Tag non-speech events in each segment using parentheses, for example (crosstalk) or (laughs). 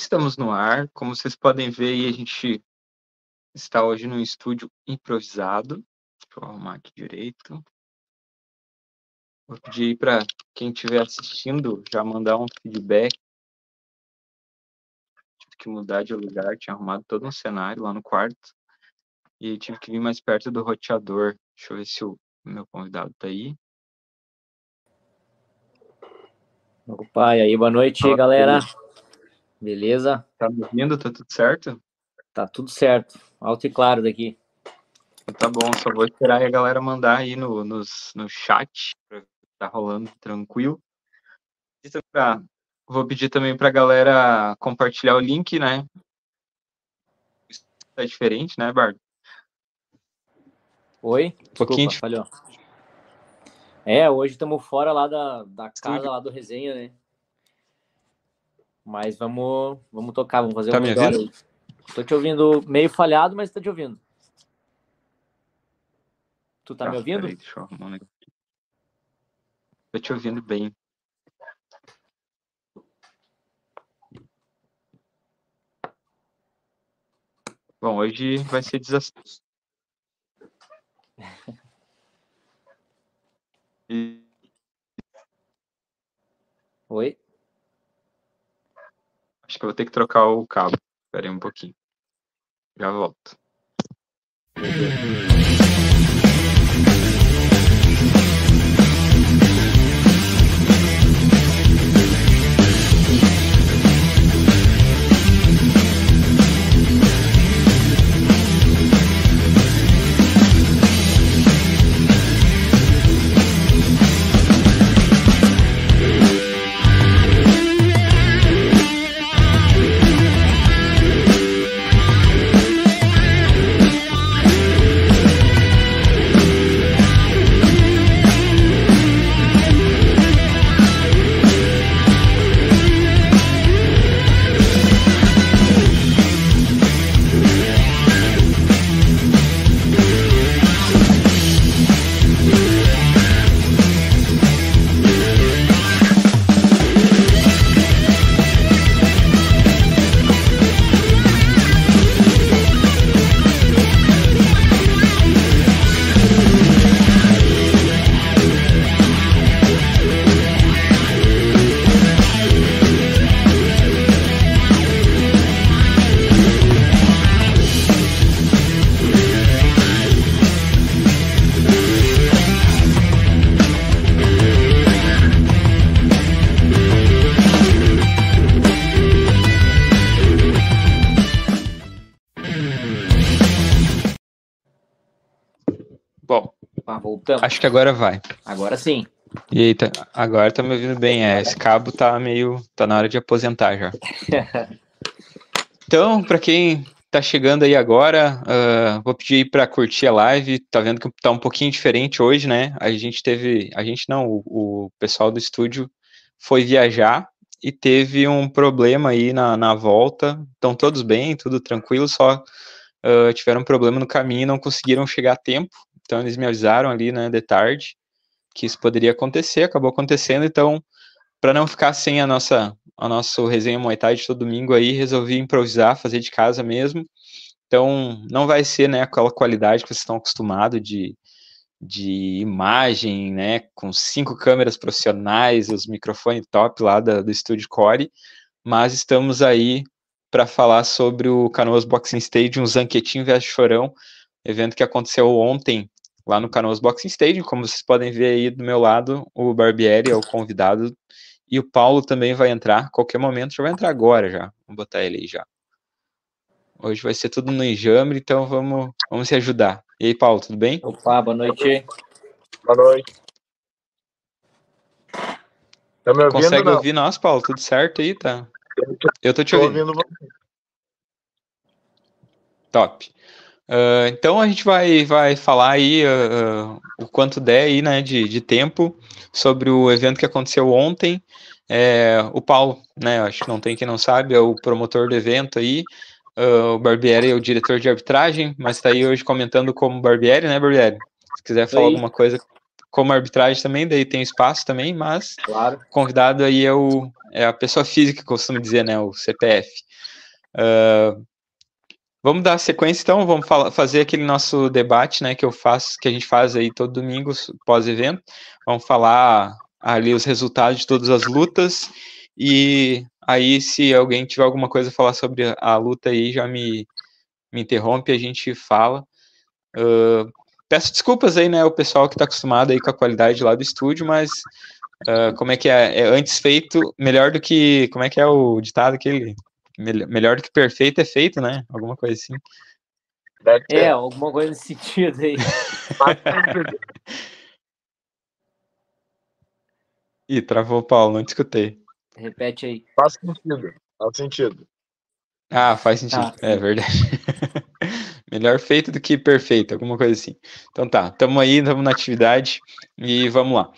Estamos no ar. Como vocês podem ver, a gente está hoje num estúdio improvisado. Deixa eu arrumar aqui direito. Vou pedir para quem estiver assistindo já mandar um feedback. Tive que mudar de lugar, tinha arrumado todo um cenário lá no quarto. E tive que vir mais perto do roteador. Deixa eu ver se o meu convidado está aí. Opa, e aí, boa noite, Fala, galera. Beleza? Tá me ouvindo? Tá tudo certo? Tá tudo certo. Alto e claro daqui. Tá bom, só vou esperar a galera mandar aí no, nos, no chat, tá rolando tranquilo. Pra, vou pedir também pra galera compartilhar o link, né? Tá diferente, né, Bardo? Oi? Um pouquinho. falhou. É, hoje estamos fora lá da, da casa, lá do resenha, né? Mas vamos, vamos tocar, vamos fazer tá o melhor aí. Tô te ouvindo meio falhado, mas tá te ouvindo. Tu tá, tá me ouvindo? Peraí, deixa eu arrumar um negócio. Tô te ouvindo bem. Bom, hoje vai ser desastroso. e... (laughs) Oi? Acho que eu vou ter que trocar o cabo. Espera aí um pouquinho. Já volto. Acho que agora vai. Agora sim. E aí, tá, agora tá me ouvindo bem. É, esse cabo tá meio. tá na hora de aposentar já. (laughs) Então, para quem tá chegando aí agora, uh, vou pedir para curtir a live. Tá vendo que tá um pouquinho diferente hoje, né? A gente teve. A gente não, o, o pessoal do estúdio foi viajar e teve um problema aí na, na volta. Estão todos bem, tudo tranquilo, só uh, tiveram um problema no caminho e não conseguiram chegar a tempo. Então eles me avisaram ali, né, de tarde, que isso poderia acontecer, acabou acontecendo. Então, para não ficar sem a nossa a nosso resenha Muay Thai de todo domingo aí, resolvi improvisar, fazer de casa mesmo. Então, não vai ser, né, aquela qualidade que vocês estão acostumados de de imagem, né, com cinco câmeras profissionais, os microfones top lá da, do estúdio Core, mas estamos aí para falar sobre o Canoas Boxing Stadium, Zanquetinho vs Chorão, evento que aconteceu ontem lá no Canoas Boxing Stadium, como vocês podem ver aí do meu lado, o Barbieri é o convidado, e o Paulo também vai entrar, qualquer momento, já vai entrar agora já, vamos botar ele aí já. Hoje vai ser tudo no enjambre, então vamos, vamos se ajudar. E aí, Paulo, tudo bem? Opa, boa noite. Boa noite. Tá me ouvindo, Consegue não? ouvir nós, Paulo? Tudo certo aí, tá? Eu tô te tô ouvindo. ouvindo Top. Uh, então a gente vai, vai falar aí uh, o quanto der aí, né, de, de tempo sobre o evento que aconteceu ontem. É, o Paulo, né, acho que não tem quem não sabe, é o promotor do evento aí. Uh, o Barbieri é o diretor de arbitragem, mas está aí hoje comentando como Barbieri, né, Barbieri? Se quiser falar Oi. alguma coisa como arbitragem também, daí tem espaço também, mas claro. o convidado aí é, o, é a pessoa física, costumo dizer, né, o CPF. Uh, vamos dar sequência então, vamos fazer aquele nosso debate, né, que eu faço, que a gente faz aí todo domingo pós-evento. Vamos falar ali os resultados de todas as lutas e Aí, se alguém tiver alguma coisa a falar sobre a luta aí, já me, me interrompe, a gente fala. Uh, peço desculpas aí, né, o pessoal que está acostumado aí com a qualidade lá do estúdio, mas uh, como é que é? é? Antes feito, melhor do que, como é que é o ditado aquele? Melhor do que perfeito é feito, né? Alguma coisa assim. É, alguma coisa nesse sentido aí. (laughs) Ih, travou, Paulo, não te escutei. Repete aí. Faz sentido. Faz sentido. Ah, faz sentido. Ah, é verdade. (laughs) Melhor feito do que perfeito, alguma coisa assim. Então tá, estamos aí, estamos na atividade e vamos lá.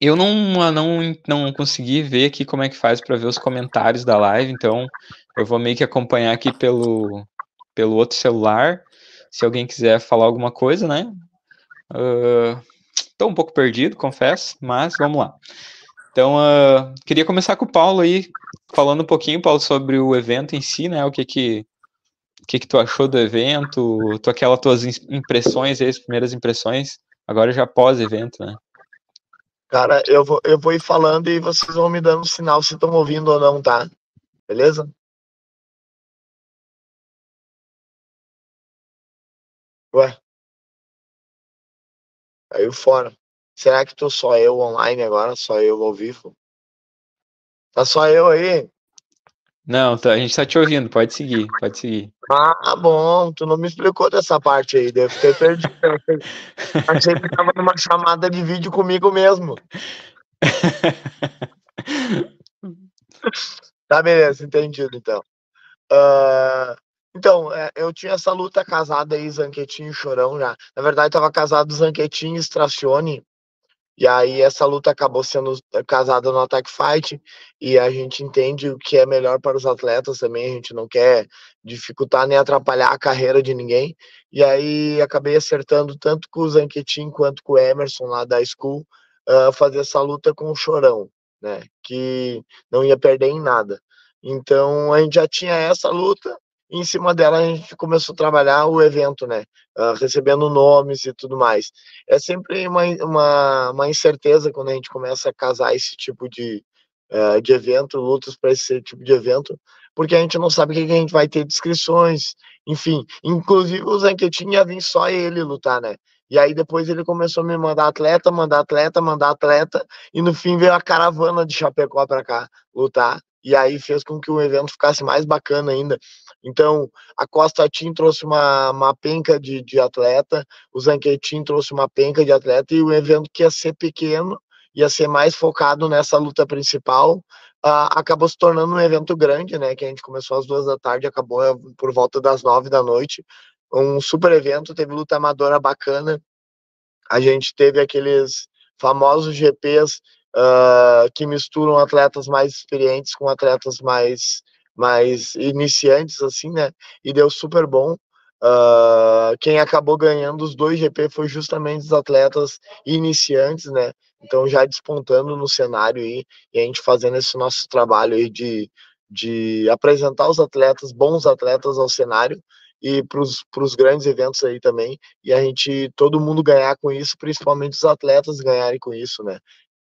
Eu não, não, não consegui ver aqui como é que faz para ver os comentários da live, então eu vou meio que acompanhar aqui pelo, pelo outro celular. Se alguém quiser falar alguma coisa, né? Estou uh, um pouco perdido, confesso, mas vamos lá. Então, uh, queria começar com o Paulo aí, falando um pouquinho, Paulo, sobre o evento em si, né? O que que, que, que tu achou do evento, tu, tuas impressões as primeiras impressões, agora já pós-evento, né? Cara, eu vou, eu vou ir falando e vocês vão me dando sinal se estão ouvindo ou não, tá? Beleza? Ué? Caiu fora. Será que tô só eu online agora? Só eu ao vivo? Tá só eu aí? Não, tá, a gente tá te ouvindo, pode seguir, pode seguir. Ah, bom, tu não me explicou dessa parte aí, deve ter perdido. (laughs) Achei que tava numa chamada de vídeo comigo mesmo. tá, beleza, entendido então. Uh, então, é, eu tinha essa luta casada aí, Zanquetinho e Chorão já. Na verdade, tava casado Zanquetinho e Stracione e aí essa luta acabou sendo eh, casada no Attack Fight e a gente entende o que é melhor para os atletas também, a gente não quer dificultar nem atrapalhar a carreira de ninguém. E aí acabei acertando tanto com o Zanquetin quanto com o Emerson lá da School uh, fazer essa luta com o Chorão, né? Que não ia perder em nada. Então a gente já tinha essa luta em cima dela a gente começou a trabalhar o evento, né? Uh, recebendo nomes e tudo mais. É sempre uma, uma, uma, incerteza quando a gente começa a casar esse tipo de, uh, de evento, lutas para esse tipo de evento, porque a gente não sabe o que a gente vai ter descrições, enfim. Inclusive o Zanquetin ia vir só ele lutar, né? E aí depois ele começou a me mandar atleta, mandar atleta, mandar atleta, e no fim veio a caravana de Chapecó para cá lutar. E aí fez com que o evento ficasse mais bacana ainda. Então, a Costa Team trouxe uma, uma penca de, de atleta, o Zanquetin trouxe uma penca de atleta, e o evento que ia ser pequeno, ia ser mais focado nessa luta principal, uh, acabou se tornando um evento grande, né? Que a gente começou às duas da tarde, acabou eh, por volta das nove da noite. Um super evento, teve luta amadora bacana. A gente teve aqueles famosos GPs uh, que misturam atletas mais experientes com atletas mais mais iniciantes assim, né? E deu super bom. Uh, quem acabou ganhando os dois GP foi justamente os atletas iniciantes, né? Então já despontando no cenário aí, e a gente fazendo esse nosso trabalho aí de, de apresentar os atletas, bons atletas ao cenário e para os grandes eventos aí também, e a gente, todo mundo ganhar com isso, principalmente os atletas ganharem com isso, né?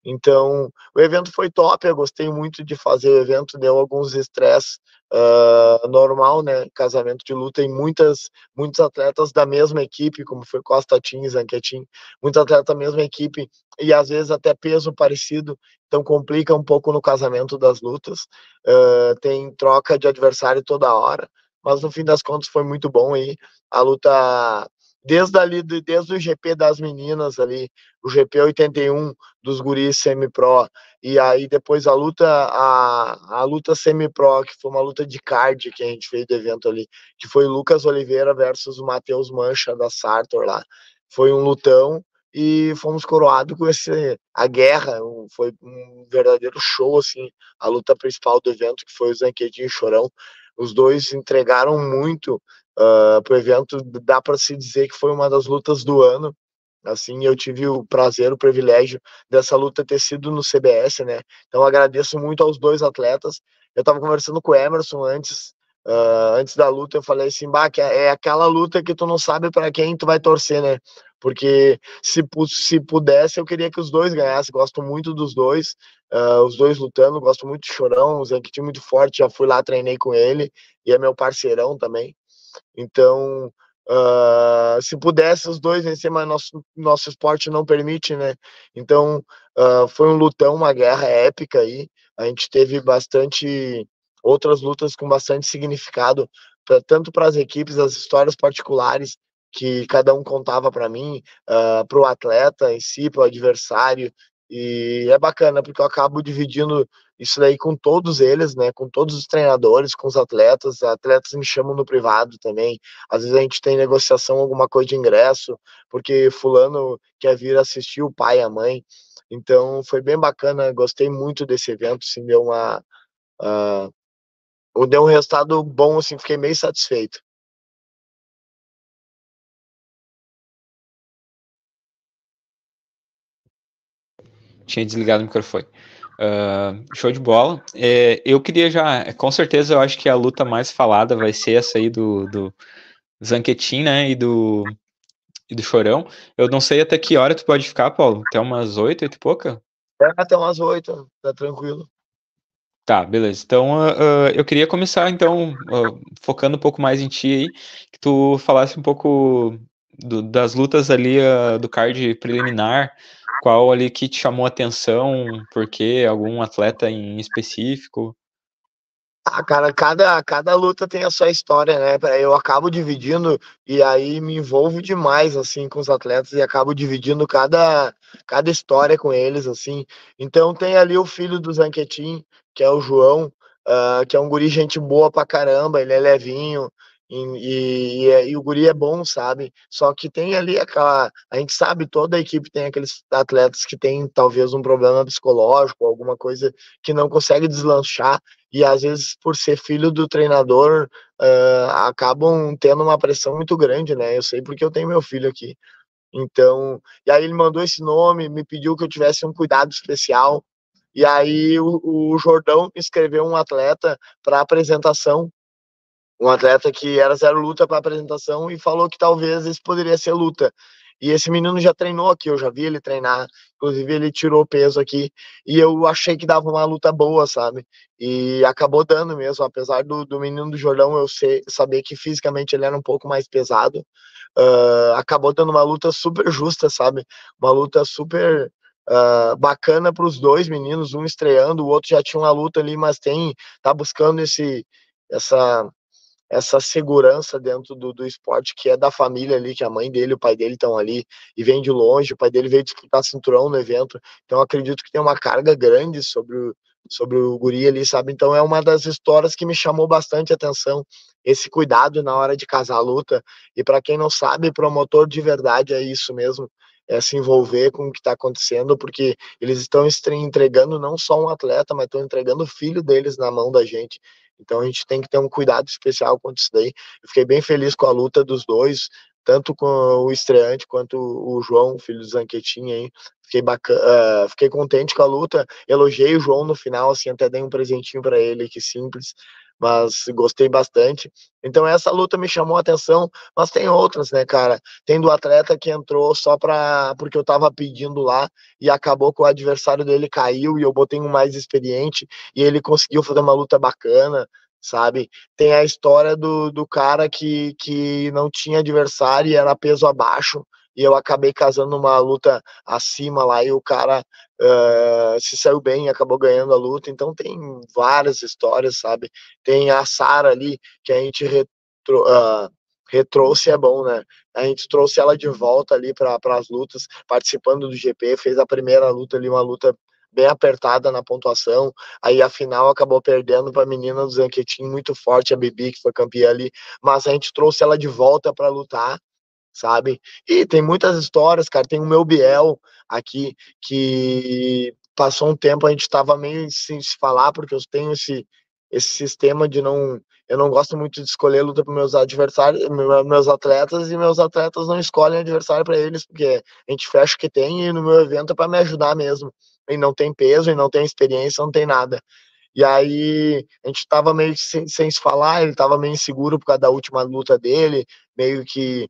Então, o evento foi top, eu gostei muito de fazer o evento, deu alguns estresses uh, normal, né? Casamento de luta em muitas, muitos atletas da mesma equipe, como foi Costa Team, Zanquetin, muitos atletas da mesma equipe e às vezes até peso parecido, então complica um pouco no casamento das lutas. Uh, tem troca de adversário toda hora, mas no fim das contas foi muito bom aí. A luta desde ali, desde o GP das meninas ali, o GP 81 dos guris semi-pro, e aí depois a luta, a, a luta semi-pro, que foi uma luta de card que a gente fez do evento ali, que foi Lucas Oliveira versus o Matheus Mancha da Sartor lá. Foi um lutão e fomos coroados com esse a guerra, foi um verdadeiro show assim, a luta principal do evento que foi o Zanquetinho e Chorão. Os dois entregaram muito uh, para o evento. Dá para se dizer que foi uma das lutas do ano. Assim, eu tive o prazer, o privilégio dessa luta ter sido no CBS, né? Então, agradeço muito aos dois atletas. Eu estava conversando com o Emerson antes, uh, antes da luta. Eu falei assim, bah, é aquela luta que tu não sabe para quem tu vai torcer, né? Porque se, se pudesse, eu queria que os dois ganhassem. Gosto muito dos dois, uh, os dois lutando. Gosto muito de Chorão, o Zanquiti muito forte. Já fui lá, treinei com ele e é meu parceirão também. Então, uh, se pudesse os dois vencer, mas nosso, nosso esporte não permite, né? Então, uh, foi um lutão, uma guerra épica aí. A gente teve bastante outras lutas com bastante significado, pra, tanto para as equipes, as histórias particulares que cada um contava para mim, uh, para o atleta em si, para o adversário. E é bacana, porque eu acabo dividindo isso daí com todos eles, né? Com todos os treinadores, com os atletas. Atletas me chamam no privado também. Às vezes a gente tem negociação, alguma coisa de ingresso, porque fulano quer vir assistir o pai e a mãe. Então foi bem bacana, gostei muito desse evento, assim, deu uma. Uh, deu um resultado bom, assim, fiquei meio satisfeito. Tinha desligado o microfone. Uh, show de bola. É, eu queria já, com certeza, eu acho que a luta mais falada vai ser essa aí do, do Zanquetin, né? E do, e do Chorão. Eu não sei até que hora tu pode ficar, Paulo. Até umas oito, oito e pouca? É, até umas oito, tá tranquilo. Tá, beleza. Então, uh, eu queria começar, então, uh, focando um pouco mais em ti aí, que tu falasse um pouco do, das lutas ali do card preliminar, qual ali que te chamou atenção? Por quê? Algum atleta em específico? Ah, cara, cada, cada luta tem a sua história, né? Eu acabo dividindo e aí me envolvo demais, assim, com os atletas e acabo dividindo cada, cada história com eles, assim. Então tem ali o filho do Zanquetin, que é o João, uh, que é um guri gente boa pra caramba, ele é levinho, e, e, e, e, o guri é bom, sabe? Só que tem ali aquela. A gente sabe, toda a equipe tem aqueles atletas que tem talvez um problema psicológico, alguma coisa que não consegue deslanchar, e às vezes, por ser filho do treinador, uh, acabam tendo uma pressão muito grande, né? Eu sei porque eu tenho meu filho aqui. Então, e aí ele mandou esse nome, me pediu que eu tivesse um cuidado especial. E aí o, o Jordão escreveu um atleta para apresentação um atleta que era zero luta para apresentação e falou que talvez esse poderia ser luta. E esse menino já treinou aqui, eu já vi ele treinar, inclusive ele tirou peso aqui, e eu achei que dava uma luta boa, sabe? E acabou dando mesmo, apesar do, do menino do Jordão eu sei, saber que fisicamente ele era um pouco mais pesado, uh, acabou dando uma luta super justa, sabe? Uma luta super uh, bacana para os dois meninos, um estreando, o outro já tinha uma luta ali, mas tem tá buscando esse essa essa segurança dentro do, do esporte que é da família ali, que a mãe dele, o pai dele estão ali e vem de longe, o pai dele veio disputar cinturão no evento, então acredito que tem uma carga grande sobre o, sobre o guri ali, sabe? Então é uma das histórias que me chamou bastante atenção, esse cuidado na hora de casar a luta, e para quem não sabe, promotor de verdade é isso mesmo, é se envolver com o que está acontecendo, porque eles estão entregando não só um atleta, mas estão entregando o filho deles na mão da gente. Então a gente tem que ter um cuidado especial com isso daí. Eu fiquei bem feliz com a luta dos dois, tanto com o estreante quanto o João, filho do Zanquetin aí. Fiquei bacana, uh, fiquei contente com a luta. Elogiei o João no final, assim, até dei um presentinho para ele, que simples mas gostei bastante. Então essa luta me chamou a atenção, mas tem outras, né, cara? Tem do atleta que entrou só para porque eu tava pedindo lá e acabou que o adversário dele caiu e eu botei um mais experiente e ele conseguiu fazer uma luta bacana, sabe? Tem a história do, do cara que, que não tinha adversário e era peso abaixo e eu acabei casando uma luta acima lá e o cara uh, se saiu bem e acabou ganhando a luta. Então tem várias histórias, sabe? Tem a Sara ali que a gente retro, uh, retrouxe, é bom, né? A gente trouxe ela de volta ali para as lutas, participando do GP, fez a primeira luta ali, uma luta bem apertada na pontuação. Aí a final acabou perdendo para a menina do Zanquetin, muito forte, a Bibi, que foi campeã ali. Mas a gente trouxe ela de volta para lutar sabe? E tem muitas histórias, cara. Tem o meu Biel aqui, que passou um tempo, a gente estava meio sem se falar, porque eu tenho esse, esse sistema de não. Eu não gosto muito de escolher luta para meus adversários, meus atletas, e meus atletas não escolhem adversário para eles, porque a gente fecha o que tem e no meu evento é para me ajudar mesmo. E não tem peso, e não tem experiência, não tem nada. E aí a gente estava meio sem, sem se falar, ele estava meio inseguro por causa da última luta dele, meio que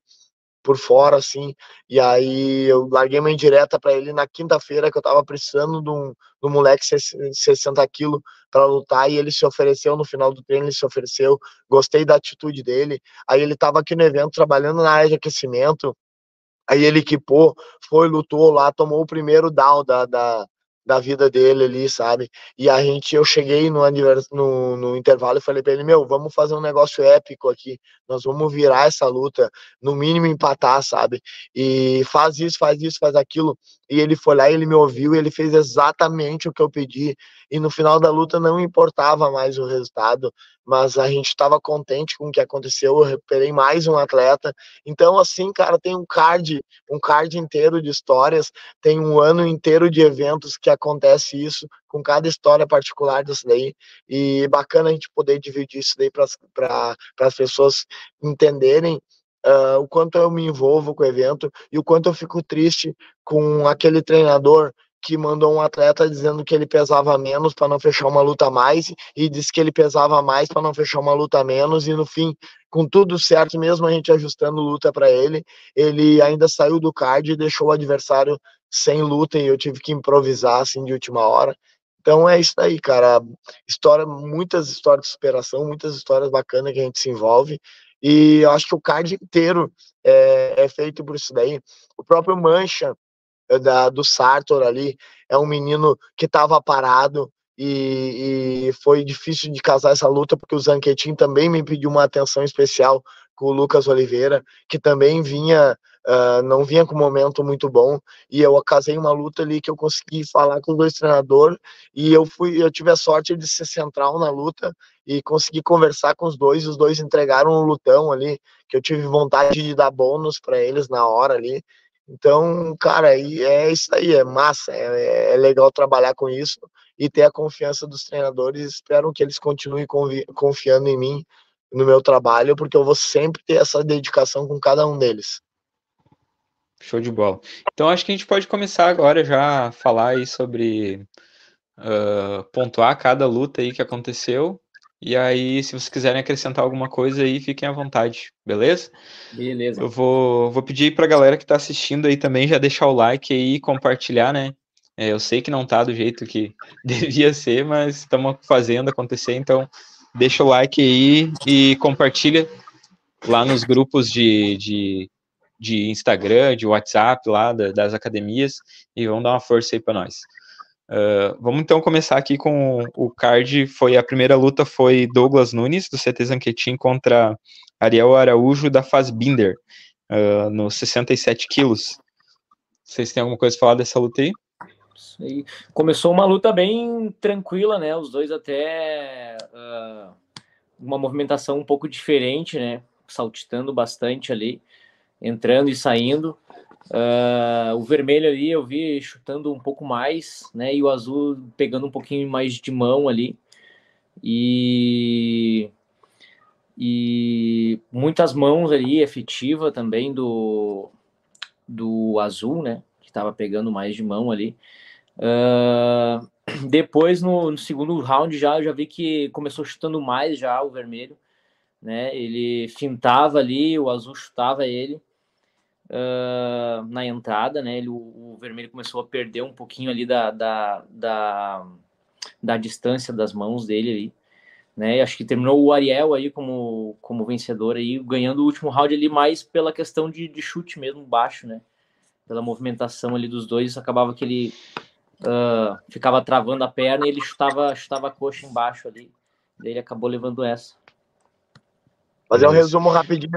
por fora, assim. E aí eu larguei uma indireta para ele na quinta-feira, que eu tava precisando de um, de um moleque 60 quilos para lutar, e ele se ofereceu no final do treino, ele se ofereceu. Gostei da atitude dele. Aí ele tava aqui no evento trabalhando na área de aquecimento. Aí ele equipou, foi, lutou lá, tomou o primeiro down da, da, da vida dele ali, sabe? E a gente, eu cheguei no, no, no intervalo e falei para ele, meu, vamos fazer um negócio épico aqui, nós vamos virar essa luta, no mínimo empatar, sabe? E faz isso, faz isso, faz aquilo. E ele foi lá, ele me ouviu, ele fez exatamente o que eu pedi. E no final da luta não importava mais o resultado, mas a gente estava contente com o que aconteceu. Eu recuperei mais um atleta. Então, assim, cara, tem um card, um card inteiro de histórias, tem um ano inteiro de eventos que acontece isso, com cada história particular disso daí. E bacana a gente poder dividir isso daí para as pessoas entenderem uh, o quanto eu me envolvo com o evento e o quanto eu fico triste com aquele treinador que mandou um atleta dizendo que ele pesava menos para não fechar uma luta mais e disse que ele pesava mais para não fechar uma luta menos e no fim, com tudo certo, mesmo a gente ajustando luta para ele, ele ainda saiu do card e deixou o adversário sem luta e eu tive que improvisar assim de última hora. Então é isso aí, cara. História, muitas histórias de superação, muitas histórias bacanas que a gente se envolve. E eu acho que o card inteiro é, é feito por isso daí. O próprio Mancha, da, do Sartor ali, é um menino que estava parado e, e, foi difícil de casar essa luta, porque o Zanquetin também me pediu uma atenção especial com o Lucas Oliveira, que também vinha, uh, não vinha com um momento muito bom, e eu casei uma luta ali que eu consegui falar com os dois treinadores, e eu fui, eu tive a sorte de ser central na luta e consegui conversar com os dois, e os dois entregaram um lutão ali, que eu tive vontade de dar bônus para eles na hora ali, então, cara, é isso aí, é massa, é, é, legal trabalhar com isso e ter a confiança dos treinadores. Espero que eles continuem confiando em mim, no meu trabalho, porque eu vou sempre ter essa dedicação com cada um deles. Show de bola. Então, acho que a gente pode começar agora já a falar aí sobre uh, pontuar cada luta aí que aconteceu e aí, se vocês quiserem acrescentar alguma coisa aí, fiquem à vontade, beleza? Beleza. Eu vou, vou pedir para a galera que está assistindo aí também já deixar o like aí e compartilhar, né? É, eu sei que não tá do jeito que (laughs) devia ser, mas estamos fazendo acontecer, então deixa o like aí e compartilha lá nos grupos de, de de Instagram, de WhatsApp lá da, das academias e vão dar uma força aí para nós. Uh, vamos então começar aqui com o card. Foi a primeira luta foi Douglas Nunes do CT Zanquetin contra Ariel Araújo da Fazbinder uh, nos 67 quilos. Vocês têm alguma coisa a falar dessa luta aí? aí. Começou uma luta bem tranquila, né? Os dois até uh, uma movimentação um pouco diferente, né? Saltitando bastante ali, entrando e saindo. Uh, o vermelho ali eu vi chutando um pouco mais, né? E o azul pegando um pouquinho mais de mão ali. E e muitas mãos ali efetiva também do do azul, né? Que estava pegando mais de mão ali. Uh, (clears throat) depois, no, no, segundo round, já eu já vi que começou chutando mais já o vermelho, né? Ele fintava ali, o azul chutava ele uh, na entrada, né? Ele, o, o, vermelho começou a perder um pouquinho ali da, da, da, da distância das mãos dele ali. Né, acho que terminou o Ariel aí como, como vencedor aí, ganhando o último round ali mais pela questão de, de chute mesmo baixo, né? Pela movimentação ali dos dois, acabava que ele uh, ficava travando a perna e ele chutava, chutava a coxa embaixo ali. Daí ele acabou levando essa. Fazer um resumo rapidinho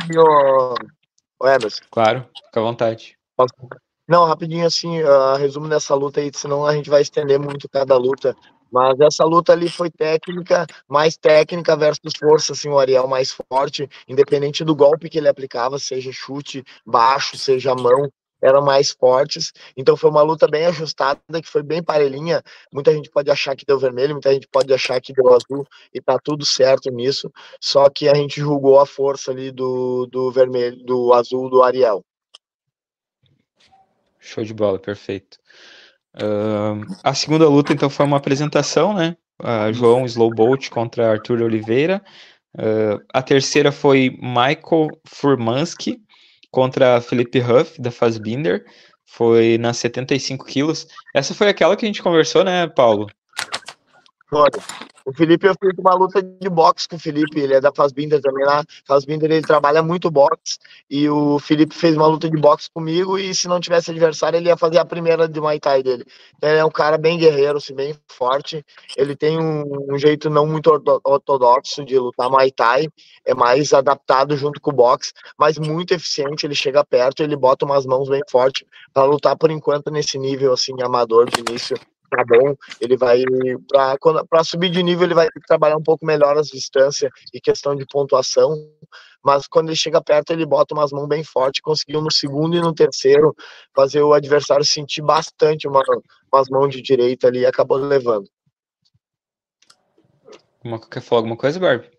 ô Emerson. Claro, fica à vontade. Não, rapidinho assim, uh, resumo dessa luta aí, senão a gente vai estender muito cada luta. Mas essa luta ali foi técnica, mais técnica versus força, assim, o Ariel mais forte, independente do golpe que ele aplicava, seja chute baixo, seja mão, eram mais fortes. Então foi uma luta bem ajustada, que foi bem parelhinha. Muita gente pode achar que deu vermelho, muita gente pode achar que deu azul, e tá tudo certo nisso. Só que a gente julgou a força ali do, do vermelho, do azul do Ariel. Show de bola, perfeito. Uh, a segunda luta, então, foi uma apresentação, né? Uh, João Slowboat contra Arthur Oliveira. Uh, a terceira foi Michael Furmansky contra Felipe Huff, da Fazbinder, foi nas 75 quilos. Essa foi aquela que a gente conversou, né, Paulo? Foi. O Felipe, eu fiz uma luta de boxe com o Felipe, ele é da Fazbinder também lá. Fazbinder, ele trabalha muito boxe. E o Felipe fez uma luta de boxe comigo. E se não tivesse adversário, ele ia fazer a primeira de Muay Thai dele. Ele é um cara bem guerreiro, assim, bem forte. Ele tem um, um jeito não muito ortodoxo de lutar Muay Thai. É mais adaptado junto com o boxe, mas muito eficiente. Ele chega perto, ele bota umas mãos bem fortes para lutar por enquanto nesse nível assim amador de início tá bom, ele vai para subir de nível ele vai ter que trabalhar um pouco melhor as distâncias e questão de pontuação, mas quando ele chega perto ele bota umas mãos bem fortes, conseguiu no segundo e no terceiro fazer o adversário sentir bastante uma, umas mãos de direita ali e acabou levando. Uma, quer falar alguma coisa, Barbie?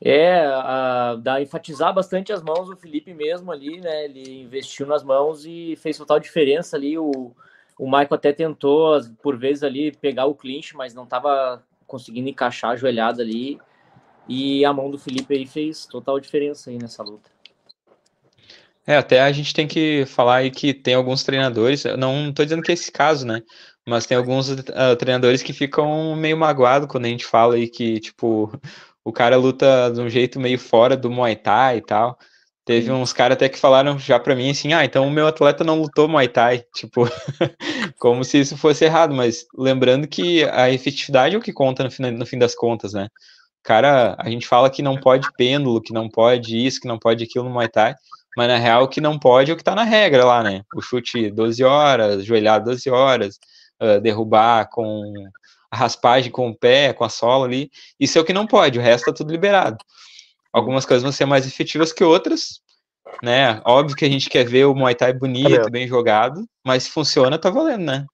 É, a, dá a enfatizar bastante as mãos do Felipe mesmo ali, né? Ele investiu nas mãos e fez total diferença ali. O, o Michael até tentou, por vezes, ali pegar o clinch, mas não estava conseguindo encaixar a joelhada ali. E a mão do Felipe aí fez total diferença aí nessa luta. É, até a gente tem que falar aí que tem alguns treinadores, não estou dizendo que é esse caso, né? Mas tem alguns uh, treinadores que ficam meio magoados quando a gente fala aí que, tipo, (laughs) o cara luta de um jeito meio fora do Muay Thai e tal. Teve uns caras até que falaram já para mim assim, ah, então o meu atleta não lutou Muay Thai, (laughs) tipo, como se isso fosse errado, mas lembrando que a efetividade é o que conta no fim, no fim das contas, né? Cara, a gente fala que não pode pêndulo, que não pode isso, que não pode aquilo no Muay Thai, mas na real o que não pode é o que tá na regra lá, né? O chute 12 horas, joelhado 12 horas, uh, derrubar com a raspagem com o pé, com a sola ali, isso é o que não pode, o resto tá tudo liberado. Algumas coisas vão ser mais efetivas que outras, né? Óbvio que a gente quer ver o Muay Thai bonito, bem jogado, mas se funciona, tá valendo, né?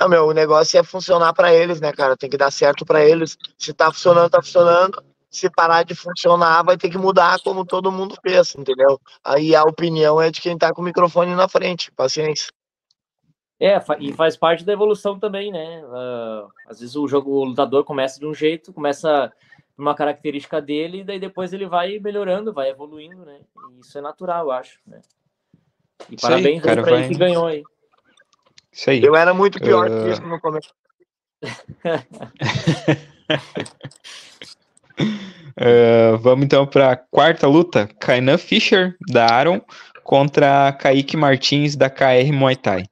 Não, meu, o negócio é funcionar para eles, né, cara? Tem que dar certo para eles. Se tá funcionando, tá funcionando. Se parar de funcionar, vai ter que mudar como todo mundo fez, entendeu? Aí a opinião é de quem tá com o microfone na frente. Paciência. É, e faz parte da evolução também, né? Uh, às vezes o jogo, o lutador começa de um jeito, começa uma característica dele, e daí depois ele vai melhorando, vai evoluindo, né? E isso é natural, eu acho, né? E isso parabéns aí, cara, pra vai... ele que ganhou aí. Isso aí. Eu era muito pior uh... que isso no começo. Uh, (laughs) vamos então para a quarta luta: Kainan Fischer, da Aaron, contra Kaique Martins, da KR Muay Thai.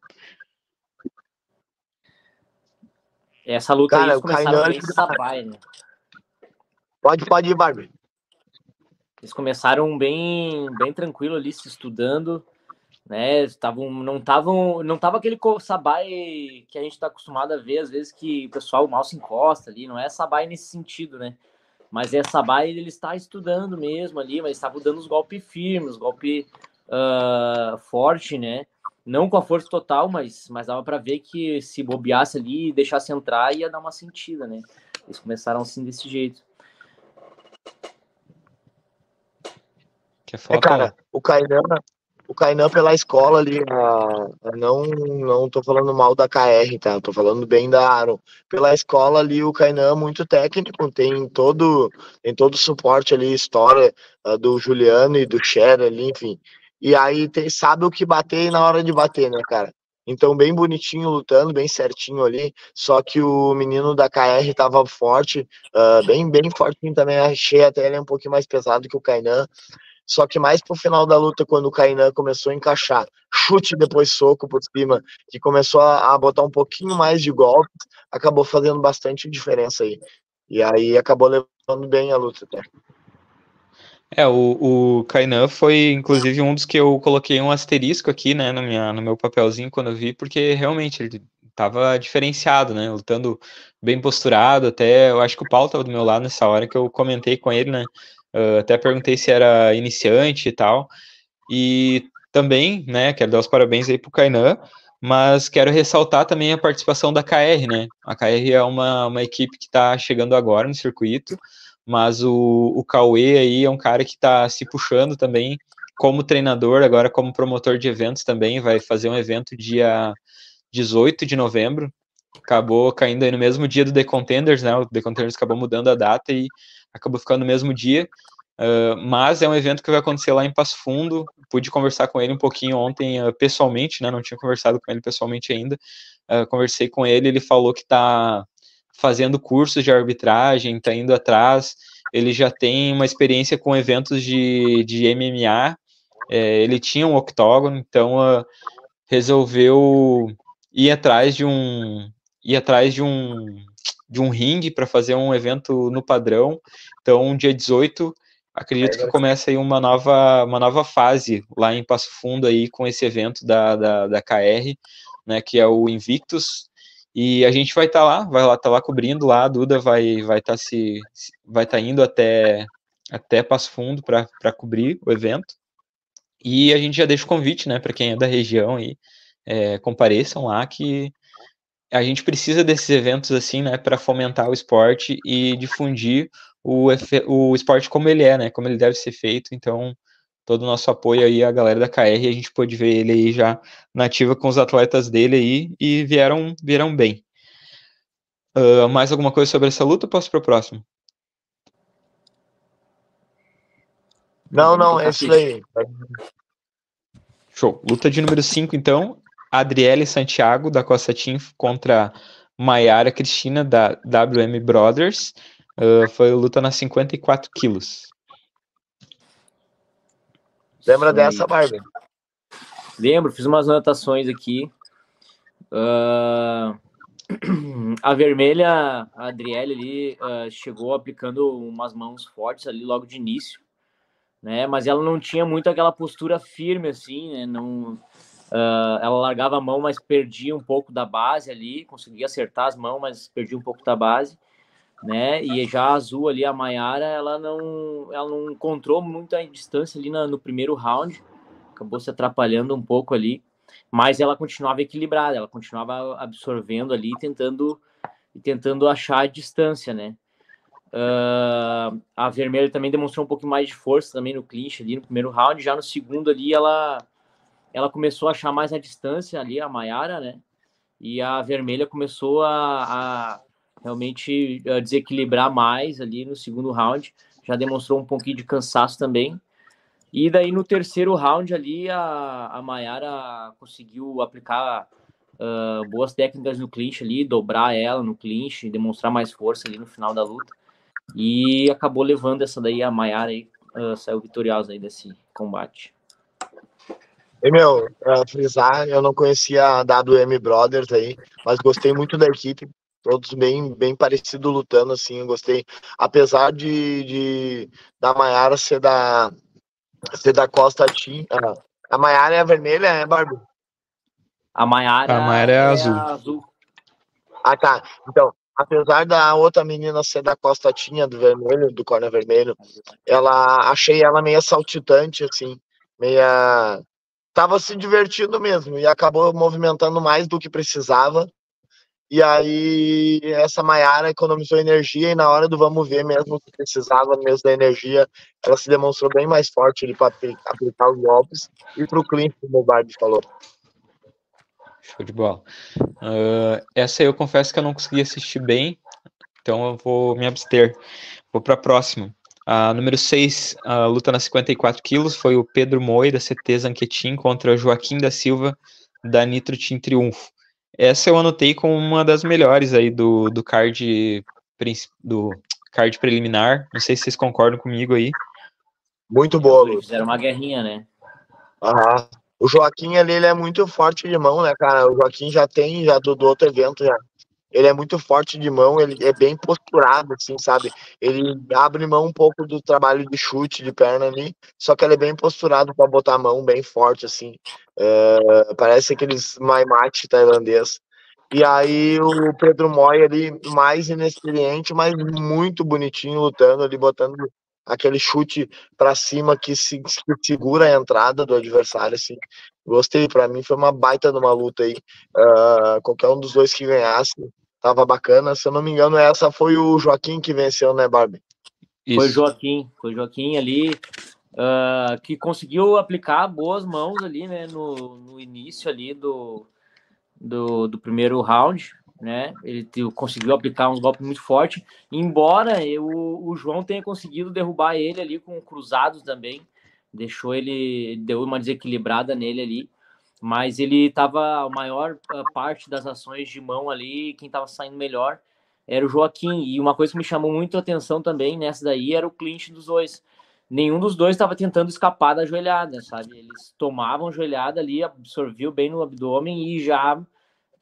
Essa luta Cara, aí começaram bem sabai, né? Pode, pode ir, Barbie. Eles começaram bem, bem tranquilo ali, se estudando, né? Estavam, não estavam, não tava aquele sabai que a gente está acostumado a ver às vezes que o pessoal mal se encosta ali. Não é sabai nesse sentido, né? Mas é sabai ele está estudando mesmo ali, mas estava dando os golpes firmes, os golpes uh, forte, né? Não com a força total, mas, mas dava para ver que se bobeasse ali e deixasse entrar, ia dar uma sentida, né? Eles começaram assim desse jeito. Que é, é cara, o Kainan, o Kainan pela escola ali, a, a não não tô falando mal da KR, tá? Tô falando bem da Aaron. Pela escola ali, o Kainan é muito técnico, tem todo tem todo o suporte ali, história uh, do Juliano e do Cher ali, enfim. E aí tem, sabe o que bater na hora de bater, né, cara? Então, bem bonitinho lutando, bem certinho ali. Só que o menino da KR tava forte, uh, bem, bem fortinho também. Achei até ele um pouquinho mais pesado que o Kainan. Só que mais pro final da luta, quando o Kainan começou a encaixar chute depois soco por cima, que começou a, a botar um pouquinho mais de golpes, acabou fazendo bastante diferença aí. E aí acabou levando bem a luta até. É, o, o Kainan foi, inclusive, um dos que eu coloquei um asterisco aqui, né, no, minha, no meu papelzinho quando eu vi, porque realmente ele tava diferenciado, né, lutando bem posturado, até, eu acho que o Paulo tava do meu lado nessa hora que eu comentei com ele, né, uh, até perguntei se era iniciante e tal, e também, né, quero dar os parabéns aí pro Kainan, mas quero ressaltar também a participação da KR, né, a KR é uma, uma equipe que está chegando agora no circuito, mas o, o Cauê aí é um cara que está se puxando também como treinador, agora como promotor de eventos também, vai fazer um evento dia 18 de novembro, acabou caindo aí no mesmo dia do The Contenders, né, o The Contenders acabou mudando a data e acabou ficando no mesmo dia, uh, mas é um evento que vai acontecer lá em Passo Fundo, pude conversar com ele um pouquinho ontem uh, pessoalmente, né, não tinha conversado com ele pessoalmente ainda, uh, conversei com ele, ele falou que está fazendo cursos de arbitragem, está indo atrás. Ele já tem uma experiência com eventos de, de MMA. É, ele tinha um octógono, então resolveu ir atrás de um ir atrás de um de um ringue para fazer um evento no padrão. Então, dia 18, acredito que começa aí uma nova, uma nova fase lá em Passo Fundo aí com esse evento da, da, da KR, né, que é o Invictus, e a gente vai estar tá lá, vai lá estar tá lá cobrindo lá, a Duda vai vai estar tá se vai estar tá indo até até Passo Fundo para cobrir o evento. E a gente já deixa o convite, né, para quem é da região aí, é, compareçam lá que a gente precisa desses eventos assim, né, para fomentar o esporte e difundir o, o esporte como ele é, né, como ele deve ser feito. Então, todo o nosso apoio aí à galera da KR, a gente pôde ver ele aí já nativa com os atletas dele aí e vieram, vieram bem. Uh, mais alguma coisa sobre essa luta ou posso para o próximo? Não, não, é isso aí. Show. Luta de número 5, então. Adriele Santiago, da Costa Team, contra Maiara Cristina, da WM Brothers. Uh, foi luta nas 54 quilos. Lembra dessa, Barbie? Lembro, fiz umas anotações aqui. Uh, (clears throat) a vermelha, a Adriele ali, uh, chegou aplicando umas mãos fortes ali logo de início, né? Mas ela não tinha muito aquela postura firme assim, né? Não, uh, ela largava a mão, mas perdia um pouco da base ali, conseguia acertar as mãos, mas perdia um pouco da base né? E já a azul ali, a Maiara, ela não, ela não encontrou muita distância ali no primeiro round, acabou se atrapalhando um pouco ali, mas ela continuava equilibrada, ela continuava absorvendo ali, tentando tentando achar a distância, né? Uh, a vermelha também demonstrou um pouco mais de força também no clinch ali no primeiro round, já no segundo ali ela ela começou a achar mais a distância ali, a Maiara, né? E a vermelha começou a, a realmente uh, desequilibrar mais ali no segundo round. Já demonstrou um pouquinho de cansaço também. E daí no terceiro round ali a, a Mayara conseguiu aplicar uh, boas técnicas no clinch ali, dobrar ela no clinch, demonstrar mais força ali no final da luta. E acabou levando essa daí, a Maiara aí, uh, saiu vitoriosa aí desse combate. E, meu, pra frisar, eu não conhecia a WM Brothers aí, mas gostei muito da equipe. Todos bem, bem parecidos lutando, assim, eu gostei. Apesar de, de da Maiara ser da, ser da Costa Team. A, a Maiara é a vermelha, é, Barbie? A Maiara, a Maiara é, é azul. azul. Ah, tá. Então, apesar da outra menina ser da Costa Tinha, do vermelho, do corner vermelho, ela achei ela meio saltitante, assim, meia tava se divertindo mesmo e acabou movimentando mais do que precisava. E aí essa Maiara economizou energia e na hora do vamos ver mesmo que precisava mesmo da energia, ela se demonstrou bem mais forte ali para aplicar os golpes e para o clean, como o Barbie falou. Show de bola. Uh, essa eu confesso que eu não consegui assistir bem, então eu vou me abster. Vou para a próxima. A número 6, a luta nas 54 quilos, foi o Pedro Moi, da CT Zanquetin, contra o Joaquim da Silva, da Nitro Team Triunfo. Essa eu anotei como uma das melhores aí do, do card do card preliminar. Não sei se vocês concordam comigo aí. Muito boa, Lu. Fizeram uma guerrinha, né? Aham. O Joaquim ali, ele é muito forte de mão, né, cara? O Joaquim já tem, já do, do outro evento, já ele é muito forte de mão, ele é bem posturado, assim, sabe? Ele abre mão um pouco do trabalho de chute de perna ali, só que ele é bem posturado para botar a mão bem forte, assim. É, parece aqueles maimate tailandês. E aí o Pedro Moy ali, mais inexperiente, mas muito bonitinho lutando ali, botando aquele chute para cima que, se, que segura a entrada do adversário, assim. Gostei, para mim foi uma baita de uma luta aí. Uh, qualquer um dos dois que ganhasse tava bacana. Se eu não me engano, essa foi o Joaquim que venceu, né, Barbie? Isso. Foi Joaquim, foi Joaquim ali uh, que conseguiu aplicar boas mãos ali, né, no, no início ali do, do, do primeiro round né? Ele conseguiu aplicar uns golpes muito fortes, embora eu, o João tenha conseguido derrubar ele ali com cruzados também, deixou ele, deu uma desequilibrada nele ali, mas ele estava a maior parte das ações de mão ali, quem estava saindo melhor era o Joaquim, e uma coisa que me chamou muito a atenção também nessa daí era o clinch dos dois. Nenhum dos dois estava tentando escapar da joelhada, sabe? Eles tomavam joelhada ali, absorviam bem no abdômen e já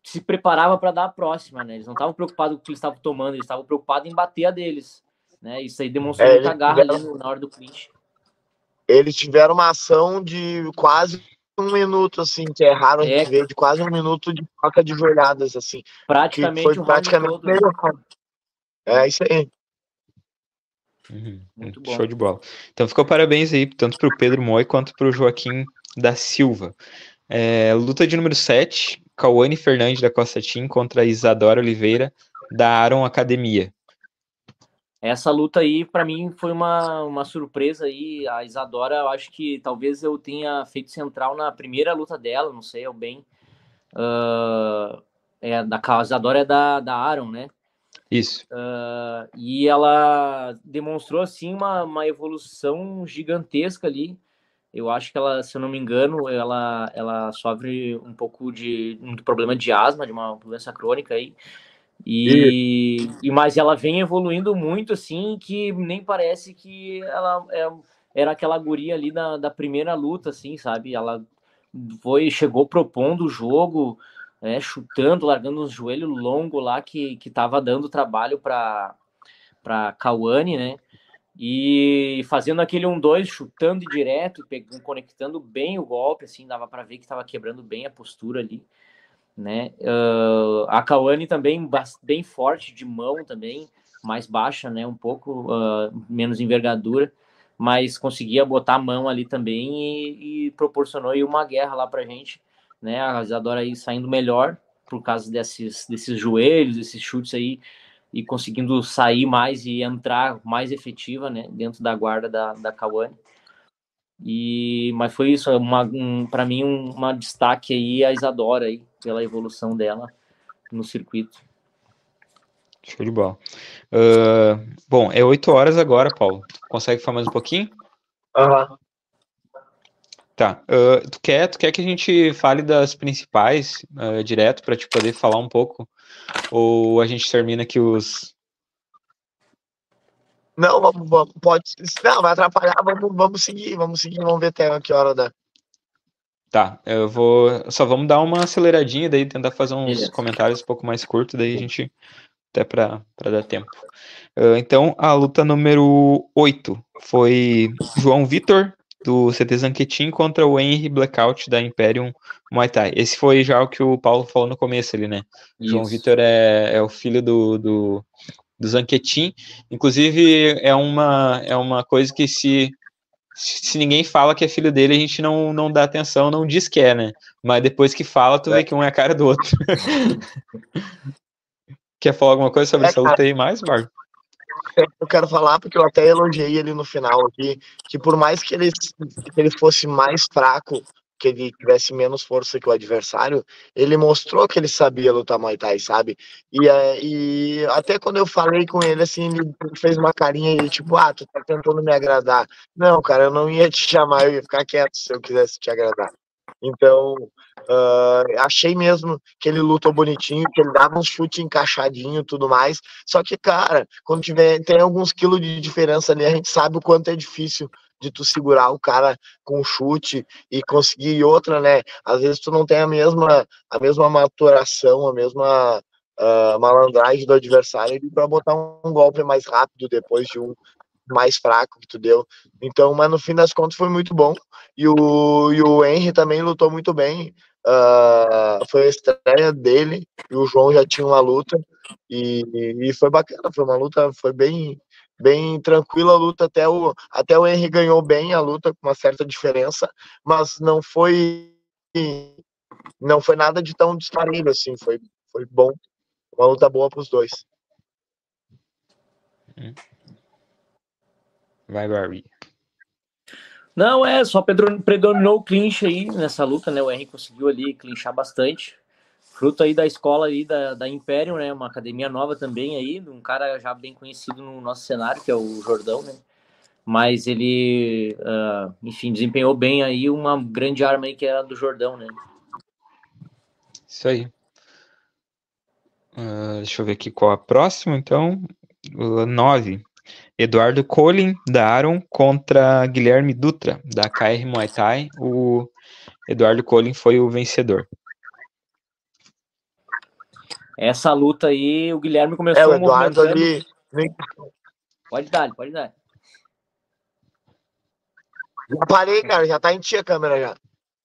se preparava para dar a próxima, né? Eles não estavam preocupados com o que eles estavam tomando, eles estavam preocupados em bater a deles, né? Isso aí demonstrou é, muita garra tiveram... ali na hora do clinch. Eles tiveram uma ação de quase um minuto, assim, que é raro é. a gente ver, de quase um minuto de troca de joelhadas, assim. Praticamente foi praticamente todo, né? É isso aí. Uhum. Muito bom. Show de bola. Então ficou parabéns aí, tanto para o Pedro Moi quanto para o Joaquim da Silva. É, luta de número 7, Cauane Fernandes da Costa Team contra Isadora Oliveira da Aaron Academia. Essa luta aí, para mim, foi uma, uma surpresa aí. A Isadora, eu acho que talvez eu tenha feito central na primeira luta dela, não sei, eu bem. Uh, é, da a Isadora é da, da Aaron, né? Isso. Uh, e ela demonstrou, assim, uma, uma evolução gigantesca ali. Eu acho que ela, se eu não me engano, ela, ela sofre um pouco de um problema de asma, de uma doença crônica aí. E, e mas ela vem evoluindo muito assim, que nem parece que ela é, era aquela guria ali da, da primeira luta, assim, sabe? Ela foi chegou propondo o jogo, né, chutando, largando um joelho longo lá que que tava dando trabalho para para Kawane, né? E fazendo aquele 1-2, chutando direto, pegando, conectando bem o golpe, assim, dava para ver que estava quebrando bem a postura ali, né? Uh, a Kawane também bem forte de mão também, mais baixa, né? Um pouco uh, menos envergadura, mas conseguia botar a mão ali também e, e proporcionou aí uma guerra lá pra gente, né? A Isadora aí saindo melhor por causa desses, desses joelhos, desses chutes aí e conseguindo sair mais e entrar mais efetiva, né, dentro da guarda da, da Kawane. E, mas foi isso, um, para mim, um, uma destaque aí a Isadora aí, pela evolução dela no circuito. Show de bola. Uh, bom, é 8 horas agora, Paulo. Consegue falar mais um pouquinho? Aham. Uhum. Tá. Uh, tu, quer, tu quer que a gente fale das principais uh, direto para te poder falar um pouco ou a gente termina aqui os. Não, vamos, vamos, pode. Não, vai atrapalhar, vamos, vamos seguir, vamos seguir, vamos ver até que hora dá. Tá, eu vou. Só vamos dar uma aceleradinha, daí tentar fazer uns Beleza. comentários um pouco mais curtos, daí a gente. Até para dar tempo. Uh, então, a luta número 8 foi João Vitor, do CT Zanquetin, contra o Henry Blackout, da Imperium Muay Thai. Esse foi já o que o Paulo falou no começo ali, né? Isso. João Vitor é, é o filho do, do, do Zanquetin. Inclusive, é uma, é uma coisa que se se ninguém fala que é filho dele, a gente não, não dá atenção, não diz que é, né? Mas depois que fala, tu é. vê que um é a cara do outro. (laughs) Quer falar alguma coisa sobre é, essa luta aí mais, Marco? Eu quero falar porque eu até elogiei ele no final aqui, que por mais que ele, que ele fosse mais fraco que ele tivesse menos força que o adversário, ele mostrou que ele sabia lutar Muay Thai, sabe? E, é, e até quando eu falei com ele, assim, ele fez uma carinha e tipo, ah, tu tá tentando me agradar. Não, cara, eu não ia te chamar, eu ia ficar quieto se eu quisesse te agradar. Então, uh, achei mesmo que ele lutou bonitinho, que ele dava um chute encaixadinho tudo mais. Só que, cara, quando tiver, tem alguns quilos de diferença ali, a gente sabe o quanto é difícil de tu segurar o cara com chute e conseguir outra, né? Às vezes tu não tem a mesma, a mesma maturação, a mesma uh, malandragem do adversário para botar um golpe mais rápido depois de um mais fraco que tu deu. Então, mas no fim das contas foi muito bom. E o, e o Henry também lutou muito bem. Uh, foi a estreia dele e o João já tinha uma luta e, e foi bacana, foi uma luta, foi bem bem tranquila a luta, até o, até o Henry ganhou bem a luta, com uma certa diferença, mas não foi não foi nada de tão disparível assim, foi, foi bom, uma luta boa para os dois. Hum. Vai, Barbie. Não, é, só predominou o clinch aí nessa luta, né? O Henry conseguiu ali clinchar bastante fruto aí da escola aí da, da Imperium, né? Uma academia nova também aí, um cara já bem conhecido no nosso cenário, que é o Jordão, né? Mas ele, uh, enfim, desempenhou bem aí uma grande arma aí que era do Jordão, né? Isso aí. Uh, deixa eu ver aqui qual a próxima, então. Uh, nove. Eduardo Colin, da Aaron, contra Guilherme Dutra, da KR Muay Thai. O Eduardo Colin foi o vencedor. Essa luta aí, o Guilherme começou é, o Eduardo ali. Pode dar, pode dar. Já parei, cara, já tá em ti a câmera já.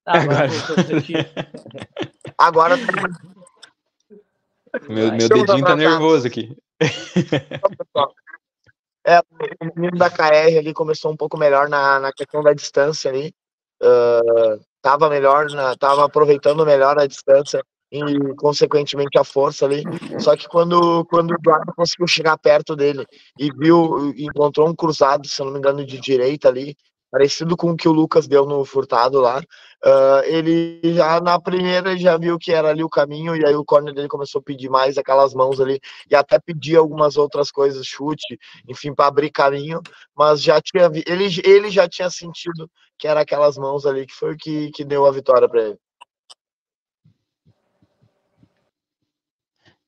Ah, agora, (laughs) agora meu, meu dedinho tá nervoso aqui. (laughs) É, o menino da KR ali começou um pouco melhor na, na questão da distância ali. Uh, tava melhor, na, tava aproveitando melhor a distância e consequentemente a força ali. Só que quando, quando o Eduardo conseguiu chegar perto dele e viu, encontrou um cruzado, se não me engano, de direita ali, parecido com o que o Lucas deu no furtado lá, uh, ele já na primeira já viu que era ali o caminho e aí o corner dele começou a pedir mais aquelas mãos ali e até pedir algumas outras coisas, chute, enfim, para abrir caminho, mas já tinha ele ele já tinha sentido que era aquelas mãos ali que foi o que, que deu a vitória para ele.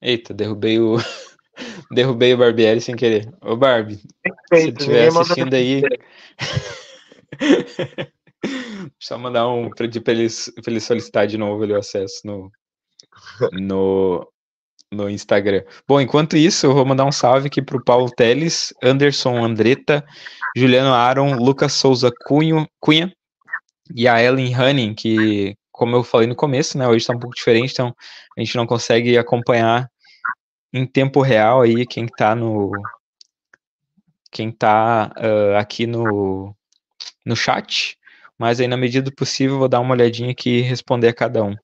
Eita, derrubei o. (laughs) derrubei o Barbieri sem querer. Ô Barbie, se você estiver assistindo aí. (laughs) Só mandar um pedir para ele, pra ele solicitar de novo ali o acesso no, no, no Instagram. Bom, enquanto isso, eu vou mandar um salve aqui para o Paulo Teles, Anderson Andretta, Juliano Aaron, Lucas Souza Cunho, Cunha e a Ellen Hunning, que, como eu falei no começo, né, hoje está um pouco diferente, então a gente não consegue acompanhar em tempo real aí quem está no quem tá uh, aqui no, no chat, mas aí na medida do possível vou dar uma olhadinha aqui e responder a cada um.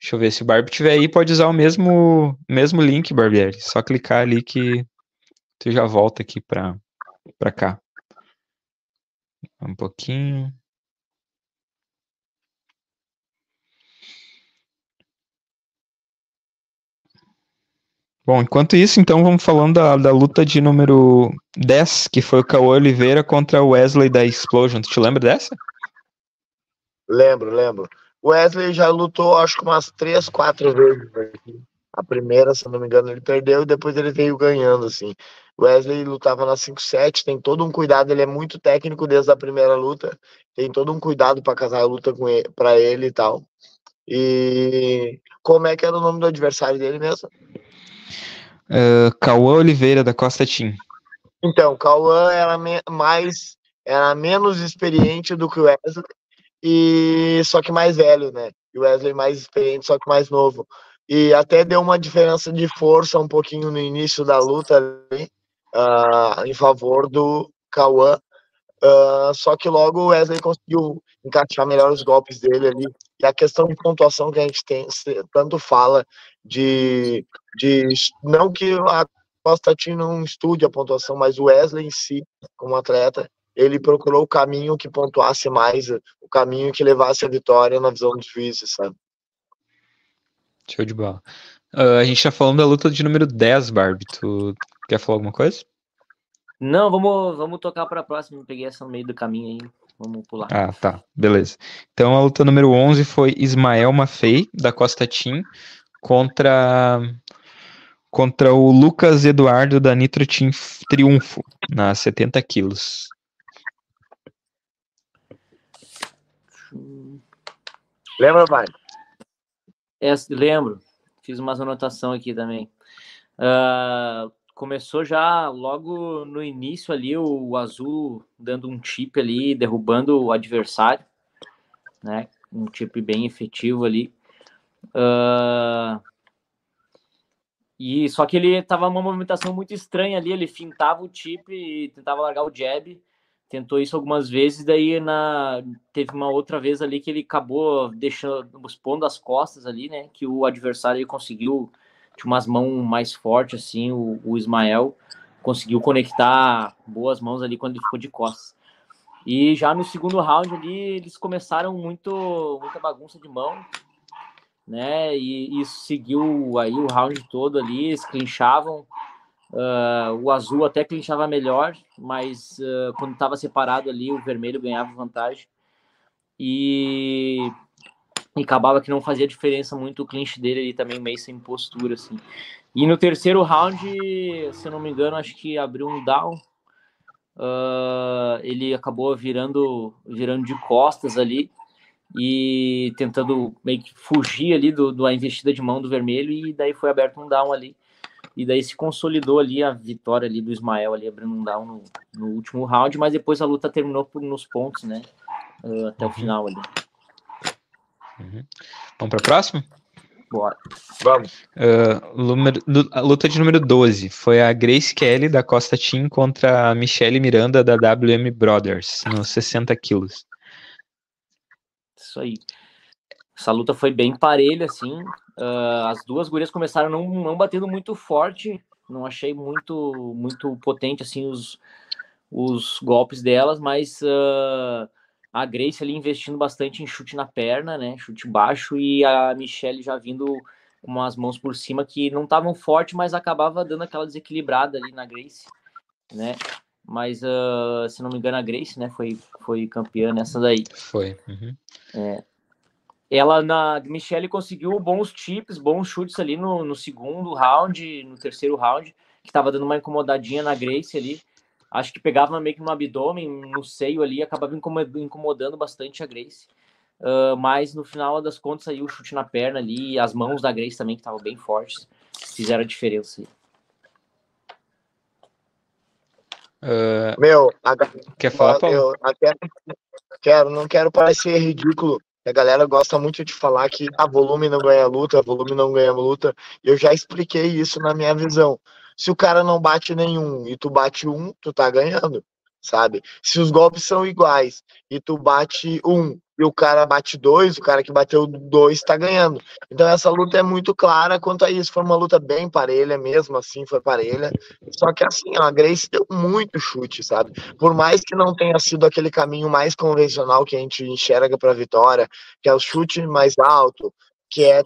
Deixa eu ver se o Barbie tiver aí, pode usar o mesmo mesmo link, Barbieri. Só clicar ali que tu já volta aqui para para cá. Um pouquinho. Bom, enquanto isso, então vamos falando da, da luta de número 10, que foi o Cauã Oliveira contra o Wesley da Explosion. Tu te lembra dessa? Lembro, lembro. O Wesley já lutou, acho que umas três, quatro vezes aqui. A primeira, se não me engano, ele perdeu e depois ele veio ganhando, assim. Wesley lutava na 5-7, tem todo um cuidado, ele é muito técnico desde a primeira luta, tem todo um cuidado para casar a luta com ele, para ele e tal. E como é que era o nome do adversário dele mesmo? Uh, Cauã Oliveira, da Costa Team. Então, Cauã era mais era menos experiente do que o Wesley, e só que mais velho, né? E o Wesley mais experiente, só que mais novo. E até deu uma diferença de força um pouquinho no início da luta ali, uh, em favor do Cauã. Uh, só que logo o Wesley conseguiu encaixar melhor os golpes dele ali. E a questão de pontuação que a gente tem, tanto fala de, de não que a Costa não estude a pontuação, mas o Wesley em si, como atleta, ele procurou o caminho que pontuasse mais, o caminho que levasse a vitória na visão dos juízes, sabe? Show de bola. Uh, a gente tá falando da luta de número 10, Barbie. Tu quer falar alguma coisa? Não, vamos, vamos tocar para a próxima. Peguei essa no meio do caminho aí. Vamos pular. Ah, tá. Beleza. Então a luta número 11 foi Ismael Mafei, da Costa Team, contra contra o Lucas Eduardo da Nitro Team Triunfo, na 70 quilos. Lembra, pai? É, lembro. Fiz umas anotação aqui também. Uh, começou já logo no início ali o, o, azul dando um chip ali, derrubando o adversário, né? Um chip bem efetivo ali. Uh, e só que ele tava uma movimentação muito estranha ali, ele fintava o chip e tentava largar o jab tentou isso algumas vezes, daí na teve uma outra vez ali que ele acabou deixando expondo as costas ali, né, que o adversário conseguiu tinha umas mãos mais fortes assim, o, o Ismael conseguiu conectar boas mãos ali quando ele ficou de costas. E já no segundo round ali eles começaram muito muita bagunça de mão, né? E isso seguiu aí o round todo ali, eles clinchavam, Uh, o azul até clinchava melhor, mas uh, quando estava separado ali, o vermelho ganhava vantagem. E, e, acabava que não fazia diferença muito o clinch dele ali também, meio sem postura, assim. E no terceiro round, se eu não me engano, acho que abriu um down. Uh, ele acabou virando, virando de costas ali e tentando meio que fugir ali do, da investida de mão do vermelho e daí foi aberto um down ali e daí se consolidou ali a vitória ali do Ismael ali abrindo um down no, no último round, mas depois a luta terminou por, nos pontos, né? Uh, até o uhum. final ali. Uhum. Vamos para a próxima? Bora. Vamos. Uh, a luta de número 12 foi a Grace Kelly da Costa Team contra a Michelle Miranda da WM Brothers, nos 60 quilos. Isso aí. Essa luta foi bem parelha, assim. Uh, as duas gurias começaram não, não batendo muito forte, não achei muito muito potente assim os, os golpes delas, mas uh, a Grace ali investindo bastante em chute na perna, né, chute baixo e a Michelle já vindo com umas mãos por cima que não estavam forte, mas acabava dando aquela desequilibrada ali na Grace, né? Mas uh, se não me engano a Grace, né, foi foi campeã nessa daí. Foi. Uhum. É ela na Michelle conseguiu bons chips, bons chutes ali no, no segundo round, no terceiro round, que estava dando uma incomodadinha na Grace ali. Acho que pegava meio que no abdômen, no seio ali, acabava incomodando bastante a Grace. Uh, mas no final das contas aí o chute na perna ali, as mãos da Grace também que estavam bem fortes, fizeram a diferença. Aí. Uh, Meu, a... quer falar, Paulo? Eu até quero, não quero parecer ridículo, a galera gosta muito de falar que a ah, volume não ganha luta, volume não ganha luta. Eu já expliquei isso na minha visão. Se o cara não bate nenhum e tu bate um, tu tá ganhando, sabe? Se os golpes são iguais e tu bate um e o cara bate dois, o cara que bateu dois tá ganhando. Então essa luta é muito clara quanto a isso. Foi uma luta bem parelha mesmo, assim, foi parelha. Só que assim, a Grace deu muito chute, sabe? Por mais que não tenha sido aquele caminho mais convencional que a gente enxerga para vitória, que é o chute mais alto, que é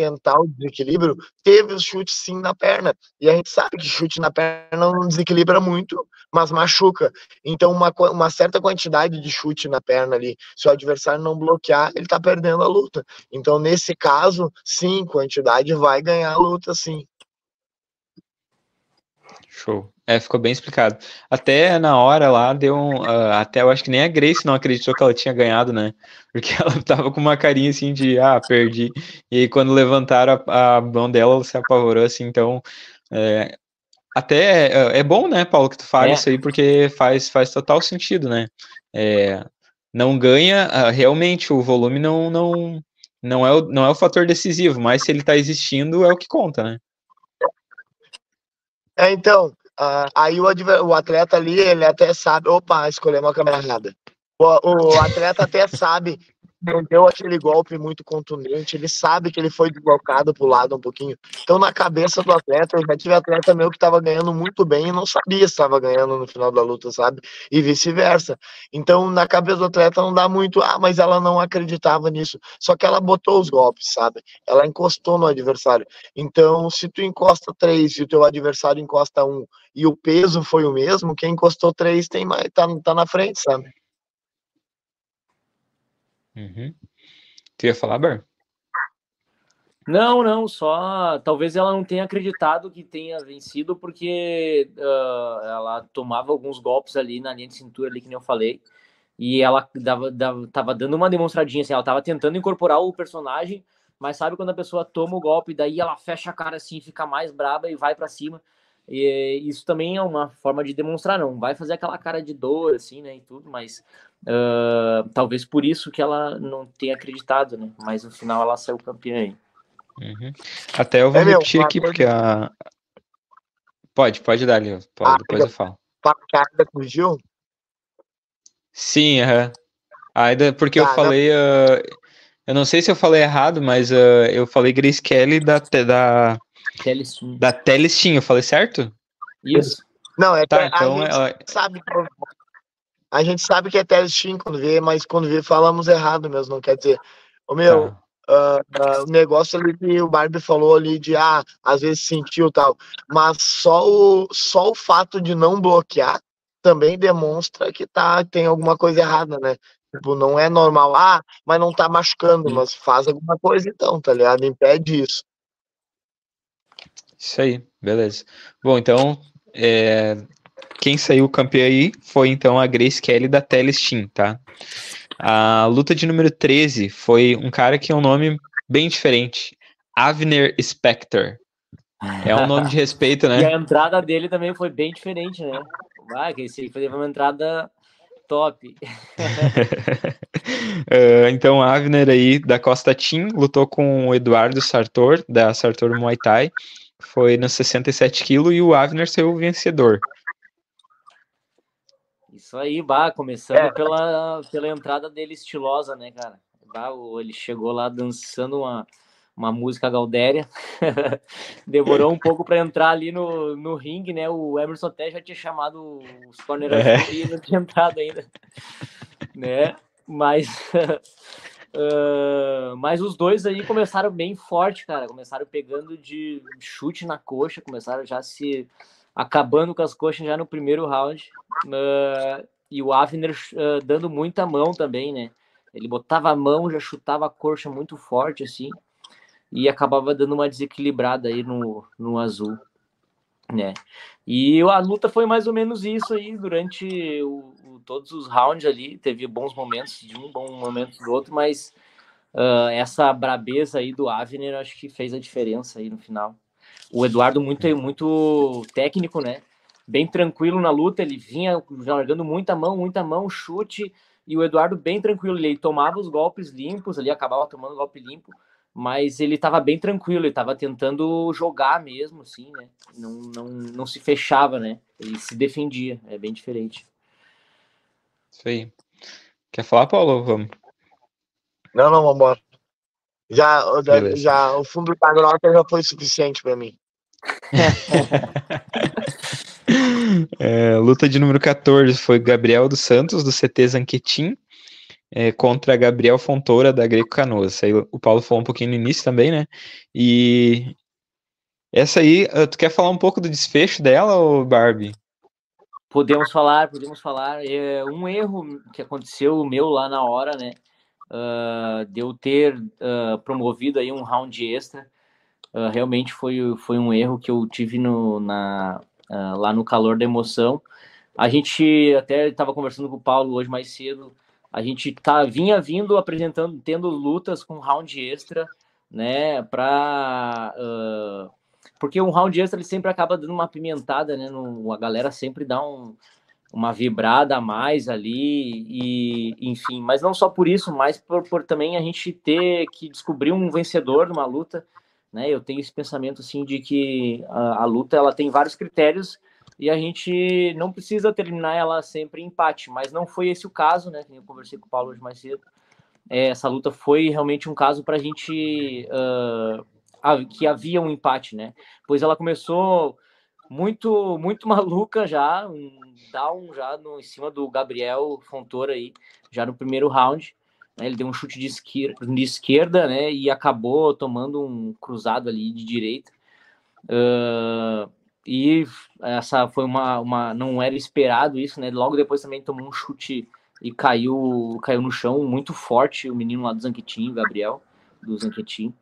tentar o desequilíbrio, teve os chutes sim na perna. E a gente sabe que chute na perna não desequilibra muito, mas machuca. Então, uma, uma certa quantidade de chute na perna ali, se o adversário não bloquear, ele tá perdendo a luta. Então, nesse caso, sim, quantidade vai ganhar a luta, sim. Show. É, ficou bem explicado. Até na hora lá deu um. Uh, até eu acho que nem a Grace não acreditou que ela tinha ganhado, né? Porque (laughs) ela tava com uma carinha assim de ah, perdi. E aí quando levantaram a, a mão dela, ela se apavorou assim, então. É, até é, é bom, né, Paulo, que tu fale é. isso aí, porque faz, faz total sentido, né? É, não ganha, uh, realmente o volume não, não, não, é o, não é o fator decisivo, mas se ele tá existindo é o que conta, né? É, então, Uh, aí o, o, atleta ali, ele até sabe, opa, escolheu uma câmera errada. O, o atleta até sabe não deu aquele golpe muito contundente, ele sabe que ele foi deslocado pro lado um pouquinho. Então, na cabeça do atleta, eu já tive atleta meu que estava ganhando muito bem e não sabia se estava ganhando no final da luta, sabe? E vice-versa. Então, na cabeça do atleta não dá muito, ah, mas ela não acreditava nisso. Só que ela botou os golpes, sabe? Ela encostou no adversário. Então, se tu encosta três e o teu adversário encosta um e o peso foi o mesmo, quem encostou três tem mais, tá, tá na frente, sabe? Uhum. Tu ia falar, Bar? Não, não, só talvez ela não tenha acreditado que tenha vencido, porque uh, ela tomava alguns golpes ali na linha de cintura, ali que nem eu falei, e ela dava, dava, tava dando uma demonstradinha, assim, ela tava tentando incorporar o personagem, mas sabe quando a pessoa toma o golpe, daí ela fecha a cara assim, fica mais braba e vai para cima. E isso também é uma forma de demonstrar, não vai fazer aquela cara de dor, assim, né, e tudo, mas uh, talvez por isso que ela não tenha acreditado, né, mas no final ela saiu campeã aí. Uhum. Até eu vou é, repetir aqui, porque a... Pode, pode dar, Leo, pode, ah, depois eu falo. Facada com o Gil? Sim, uhum. Ainda porque ah, eu falei... Uh, eu não sei se eu falei errado, mas uh, eu falei Grace Kelly da... da Telestim. Da Telestim, eu falei certo? Isso. Não, é tá, então a gente ela... sabe a gente sabe que é Telestim quando vê, mas quando vê falamos errado mesmo, não quer dizer. O meu, uh, uh, o negócio ali que o Barbie falou ali de ah, às vezes sentiu tal, mas só o, só o fato de não bloquear também demonstra que tá, tem alguma coisa errada, né? Tipo, não é normal, ah, mas não tá machucando, mas faz alguma coisa então, tá ligado? Impede isso. Isso aí, beleza. Bom, então, é, quem saiu campeão aí foi então a Grace Kelly da Telestim, tá? A luta de número 13 foi um cara que é um nome bem diferente. Avner Specter. É um nome de respeito, né? (laughs) e a entrada dele também foi bem diferente, né? Ah, que esse foi uma entrada top. uh, (laughs) então, Avner aí da Costa Team lutou com o Eduardo Sartor, da Sartor Muay Thai foi nos 67 quilos e o Avner saiu o vencedor. Isso aí, bah, começando é. pela, pela entrada dele estilosa, né, cara? Bah, ele chegou lá dançando uma, uma música gaudéria. (laughs) Demorou um pouco para entrar ali no, no ringue, né? O Emerson até já tinha chamado os corner é. e não tinha entrado ainda, (laughs) né? Mas (laughs) Uh, mas os dois aí começaram bem forte, cara. Começaram pegando de chute na coxa, começaram já se acabando com as coxas já no primeiro round. Uh, e o Avner uh, dando muita mão também, né? Ele botava a mão, já chutava a coxa muito forte, assim, e acabava dando uma desequilibrada aí no, no azul, né? E a luta foi mais ou menos isso aí durante o, todos os rounds ali, teve bons momentos de um, bom momento do outro, mas uh, essa brabeza aí do Avner acho que fez a diferença aí no final. O Eduardo muito muito técnico, né? Bem tranquilo na luta, ele vinha largando muita mão, muita mão, chute, e o Eduardo bem tranquilo, ele tomava os golpes limpos ali, acabava tomando golpe limpo, mas ele estava bem tranquilo, ele estava tentando jogar mesmo, assim, né? Não, não, não se fechava, né? Ele se defendia, é bem diferente. Isso aí. Quer falar, Paulo? Vamos. Não, não, vambora. Já, já, já, o fundo da grota já foi suficiente para mim. É, luta de número 14 foi Gabriel dos Santos, do CT Zanquetin, é, contra Gabriel Fontoura, da Greco Canoas. Aí o Paulo falou um pouquinho no início também, né? E essa aí, eh, tu quer falar um pouco do desfecho dela, ou Barbie? Podemos falar, podemos falar. É um erro que aconteceu meu lá na hora, né? Uh, de eu ter uh, promovido aí um round extra. Uh, realmente foi, foi um erro que eu tive no, na, lá no calor da emoção. A gente até estava conversando com o Paulo hoje mais cedo. A gente tá, vinha vindo apresentando, tendo lutas com round extra, né? Para porque um round extra ele sempre acaba dando uma pimentada, né? No, a galera sempre dá um, uma vibrada a mais ali, e enfim, mas não só por isso, mas por, por também a gente ter que descobrir um vencedor numa luta, né? Eu tenho esse pensamento assim de que a, a luta ela tem vários critérios e a gente não precisa terminar ela sempre em empate, mas não foi esse o caso, né? Eu conversei com o Paulo hoje mais cedo. É, essa luta foi realmente um caso para a gente que havia um empate, né? Pois ela começou muito muito (laughs) maluca já, um down já no, em cima do Gabriel Fontoura aí, já no primeiro round. Né? Ele deu um chute de esquerda, de esquerda, né? E acabou tomando um cruzado ali de direita. Uh, e essa foi uma, uma. Não era esperado isso, né? Logo depois também tomou um chute e caiu, caiu no chão muito forte o menino lá do Zanquetin, o Gabriel, do Zanquetin.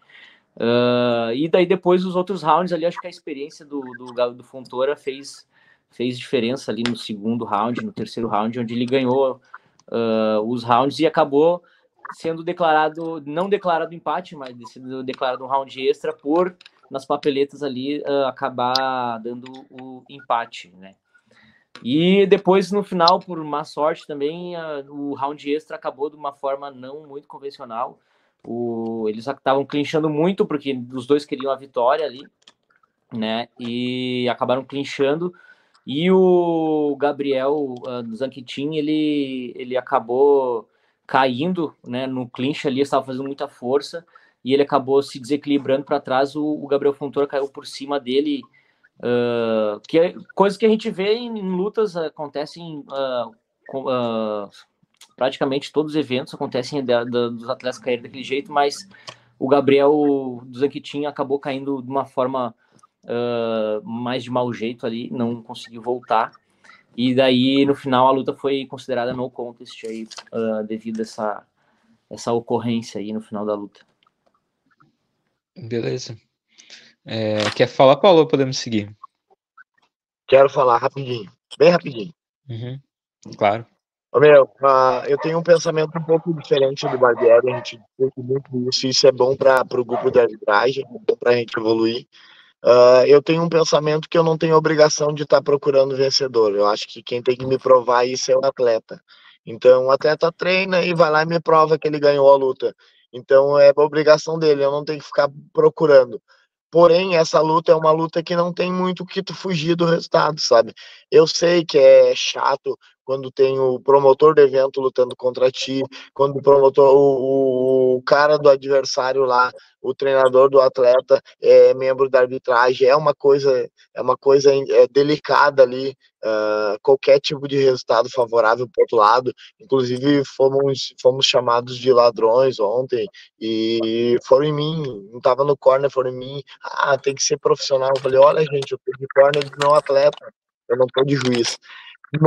Uh, e daí depois os outros rounds ali, acho que a experiência do, do, do Fontoura fez, fez diferença ali no segundo round, no terceiro round, onde ele ganhou uh, os rounds e acabou sendo declarado, não declarado empate, mas sendo declarado um round extra por, nas papeletas ali, uh, acabar dando o empate, né? E depois, no final, por má sorte também, o round extra acabou de uma forma não muito convencional, o, eles estavam clinchando muito, porque os dois queriam a vitória ali, né? E acabaram clinchando. E o Gabriel uh, Zanquitin, ele, ele acabou caindo né, no clinch ali, estava fazendo muita força e ele acabou se desequilibrando para trás. O, o, Gabriel Fontoura caiu por cima dele. Uh, que é coisa que a gente vê em, em lutas acontecem uh, uh, praticamente todos os eventos acontecem da, da, dos atletas caírem daquele jeito, mas o Gabriel do Zanquitin acabou caindo de uma forma mais de mau jeito ali, não conseguiu voltar. E daí, no final, a luta foi considerada no contest aí, uh, devido a essa, essa ocorrência aí no final da luta. Beleza. É, quer falar, Paulo, ou podemos seguir? Quero falar rapidinho, bem rapidinho. Uhum, claro. Ô, meu, uh, eu tenho um pensamento um pouco diferente do Barbieri, a gente tem muito isso, isso é bom para o grupo de arbitragem, é bom para a gente evoluir. Uh, eu tenho um pensamento que eu não tenho obrigação de estar tá procurando vencedor, eu acho que quem tem que me provar isso é o atleta. Então, o atleta treina e vai lá e me prova que ele ganhou a luta. Então, é obrigação dele, eu não tenho que ficar procurando. Porém, essa luta é uma luta que não tem muito que tu fugir do resultado, sabe? Eu sei que é chato quando tem o promotor do evento lutando contra ti, quando o promotor, o, o, cara do adversário lá, o treinador do atleta é membro da arbitragem, é uma coisa, é uma coisa é, delicada ali, uh, qualquer tipo de resultado favorável para outro lado, inclusive fomos, fomos chamados de ladrões ontem, e foram em mim, não estava no corner, foram em mim, ah, tem que ser profissional, eu falei, olha gente, eu tô de corner meu atleta, eu não tô de juiz,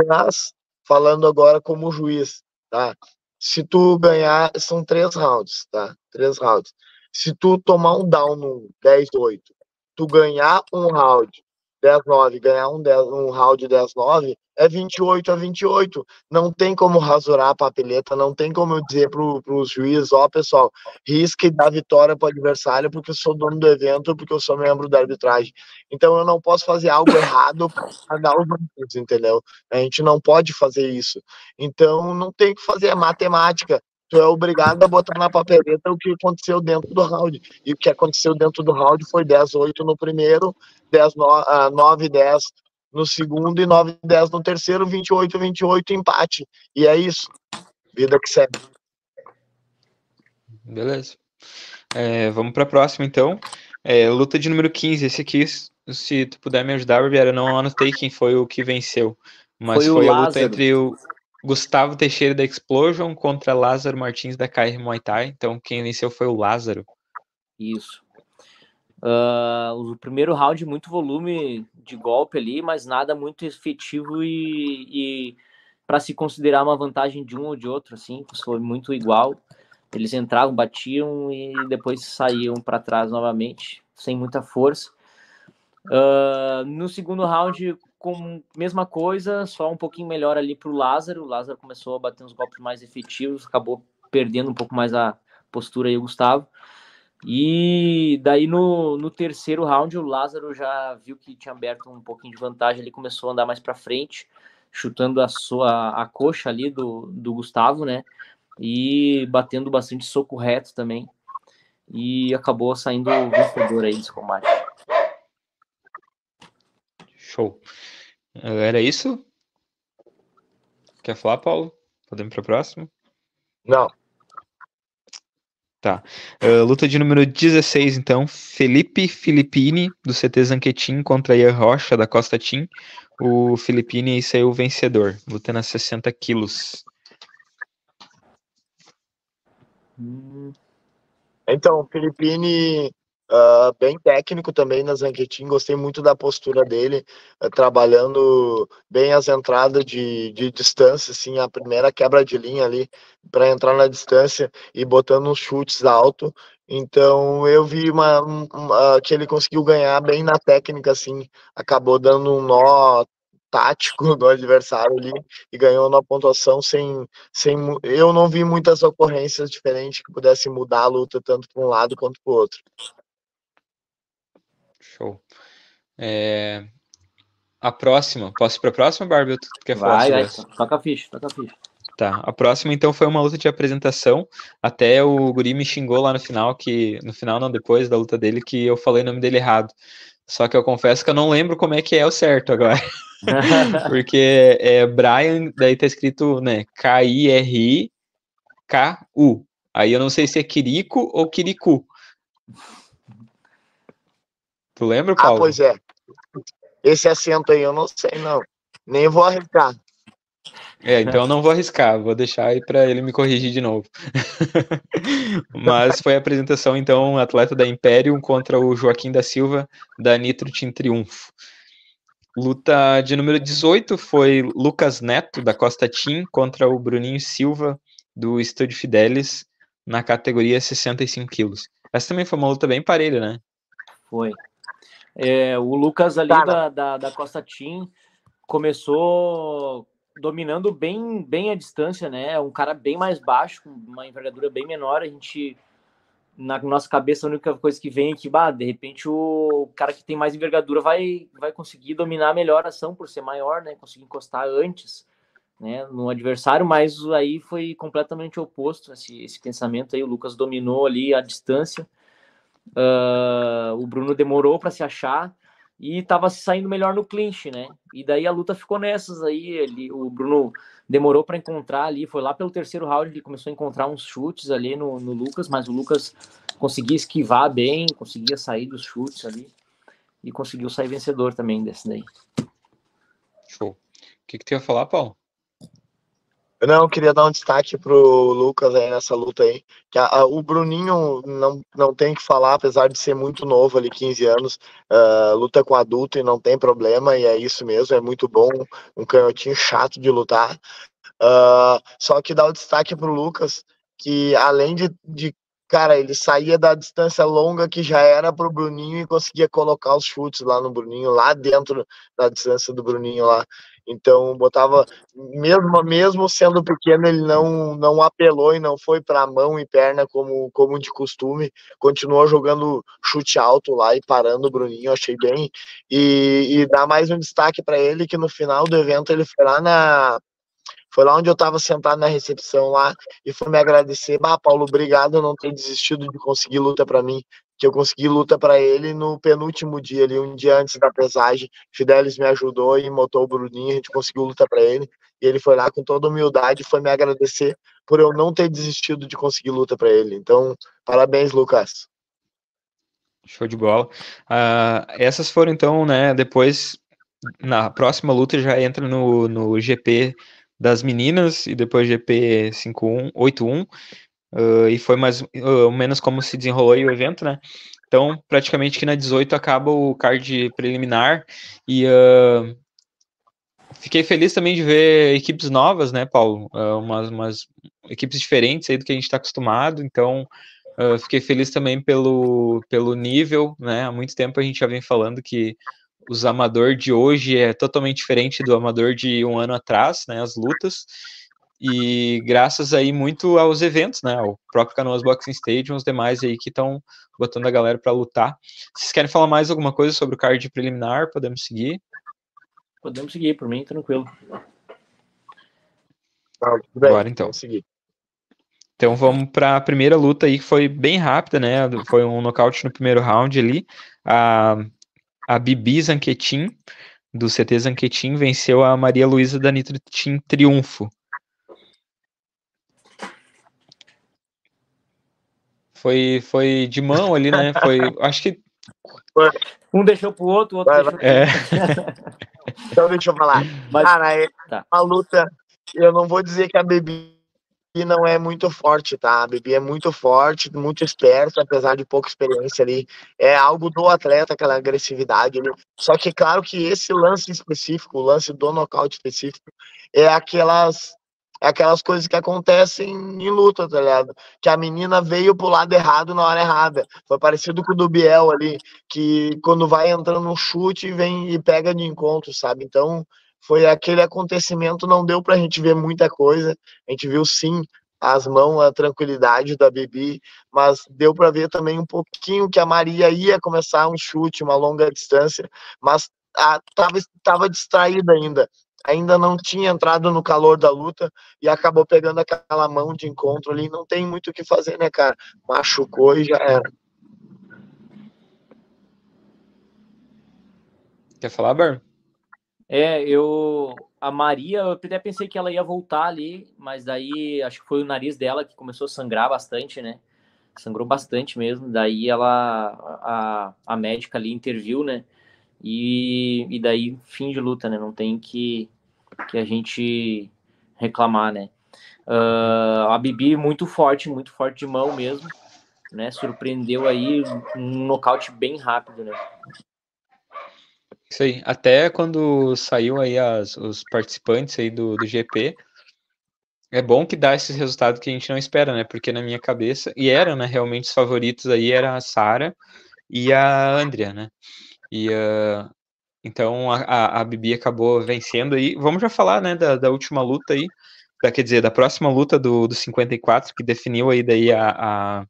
mas falando agora como juiz, tá? Se tu ganhar, são três rounds, tá? Três rounds. Se tu tomar um down no 10-8, tu ganhar um round 10-9, ganhar um, 10, um round 10-9, é 28 a 28. Não tem como rasurar a papeleta, não tem como eu dizer para os juízes, ó, pessoal, risque dar vitória para o adversário porque eu sou dono do evento, porque eu sou membro da arbitragem. Então eu não posso fazer algo errado para dar os números, entendeu? A gente não pode fazer isso. Então não tem que fazer, é matemática tu é obrigado a botar na papeleta o que aconteceu dentro do round. E o que aconteceu dentro do round foi 10-8 no primeiro, 10, 9, 10 no segundo e 9, 10 no terceiro, 28, 28 empate. E é isso. Vida que segue. Beleza. É, vamos para a próxima, então. É, luta de número 15. Esse aqui, se tu puder me ajudar, Barbieri, eu não anotei quem foi o que venceu. Mas foi, foi a luta entre o. Gustavo Teixeira da Explosion contra Lázaro Martins da KR Muay Thai. Então, quem venceu foi o Lázaro. Isso. Uh, o primeiro round, muito volume de golpe ali, mas nada muito efetivo e, e para se considerar uma vantagem de um ou de outro, assim, foi muito igual. Eles entravam, batiam e depois saíam para trás novamente, sem muita força. Uh, no segundo round, com mesma coisa, só um pouquinho melhor ali para o Lázaro. O Lázaro começou a bater uns golpes mais efetivos, acabou perdendo um pouco mais a postura aí, o Gustavo. E daí no, no terceiro round, o Lázaro já viu que tinha aberto um pouquinho de vantagem, ele começou a andar mais para frente, chutando a sua a coxa ali do, do Gustavo, né? E batendo bastante soco reto também. E acabou saindo vencedor aí desse combate. Show. Era isso? Quer falar, Paulo? Podemos para o próximo? Não. Tá. Uh, luta de número 16, então. Felipe Filippini, do CT Zanquetin, contra Ian Rocha, da Costa Team. O Filippini saiu vencedor, lutando a 60 quilos. Então, o Filippini Uh, bem técnico também na Zanquetin, gostei muito da postura dele, uh, trabalhando bem as entradas de, de distância, assim, a primeira quebra de linha ali para entrar na distância e botando uns chutes alto. Então eu vi uma, uma, que ele conseguiu ganhar bem na técnica, assim, acabou dando um nó tático (laughs) do adversário ali e ganhou na pontuação sem, sem eu não vi muitas ocorrências diferentes que pudessem mudar a luta tanto para um lado quanto para o outro. Show. É... A próxima, posso ir para a próxima, Barbie? Tu quer falar vai, vai, essa? toca a ficha, toca a ficha. Tá, a próxima então foi uma luta de apresentação. Até o Guri me xingou lá no final, que no final não depois da luta dele, que eu falei o nome dele errado. Só que eu confesso que eu não lembro como é que é o certo agora. (laughs) Porque é Brian, daí tá escrito, né, K-I-R-I-K-U. Aí eu não sei se é Kiriko ou Kiriku. Tu lembra, ah, Paulo? Ah, pois é. Esse acento aí eu não sei, não. Nem vou arriscar. É, então eu não vou arriscar, vou deixar aí para ele me corrigir de novo. (laughs) Mas foi a apresentação, então, atleta da Imperium contra o Joaquim da Silva, da Nitro Team Triunfo. Luta de número 18 foi Lucas Neto, da Costa Team, contra o Bruninho Silva, do Estúdio Fidelis, na categoria 65 quilos. Essa também foi uma luta bem parelha, né? Foi. É, o Lucas ali da, da, da, Costa Team começou dominando bem, bem a distância, né? Um cara bem mais baixo, com uma envergadura bem menor. A gente, na nossa cabeça, a única coisa que vem é que, bah, de repente, o cara que tem mais envergadura vai, vai conseguir dominar melhor a ação por ser maior, né? Conseguir encostar antes. Né, no adversário, mas aí foi completamente oposto esse, esse pensamento aí. O Lucas dominou ali a distância, Uh, o Bruno demorou para se achar e estava saindo melhor no clinch, né? E daí a luta ficou nessas aí. Ele, o Bruno demorou para encontrar ali, foi lá pelo terceiro round ele começou a encontrar uns chutes ali no, no Lucas, mas o Lucas conseguia esquivar bem, conseguia sair dos chutes ali e conseguiu sair vencedor também desse daí. Show. O que, que tu ia falar, Paulo? Não, eu queria dar um destaque pro Lucas aí nessa luta aí. Que a, a, o Bruninho não, não tem que falar, apesar de ser muito novo ali, 15 anos, uh, luta com adulto e não tem problema, e é isso mesmo, é muito bom, um canhotinho chato de lutar. Uh, só que dá o destaque pro Lucas, que além de, de cara, ele saía da distância longa que já era pro Bruninho e conseguia colocar os chutes lá no Bruninho, lá dentro da distância do Bruninho lá. Então, botava, mesmo, mesmo sendo pequeno, ele não, não apelou e não foi para mão e perna como, como de costume. Continuou jogando chute alto lá e parando o Bruninho, achei bem. E, e dá mais um destaque para ele que no final do evento ele foi lá na. Foi lá onde eu estava sentado na recepção lá e foi me agradecer. Bah, Paulo, obrigado não ter desistido de conseguir luta para mim que eu consegui luta para ele no penúltimo dia ali, um dia antes da pesagem. Fidelis me ajudou e motou o Bruninho, a gente conseguiu luta para ele. E ele foi lá com toda humildade, foi me agradecer por eu não ter desistido de conseguir luta para ele. Então, parabéns, Lucas. Show de bola. Uh, essas foram então, né? Depois, na próxima luta já entra no, no GP das meninas e depois GP 81, uh, e foi mais ou uh, menos como se desenrolou o evento, né? Então, praticamente que na 18 acaba o card preliminar e uh, fiquei feliz também de ver equipes novas, né, Paulo? Uh, umas, umas, equipes diferentes aí do que a gente está acostumado, então uh, fiquei feliz também pelo, pelo nível, né? Há muito tempo a gente já vem falando que os amador de hoje é totalmente diferente do amador de um ano atrás, né? As lutas. E graças aí muito aos eventos, né? O próprio Canoas Boxing Stadium, os demais aí que estão botando a galera para lutar. Vocês querem falar mais alguma coisa sobre o card preliminar? Podemos seguir? Podemos seguir, por mim, tranquilo. Bora então. Então vamos para a primeira luta aí, que foi bem rápida, né? Foi um nocaute no primeiro round ali. A, a Bibi Zanquetin, do CT Zanquetin, venceu a Maria Luísa da Nitro Team Triunfo. Foi, foi de mão ali, né? Foi, acho que. Um deixou pro outro, o outro vai, deixou pro é. Então deixa eu falar. Mas, Cara, é tá. uma luta. Eu não vou dizer que a Bebi não é muito forte, tá? A Bebi é muito forte, muito esperta, apesar de pouca experiência ali. É algo do atleta, aquela agressividade ali. Só que, claro que esse lance específico, o lance do nocaute específico, é aquelas é aquelas coisas que acontecem em luta, tá ligado? Que a menina veio pro lado errado na hora errada. Foi parecido com o do Biel ali, que quando vai entrando no chute, vem e pega de encontro, sabe? Então, foi aquele acontecimento, não deu pra gente ver muita coisa. A gente viu sim as mãos, a tranquilidade da Bibi, mas deu para ver também um pouquinho que a Maria ia começar um chute, uma longa distância, mas estava tava distraída ainda ainda não tinha entrado no calor da luta e acabou pegando aquela mão de encontro ali. Não tem muito o que fazer, né, cara? Machucou e já era. Quer falar, Bar? É, eu. A Maria, eu até pensei que ela ia voltar ali, mas daí acho que foi o nariz dela que começou a sangrar bastante, né? Sangrou bastante mesmo. Daí ela. A, a médica ali interviu, né? E, e daí, fim de luta, né? Não tem que, que a gente reclamar, né? Uh, a Bibi muito forte, muito forte de mão mesmo, né? Surpreendeu aí um nocaute bem rápido, né? Isso aí. Até quando saiu aí as, os participantes aí do, do GP, é bom que dá esses resultados que a gente não espera, né? Porque na minha cabeça, e eram, né, realmente os favoritos aí era a Sara e a Andrea, né? E uh, então a, a Bibi acabou vencendo aí. Vamos já falar, né, da, da última luta aí, da, quer dizer, da próxima luta do, do 54, que definiu aí daí a, a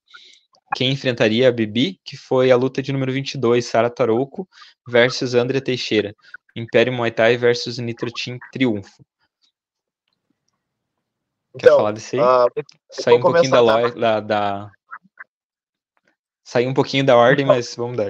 quem enfrentaria a Bibi, que foi a luta de número 22, Sara Tarouco versus André Teixeira. Império Muay Thai versus Nitro Team Triunfo. Quer então, falar desse aí? Uh, Saiu um pouquinho da, da, da... Saiu um pouquinho da ordem, mas vamos dar.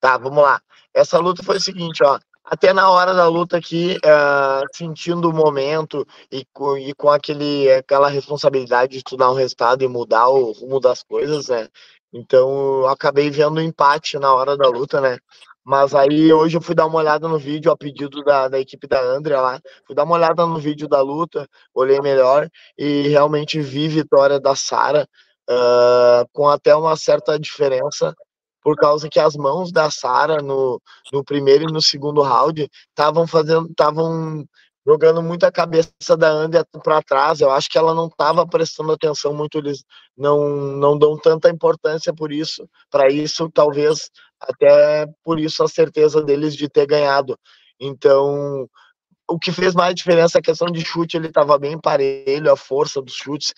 Tá, vamos lá. Essa luta foi o seguinte, ó. Até na hora da luta aqui, uh, sentindo o momento e com, e com aquele, aquela responsabilidade de tu dar um resultado e mudar o rumo das coisas, né? Então, eu acabei vendo o empate na hora da luta, né? Mas aí hoje eu fui dar uma olhada no vídeo a pedido da, da equipe da Andrea lá. Fui dar uma olhada no vídeo da luta, olhei melhor e realmente vi vitória da Sara uh, com até uma certa diferença por causa que as mãos da Sara no, no primeiro e no segundo round estavam fazendo, estavam jogando muito a cabeça da Andrea para trás. Eu acho que ela não estava prestando atenção muito, eles não não dão tanta importância por isso, para isso talvez até por isso a certeza deles de ter ganhado. Então, o que fez mais diferença é a questão de chute, ele estava bem parelho, a força dos chutes,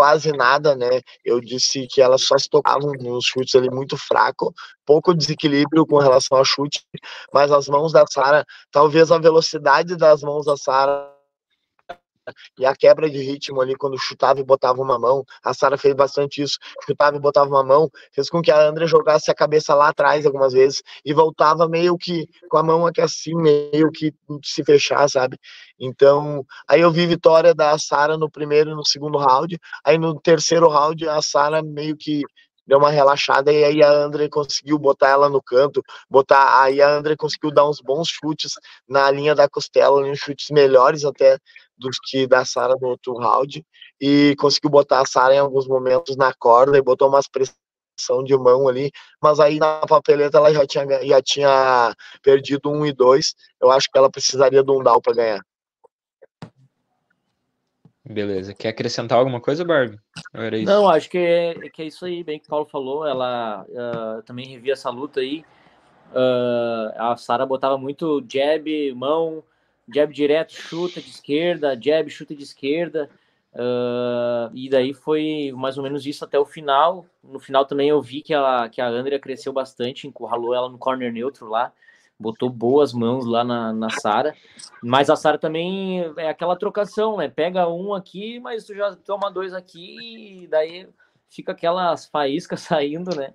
quase nada, né? Eu disse que elas só se tocavam nos chutes ali muito fraco, pouco desequilíbrio com relação ao chute, mas as mãos da Sara, talvez a velocidade das mãos da Sara e a quebra de ritmo ali quando chutava e botava uma mão. A Sara fez bastante isso, chutava e botava uma mão, fez com que a André jogasse a cabeça lá atrás algumas vezes e voltava meio que com a mão aqui assim, meio que se fechar, sabe? Então, aí eu vi vitória da Sara no primeiro e no segundo round, aí no terceiro round a Sara meio que deu uma relaxada e aí a André conseguiu botar ela no canto, botar aí a André conseguiu dar uns bons chutes na linha da costela, uns chutes melhores até dos que da Sara no outro round e conseguiu botar a Sara em alguns momentos na corda e botou umas pressão de mão ali, mas aí na papeleta ela já tinha, já tinha perdido um e dois. Eu acho que ela precisaria de um down para ganhar. Beleza. Quer acrescentar alguma coisa, Barbie? Não, acho que é, que é isso aí, bem que o Paulo falou. Ela uh, também revia essa luta aí. Uh, a Sara botava muito jab, mão, jab direto, chuta de esquerda, jab, chuta de esquerda. Uh, e daí foi mais ou menos isso até o final. No final também eu vi que, ela, que a Andrea cresceu bastante, encurralou ela no corner neutro lá botou boas mãos lá na, na Sara. Mas a Sara também é aquela trocação, né? Pega um aqui, mas tu já toma dois aqui, e daí fica aquelas faíscas (laughs) saindo, né?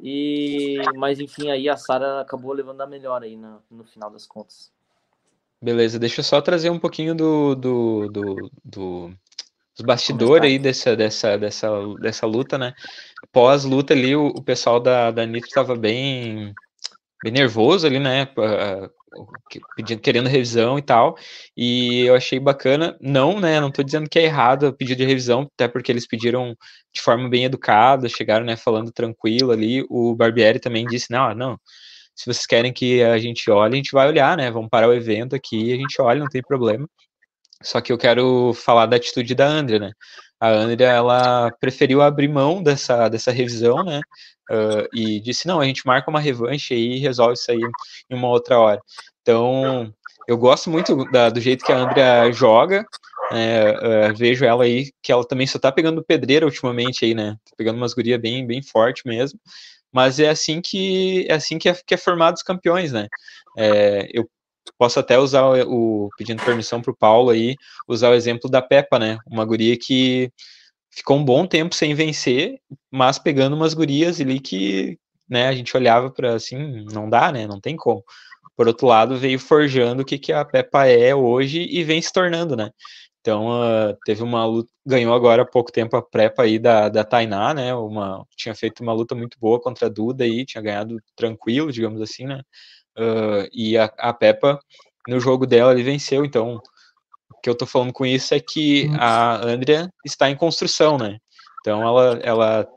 E, mas enfim, aí a Sara acabou levando a melhor aí no, no final das contas. Beleza, deixa eu só trazer um pouquinho do, do, do, do dos bastidores aí dessa, dessa, dessa, dessa luta, né? Pós-luta ali, o, o pessoal da, da Nitro estava bem bem nervoso ali, né? Pedindo, querendo revisão e tal. E eu achei bacana. Não, né? Não tô dizendo que é errado o pedido de revisão, até porque eles pediram de forma bem educada, chegaram, né, falando tranquilo ali. O Barbieri também disse: não, não. Se vocês querem que a gente olhe, a gente vai olhar, né? Vamos parar o evento aqui, a gente olha, não tem problema. Só que eu quero falar da atitude da Andrea, né? A Andrea, ela preferiu abrir mão dessa, dessa revisão, né? Uh, e disse, não, a gente marca uma revanche aí e resolve isso aí em uma outra hora. Então, eu gosto muito da, do jeito que a Andrea joga, é, uh, vejo ela aí, que ela também só tá pegando pedreira ultimamente aí, né? Tá pegando umas gurias bem, bem forte mesmo. Mas é assim que é assim que é, que é formado os campeões, né? É, eu posso até usar o, o pedindo permissão para o Paulo aí, usar o exemplo da Peppa, né? Uma guria que ficou um bom tempo sem vencer, mas pegando umas gurias ali que, né, a gente olhava para assim, não dá, né? Não tem como. Por outro lado, veio forjando o que, que a Peppa é hoje e vem se tornando, né? Então, uh, teve uma luta, ganhou agora há pouco tempo a prepa aí da, da Tainá, né? Uma, tinha feito uma luta muito boa contra a Duda aí, tinha ganhado tranquilo, digamos assim, né? Uh, e a, a Peppa, no jogo dela, ele venceu. Então, o que eu tô falando com isso é que a Andrea está em construção, né? Então, ela, ela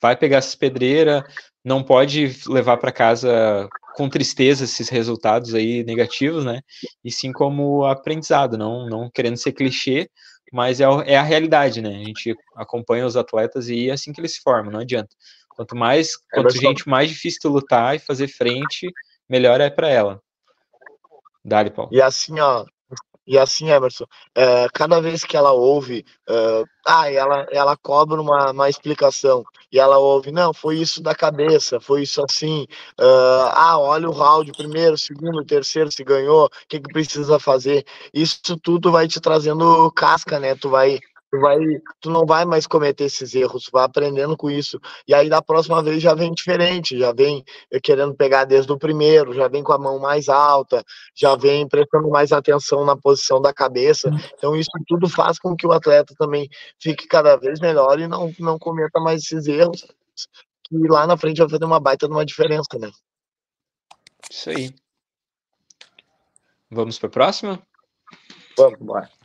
vai pegar essas pedreiras, não pode levar para casa com tristeza esses resultados aí negativos, né? E sim como aprendizado, não, não querendo ser clichê, mas é, é a realidade, né? A gente acompanha os atletas e é assim que eles se formam, não adianta. Quanto mais, é quanto gente mais difícil lutar e fazer frente, melhor é para ela. Dali, Paulo. E assim, ó, e assim, Emerson, é, cada vez que ela ouve, é, ah, ela, ela cobra uma, uma explicação, e ela ouve, não, foi isso da cabeça, foi isso assim, uh, ah, olha o round, primeiro, segundo, terceiro, se ganhou, o que, que precisa fazer? Isso tudo vai te trazendo casca, né? Tu vai tu vai, tu não vai mais cometer esses erros, tu vai aprendendo com isso. E aí da próxima vez já vem diferente, já vem querendo pegar desde o primeiro, já vem com a mão mais alta, já vem prestando mais atenção na posição da cabeça. Então isso tudo faz com que o atleta também fique cada vez melhor e não, não cometa mais esses erros, que lá na frente vai fazer uma baita de uma diferença, né? Isso aí. Vamos para a próxima? Vamos, bora.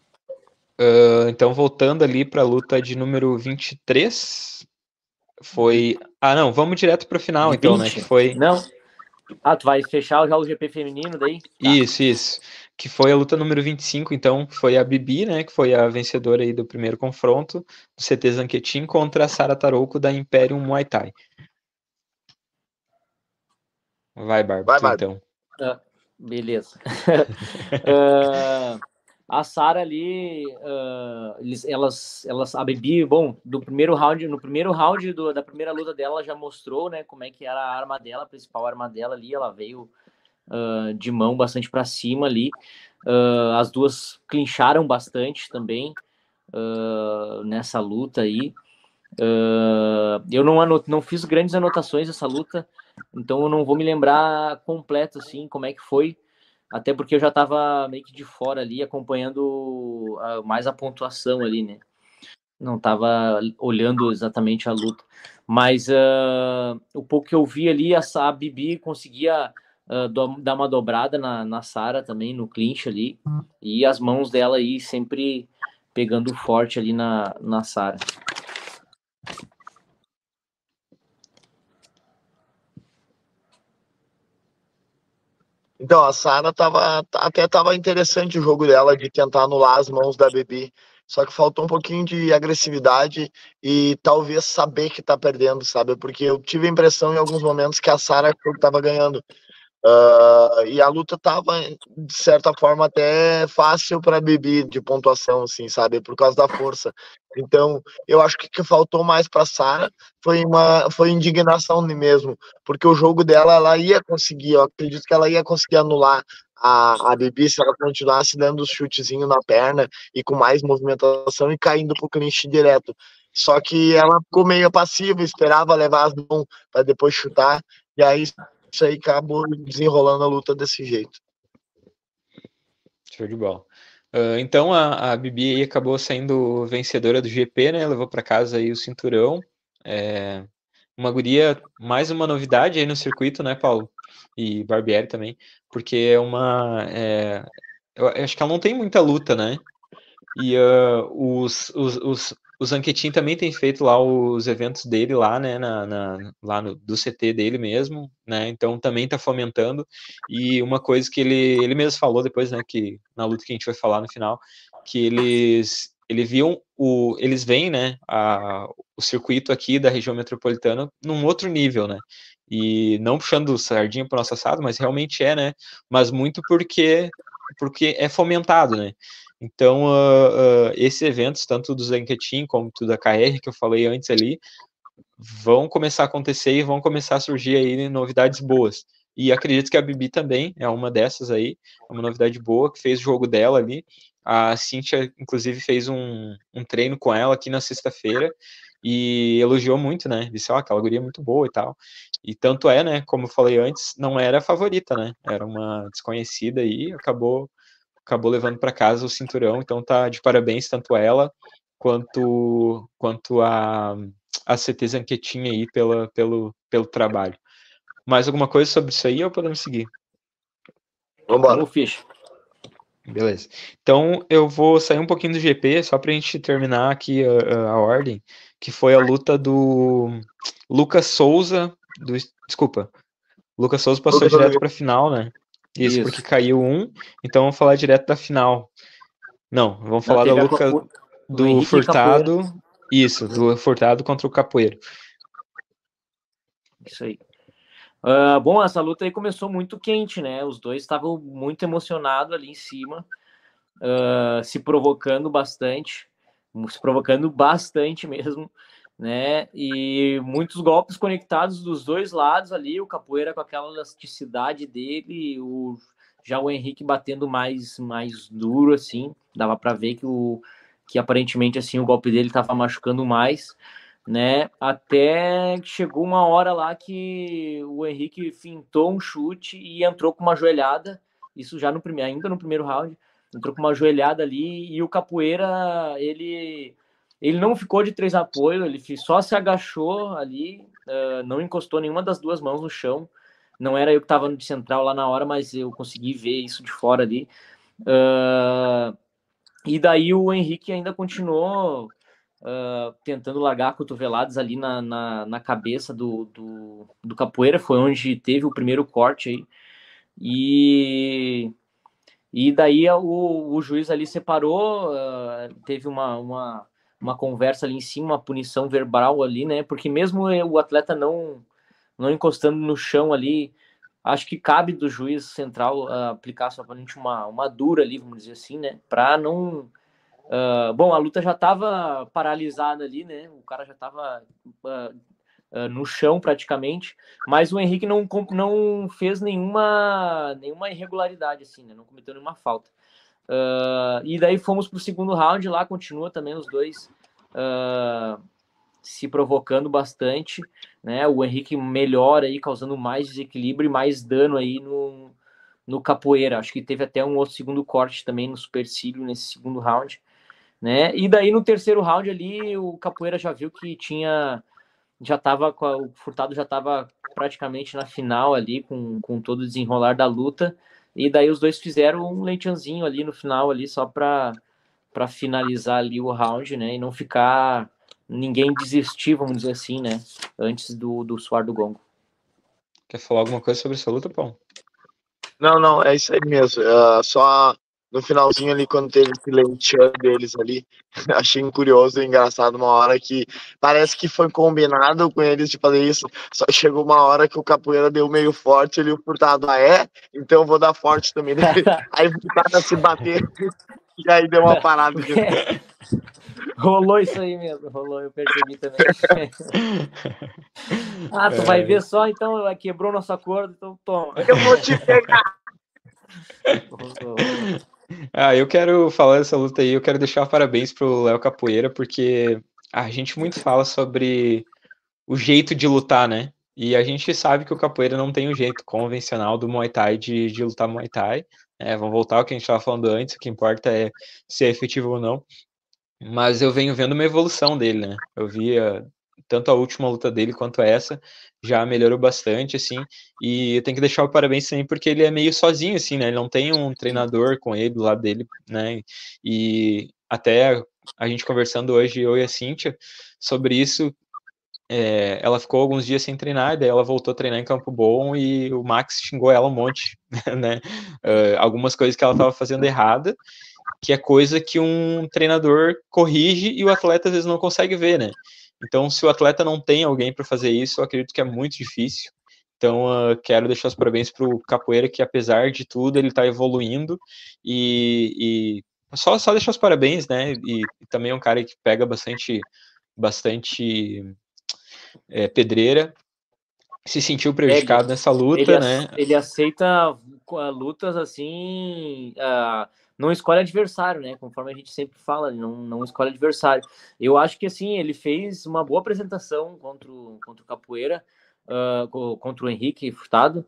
Uh, então, voltando ali para a luta de número 23, foi. Ah, não, vamos direto para o final, então, né? Que foi. Não. Ah, tu vai fechar já o GP feminino daí? Tá. Isso, isso. Que foi a luta número 25, então, foi a Bibi, né? Que foi a vencedora aí do primeiro confronto do CT Zanquetin contra a Sara Tarouco da Imperium Muay Thai. Vai, Bárbara, vai, então. Ah, beleza. uh... (laughs) a Sara ali, uh, elas, elas, a Bibi, bom, do primeiro round, no primeiro round do, da primeira luta dela, já mostrou, né, como é que era a arma dela, a principal arma dela ali, ela veio uh, de mão bastante para cima ali, uh, as duas clincharam bastante também nessa luta aí, eu não, anot, não fiz grandes anotações dessa luta, então eu não vou me lembrar completo, assim, como é que foi, até porque eu já estava meio que de fora ali, acompanhando a, mais a pontuação ali, né? Não estava olhando exatamente a luta. Mas uh, o pouco que eu vi ali, a, a Bibi conseguia uh, do, dar uma dobrada na, na Sara também, no clinch ali. E as mãos dela aí sempre pegando forte ali na, na Sara. Então, a Sara tava, até tava interessante o jogo dela de tentar anular as mãos da Bibi. Só que faltou um pouquinho de agressividade e talvez saber que tá perdendo, sabe? Porque eu tive a impressão em alguns momentos que a Sara estava ganhando. Uh, e a luta tava, de certa forma, até fácil para Bibi de pontuação, assim, sabe? Por causa da força. Então, eu acho que o que faltou mais para Sara foi uma foi indignação mesmo, porque o jogo dela ela ia conseguir, eu acredito que ela ia conseguir anular a, a Bibi se ela continuasse dando os chutezinhos na perna e com mais movimentação e caindo pro clinch direto. Só que ela ficou meio passiva, esperava levar as mãos para depois chutar, e aí isso aí acabou desenrolando a luta desse jeito. Show de bola. Uh, então a, a Bibi acabou sendo vencedora do GP, né? Levou para casa aí o cinturão. É, uma guria, mais uma novidade aí no circuito, né, Paulo? E Barbieri também, porque é uma. É, eu acho que ela não tem muita luta, né? E uh, os, os, os, o Zanquetin também tem feito lá os eventos dele lá, né, na, na, lá no, do CT dele mesmo, né, então também tá fomentando, e uma coisa que ele, ele mesmo falou depois, né, que na luta que a gente vai falar no final, que eles, ele viam o, eles veem, né, a, o circuito aqui da região metropolitana num outro nível, né, e não puxando sardinha para nosso assado, mas realmente é, né, mas muito porque, porque é fomentado, né, então, uh, uh, esses eventos, tanto do Zenketin como da KR, que eu falei antes ali, vão começar a acontecer e vão começar a surgir aí novidades boas. E acredito que a Bibi também é uma dessas aí, é uma novidade boa, que fez o jogo dela ali. A Cintia, inclusive, fez um, um treino com ela aqui na sexta-feira e elogiou muito, né? Disse, ó, oh, aquela guria é muito boa e tal. E tanto é, né? Como eu falei antes, não era a favorita, né? Era uma desconhecida e acabou acabou levando para casa o cinturão, então tá de parabéns tanto ela quanto quanto a a CT Zanquetinha aí pela, pelo, pelo trabalho. Mais alguma coisa sobre isso aí ou podemos seguir? Vamos embora. Ficha. Beleza. Então eu vou sair um pouquinho do GP só para a gente terminar aqui a, a, ordem, que foi a luta do Lucas Souza, do desculpa, Lucas Souza passou Lucas direto para a final, né? Isso, Isso, porque caiu um, então vamos falar direto da final. Não, vamos falar da luta do Furtado. Isso, do Furtado contra o Capoeiro. Isso aí. Uh, bom, essa luta aí começou muito quente, né? Os dois estavam muito emocionados ali em cima, uh, se provocando bastante, se provocando bastante mesmo né? E muitos golpes conectados dos dois lados ali, o Capoeira com aquela elasticidade dele, o já o Henrique batendo mais mais duro assim, dava para ver que o que aparentemente assim o golpe dele estava machucando mais, né? Até que chegou uma hora lá que o Henrique fintou um chute e entrou com uma joelhada, isso já no primeiro, ainda no primeiro round, entrou com uma joelhada ali e o Capoeira ele ele não ficou de três apoio, ele só se agachou ali, uh, não encostou nenhuma das duas mãos no chão. Não era eu que estava de central lá na hora, mas eu consegui ver isso de fora ali. Uh, e daí o Henrique ainda continuou uh, tentando largar cotoveladas ali na, na, na cabeça do, do, do, Capoeira, foi onde teve o primeiro corte aí. E, e daí o, o juiz ali separou, uh, teve uma, uma uma conversa ali em cima, uma punição verbal ali, né? Porque mesmo o atleta não não encostando no chão ali, acho que cabe do juiz central uh, aplicar somente uma, uma dura ali, vamos dizer assim, né? Para não. Uh, bom, a luta já estava paralisada ali, né? O cara já estava uh, ah, no chão praticamente, mas o Henrique não, não fez nenhuma, nenhuma irregularidade, assim, né? Não cometeu nenhuma falta. Uh, e daí fomos para o segundo round, lá continua também os dois uh, se provocando bastante, né? O Henrique melhora aí, causando mais desequilíbrio e mais dano aí no, no capoeira. Acho que teve até um outro segundo corte também no supercílio nesse segundo round, né? E daí no terceiro round ali, o capoeira já viu que tinha já tava o Furtado já estava praticamente na final ali com, com todo o desenrolar da luta e daí os dois fizeram um leitãozinho ali no final ali só para para finalizar ali o round, né, e não ficar ninguém desistir, vamos dizer assim, né, antes do do suar do gongo. Quer falar alguma coisa sobre essa luta, Paulo? Não, não, é isso aí mesmo. Uh, só no finalzinho ali, quando teve esse leitão deles ali, (laughs) achei curioso e engraçado uma hora que parece que foi combinado com eles de fazer isso, só chegou uma hora que o capoeira deu meio forte ali, o Furtado, ah é? Então eu vou dar forte também. (laughs) aí o Furtado se bater (laughs) e aí deu uma parada. De... Rolou isso aí mesmo, rolou, eu percebi também. ah, tu é. vai ver só, então quebrou nosso acordo, então toma. Eu vou te pegar. Ah, eu quero falar dessa luta aí, eu quero deixar parabéns pro Léo Capoeira, porque a gente muito fala sobre o jeito de lutar, né? E a gente sabe que o capoeira não tem o jeito convencional do Muay Thai de, de lutar Muay Thai. É, vamos voltar ao que a gente estava falando antes, o que importa é se é efetivo ou não. Mas eu venho vendo uma evolução dele, né? Eu via tanto a última luta dele quanto essa já melhorou bastante, assim, e eu tenho que deixar o parabéns também porque ele é meio sozinho, assim, né, ele não tem um treinador com ele do lado dele, né, e até a gente conversando hoje, eu e a Cíntia, sobre isso, é, ela ficou alguns dias sem treinar, daí ela voltou a treinar em Campo Bom e o Max xingou ela um monte, (laughs) né, uh, algumas coisas que ela estava fazendo errada, que é coisa que um treinador corrige e o atleta às vezes não consegue ver, né, então, se o atleta não tem alguém para fazer isso, eu acredito que é muito difícil. Então, uh, quero deixar os parabéns para o Capoeira, que apesar de tudo, ele está evoluindo e, e, só, só deixar os parabéns, né? E, e, também é um cara que pega bastante, bastante é, pedreira. Se sentiu prejudicado ele, nessa luta, ele, né? Ele aceita lutas assim. Uh não escolhe adversário, né? Conforme a gente sempre fala, não, não escolhe adversário. Eu acho que assim, ele fez uma boa apresentação contra o, contra o Capoeira, uh, contra o Henrique Furtado.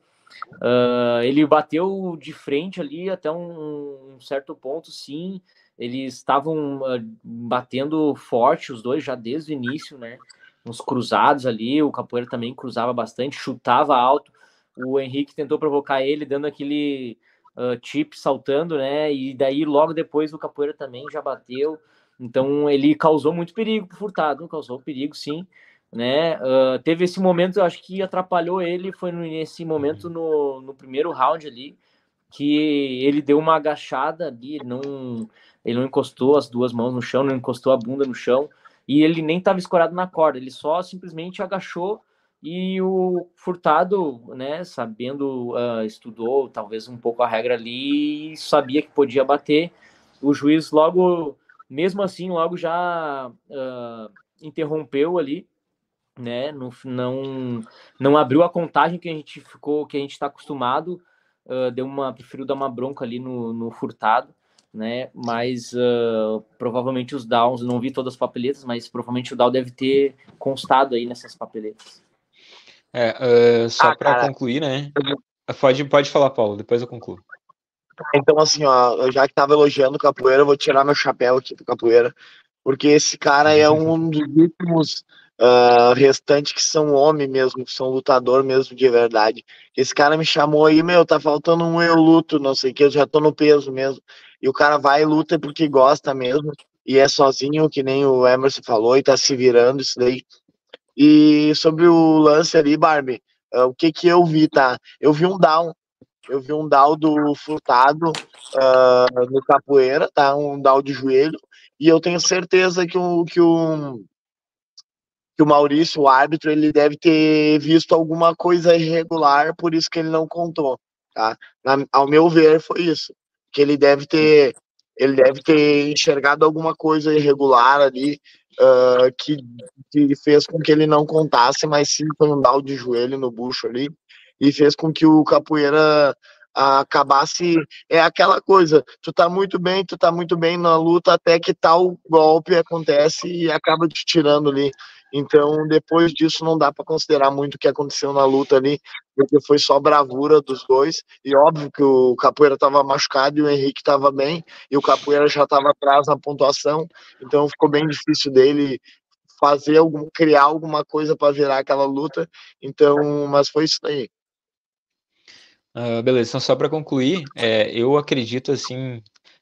Uh, ele bateu de frente ali até um, um certo ponto, sim. Eles estavam uh, batendo forte, os dois, já desde o início, né? Uns cruzados ali. O Capoeira também cruzava bastante, chutava alto. O Henrique tentou provocar ele, dando aquele uh, chip saltando, né? E daí logo depois o Capoeira também já bateu. Então ele causou muito perigo pro Furtado, causou perigo sim, né? Uh, teve esse momento, eu acho que atrapalhou ele, foi nesse momento no, no primeiro round ali, que ele deu uma agachada ali, ele não, ele não encostou as duas mãos no chão, não encostou a bunda no chão, e ele nem estava escorado na corda, ele só simplesmente agachou e o Furtado, né, sabendo, uh, estudou talvez um pouco a regra ali, sabia que podia bater. O juiz logo, mesmo assim, logo já uh, interrompeu ali, né, no, não, não abriu a contagem que a gente ficou, que a gente está acostumado, uh, deu uma, preferiu dar uma bronca ali no, no Furtado, né, mas provavelmente os downs, não vi todas as papeletas, mas provavelmente o down deve ter constado aí nessas papeletas. É, uh, só ah, para concluir, né? Pode, pode falar, Paulo, depois eu concluo. Então, assim, ó, já que tava elogiando o Capoeira, eu vou tirar meu chapéu aqui do Capoeira, porque esse cara é um dos últimos uh, restantes que são homem mesmo, que são lutador mesmo de verdade. Esse cara me chamou aí, meu, tá faltando um eu luto, não sei o que, eu já tô no peso mesmo. E o cara vai e luta porque gosta mesmo, e é sozinho, que nem o Emerson falou, e tá se virando isso daí. E sobre o lance ali, Barbie, uh, o que que eu vi, tá? Eu vi um down. Eu vi um down do Furtado uh, no capoeira, tá? Um down de joelho. E eu tenho certeza que o, que o, que o Maurício, o árbitro, ele deve ter visto alguma coisa irregular, por isso que ele não contou, tá? Na, ao meu ver, foi isso. Que ele deve ter ele deve ter enxergado alguma coisa irregular ali uh, que, que fez com que ele não contasse, mas sim foi um down de joelho no bucho ali, e fez com que o capoeira acabasse é aquela coisa, tu tá muito bem, tu tá muito bem na luta até que tal golpe acontece e acaba te tirando ali. Então, depois disso, não dá para considerar muito o que aconteceu na luta ali, porque foi só bravura dos dois. E óbvio que o Capoeira estava machucado e o Henrique estava bem, e o Capoeira já estava atrás na pontuação, então ficou bem difícil dele fazer algum, criar alguma coisa para virar aquela luta. Então, mas foi isso aí. Uh, beleza, então só para concluir, é, eu acredito assim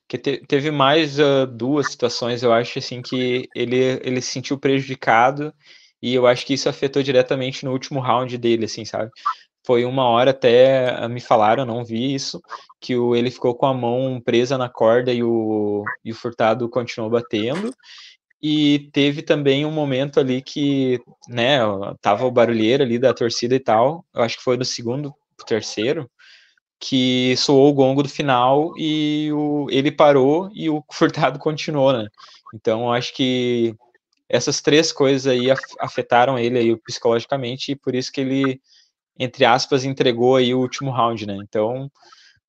que te, teve mais uh, duas situações, eu acho assim que ele ele se sentiu prejudicado e eu acho que isso afetou diretamente no último round dele, assim, sabe? Foi uma hora até me falaram, não vi isso, que o, ele ficou com a mão presa na corda e o, e o Furtado continuou batendo. E teve também um momento ali que, né, tava o barulheiro ali da torcida e tal. Eu acho que foi no segundo, terceiro, que soou o gongo do final e o, ele parou e o (laughs) Furtado continuou, né? Então, acho que essas três coisas aí afetaram ele aí psicologicamente e por isso que ele, entre aspas, entregou aí o último round, né? Então,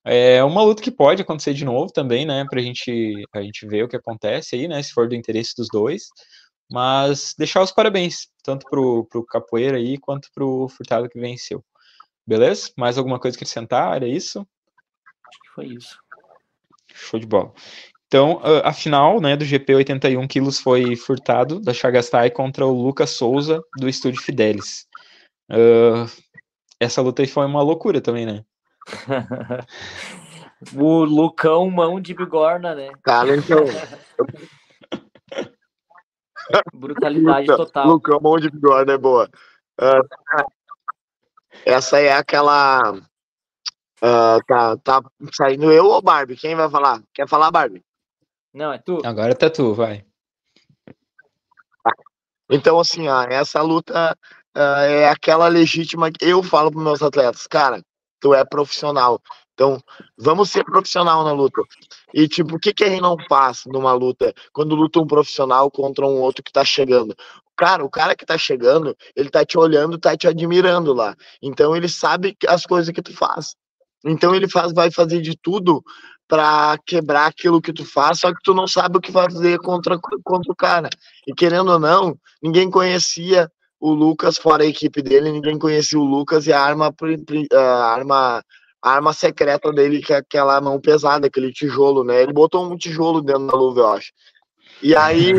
é uma luta que pode acontecer de novo também, né? Pra gente, a gente ver o que acontece aí, né? Se for do interesse dos dois. Mas deixar os parabéns, tanto pro, pro Capoeira aí, quanto pro Furtado que venceu. Beleza? Mais alguma coisa que acrescentar? Era isso? Acho que foi isso. Show de bola. Então, a final né, do GP 81 quilos foi furtado da Chagastai contra o Lucas Souza do Estúdio Fidelis. Uh, essa luta aí foi uma loucura também, né? (laughs) o Lucão mão de bigorna, né? Cara, então. (laughs) Brutalidade total. Lucão mão de bigorna é boa. Uh, essa é aquela. Uh, tá, tá saindo eu ou Barbie? Quem vai falar? Quer falar, Barbie? Não, é tu. Agora tá tu, vai. Então, assim, ó, essa luta uh, é aquela legítima que eu falo para meus atletas, cara, tu é profissional. Então, vamos ser profissional na luta. E, tipo, o que, que a gente não faz numa luta quando luta um profissional contra um outro que tá chegando? Cara, o cara que tá chegando, ele tá te olhando, tá te admirando lá. Então, ele sabe as coisas que tu faz. Então, ele faz, vai fazer de tudo para quebrar aquilo que tu faz, só que tu não sabe o que fazer contra, contra o cara. E querendo ou não, ninguém conhecia o Lucas fora a equipe dele, ninguém conhecia o Lucas e a arma, a arma a arma secreta dele, que é aquela mão pesada, aquele tijolo, né? Ele botou um tijolo dentro da luva, eu acho. E aí,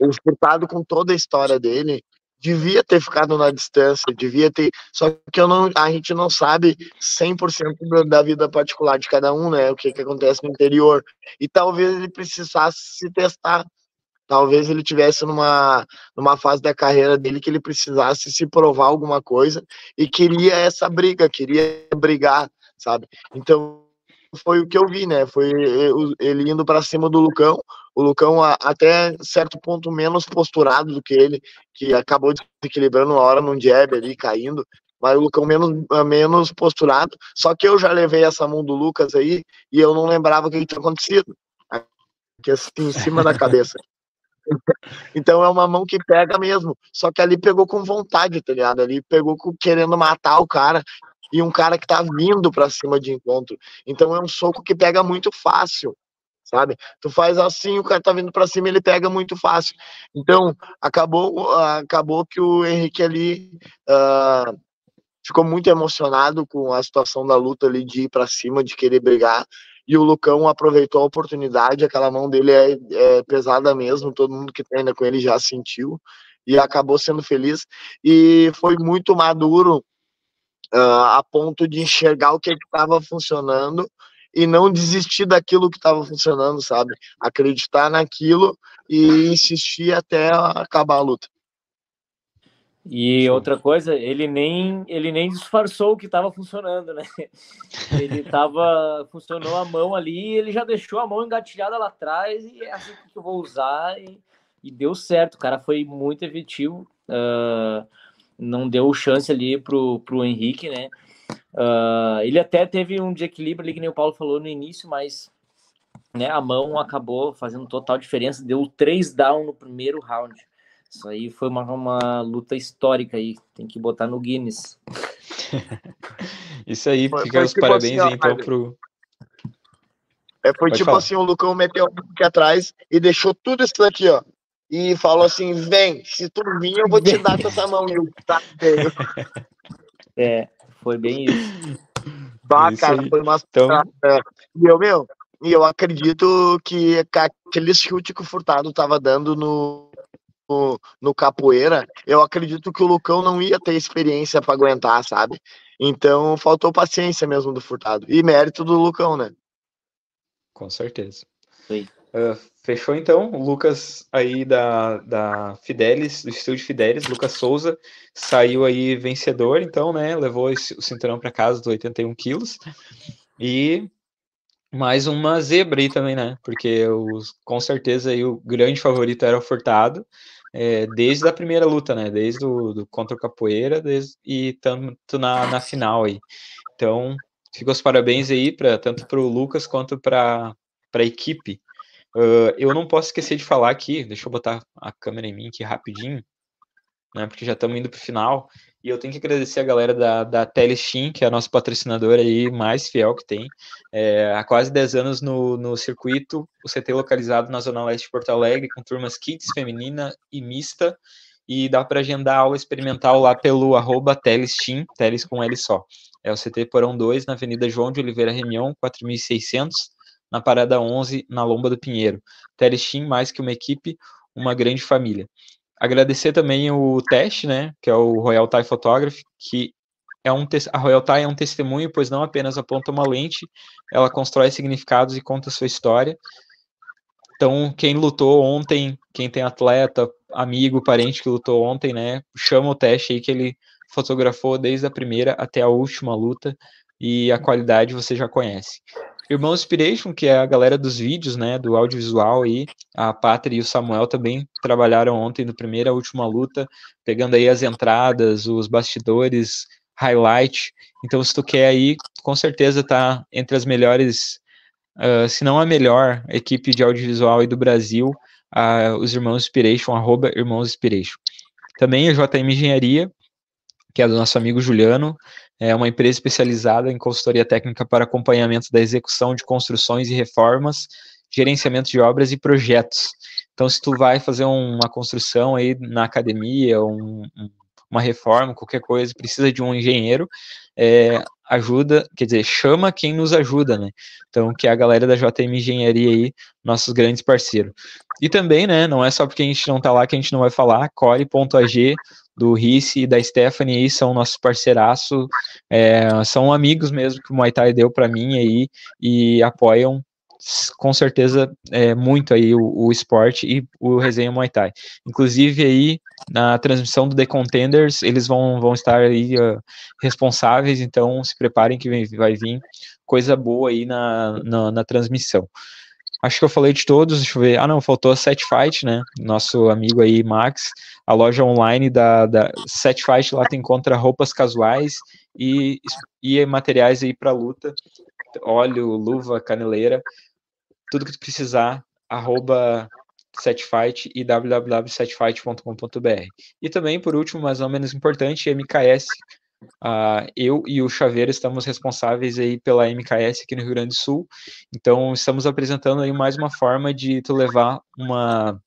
o Furtado, com toda a história dele, devia ter ficado na distância, devia ter. Só que eu não, a gente não sabe 100% da vida particular de cada um, né? O que, que acontece no interior. E talvez ele precisasse se testar talvez ele tivesse numa, numa fase da carreira dele que ele precisasse se provar alguma coisa e queria essa briga, queria brigar, sabe? Então foi o que eu vi, né? Foi ele indo para cima do Lucão, o Lucão até certo ponto menos posturado do que ele, que acabou desequilibrando uma hora num jab ali, caindo, mas o Lucão menos, menos posturado. Só que eu já levei essa mão do Lucas aí e eu não lembrava o que tinha acontecido. Aqui assim, em cima da cabeça. (laughs) Então é uma mão que pega mesmo. Só que ali pegou com vontade, tá ligado? Ali pegou com, querendo matar o cara e um cara que tá vindo para cima de encontro. Então é um soco que pega muito fácil, sabe? Tu faz assim, o cara tá vindo para cima, ele pega muito fácil. Então acabou, acabou que o Henrique ali uh, ficou muito emocionado com a situação da luta ali de ir para cima, de querer brigar e o Lucão aproveitou a oportunidade, aquela mão dele é, é pesada mesmo, todo mundo que treina com ele já sentiu, e acabou sendo feliz, e foi muito maduro uh, a ponto de enxergar o que estava funcionando e não desistir daquilo que estava funcionando, sabe? Acreditar naquilo e insistir até acabar a luta. E outra coisa, ele nem ele nem disfarçou o que estava funcionando, né? (laughs) Ele tava funcionou a mão ali, ele já deixou a mão engatilhada lá atrás e é assim que eu vou usar e, e deu certo. O cara foi muito efetivo, uh, não deu chance ali pro pro Henrique, né? Uh, ele até teve um desequilíbrio ali que nem o Paulo falou no início, mas né, a mão acabou fazendo total diferença, deu três down no primeiro round. Isso aí foi uma, uma luta histórica aí, tem que botar no Guinness. (laughs) Isso aí, foi, fica foi os tipo parabéns assim, então pro. É, foi Pode tipo falar. assim, o Lucão meteu aqui atrás e deixou tudo isso aqui, ó. E falou assim: vem, se tu vir, eu vou te dar com essa mão. Eu, tá, é, foi bem isso. Bah, isso cara, aí. foi uma. Então... E eu, meu, e eu acredito que aquele chute que o Furtado tava dando no, no capoeira, eu acredito que o Lucão não ia ter experiência para aguentar, sabe? Então faltou paciência mesmo do Furtado. E mérito do Lucão, né? Com certeza. Uh, fechou então, o Lucas aí da, da Fidelis, do estúdio Fidelis, Lucas Souza, saiu aí vencedor, então, né? Levou esse, o cinturão para casa dos 81 quilos. E mais uma zebra aí também, né? Porque os, com certeza aí o grande favorito era o Furtado, é, desde a primeira luta, né? Desde o do contra o Capoeira desde, e tanto na, na final aí. Então, fica os parabéns aí pra, tanto para o Lucas quanto para a equipe. Uh, eu não posso esquecer de falar aqui, deixa eu botar a câmera em mim aqui rapidinho, né? Porque já estamos indo para o final. E eu tenho que agradecer a galera da, da Telestim, que é a nossa patrocinadora aí mais fiel que tem. É, há quase 10 anos no, no circuito, o CT localizado na Zona Leste de Porto Alegre, com turmas kids, feminina e mista. E dá para agendar aula experimental lá pelo arroba Telestim, Teles com L só. É o CT Porão 2, na Avenida João de Oliveira Remião, 4600, na Parada 11, na Lomba do Pinheiro. Telestim, mais que uma equipe, uma grande família. Agradecer também o teste, né, que é o Royal Thai Photography, que é um a Royal Thai é um testemunho, pois não apenas aponta uma lente, ela constrói significados e conta sua história. Então, quem lutou ontem, quem tem atleta, amigo, parente que lutou ontem, né, chama o teste aí que ele fotografou desde a primeira até a última luta e a qualidade você já conhece. Irmão Inspiration, que é a galera dos vídeos, né, do audiovisual aí, a Pátria e o Samuel também trabalharam ontem no primeira última luta, pegando aí as entradas, os bastidores, highlight. Então, se tu quer aí, com certeza tá entre as melhores, uh, se não a melhor equipe de audiovisual aí do Brasil, uh, os Irmãos Inspiration, arroba Irmãos Inspiration. Também a JM Engenharia, que é do nosso amigo Juliano, é uma empresa especializada em consultoria técnica para acompanhamento da execução de construções e reformas, gerenciamento de obras e projetos. Então, se tu vai fazer uma construção aí na academia, um, uma reforma, qualquer coisa, precisa de um engenheiro, é, ajuda, quer dizer, chama quem nos ajuda, né? Então, que é a galera da JM Engenharia aí, nossos grandes parceiros. E também, né, não é só porque a gente não tá lá que a gente não vai falar, core.ag, do Risse e da Stephanie aí, são nossos parceiraços, é, são amigos mesmo que o Muay Thai deu para mim aí, e apoiam com certeza é, muito aí o, o esporte e o resenha Muay Thai. Inclusive aí na transmissão do The Contenders eles vão, vão estar aí uh, responsáveis, então se preparem que vem, vai vir coisa boa aí na, na, na, transmissão. Acho que eu falei de todos, deixa eu ver. Ah, não, faltou a Set Fight, né? Nosso amigo aí, Max. A loja online da, da Set Fight lá tem contra roupas casuais e, e materiais aí para luta. Óleo, luva, caneleira tudo que tu precisar, arroba setfight e www.setfight.com.br. E também, por último, mas não menos importante, MKS. Uh, eu e o Chaveiro estamos responsáveis aí pela MKS aqui no Rio Grande do Sul. Então, estamos apresentando aí mais uma forma de tu levar uma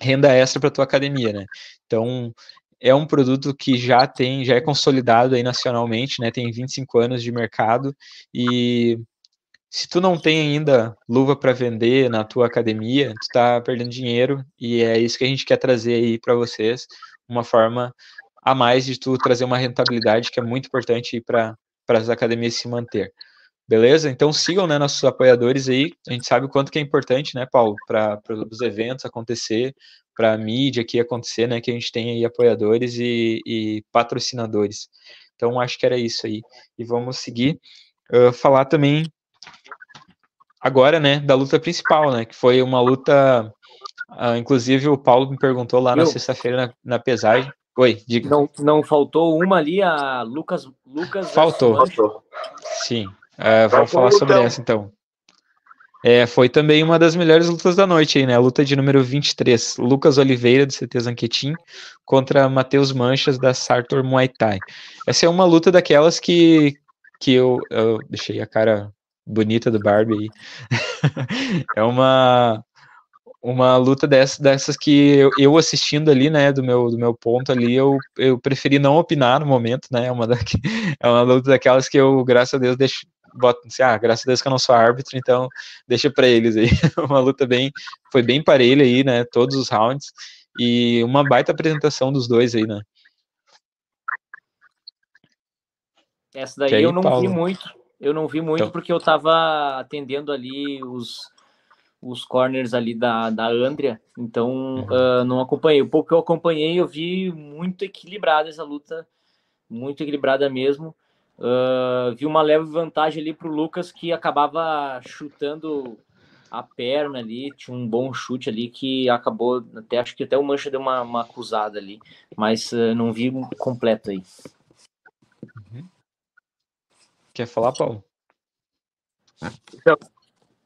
renda extra para tua academia, né? Então, é um produto que já tem, já é consolidado aí nacionalmente, né? Tem 25 anos de mercado e se tu não tem ainda luva para vender na tua academia, tu está perdendo dinheiro e é isso que a gente quer trazer aí para vocês, uma forma a mais de tu trazer uma rentabilidade que é muito importante para as academias se manter. Beleza? Então sigam né, nossos apoiadores aí. A gente sabe o quanto que é importante, né, Paulo, para os eventos acontecer, para a mídia aqui acontecer, né? Que a gente tem aí apoiadores e, e patrocinadores. Então acho que era isso aí. E vamos seguir. Uh, falar também agora, né, da luta principal, né, que foi uma luta, uh, inclusive o Paulo me perguntou lá na sexta-feira na, na, pesagem. Oi, diga. Não, não faltou uma ali, a Lucas. Lucas faltou. faltou. Sim. Uh, vamos falar sobre essa então. É, foi também uma das melhores lutas da noite aí, né? A luta de número 23, Lucas Oliveira, do CT Zanquetin, contra Matheus Manchas, da Sartor Muay Thai. Essa é uma luta daquelas que, que eu, eu deixei a cara bonita do Barbie aí. (laughs) é uma uma luta dessas, dessas que eu, eu, assistindo ali, né, do meu, do meu ponto ali, eu, eu preferi não opinar no momento, né, é uma, (laughs) da, é uma luta daquelas que eu, graças a Deus, deixo, boto, assim, ah, graças a Deus que eu não sou árbitro, então deixa para eles aí, (laughs) uma luta bem, foi bem parelha aí, né, todos os rounds, E uma baita apresentação dos dois aí, né? Essa daí aí, eu não Paulo? vi muito. Eu não vi muito então... porque eu tava atendendo ali os, os corners ali da, da Andrea, então uhum. uh, não acompanhei. O pouco que eu acompanhei, eu vi muito equilibrada essa luta, muito equilibrada mesmo. Uh, vi uma leve vantagem ali para o Lucas que acabava chutando a perna ali, tinha um bom chute ali que acabou, até acho que até o Mancha deu uma, uma acusada ali, mas uh, não vi completo aí. Uhum. Quer falar, Paulo? Então,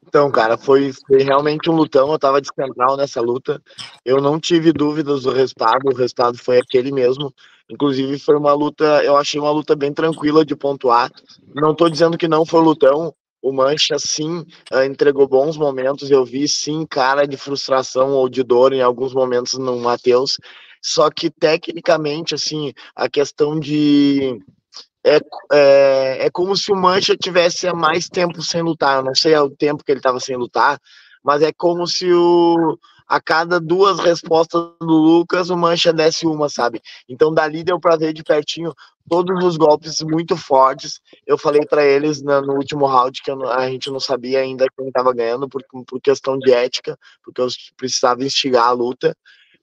então, cara, foi, foi, realmente um lutão. Eu tava de central nessa luta. Eu não tive dúvidas do resultado. O resultado foi aquele mesmo. Inclusive, foi uma luta. Eu achei uma luta bem tranquila de pontuar. Não tô dizendo que não foi lutão. O Mancha, sim, eh, entregou bons momentos. Eu vi, sim, cara de frustração ou de dor em alguns momentos no Matheus. Só que, tecnicamente, assim, a questão de é, é, é como se o Mancha tivesse mais tempo sem lutar. Eu não sei o tempo que ele estava sem lutar, mas é como se o, a cada duas respostas do Lucas, o Mancha desse uma, sabe? Então dali deu para ver de pertinho todos os golpes muito fortes. Eu falei para eles no, último round que eu, a gente não sabia ainda quem estava ganhando por, por questão de ética, porque eu precisava instigar a luta.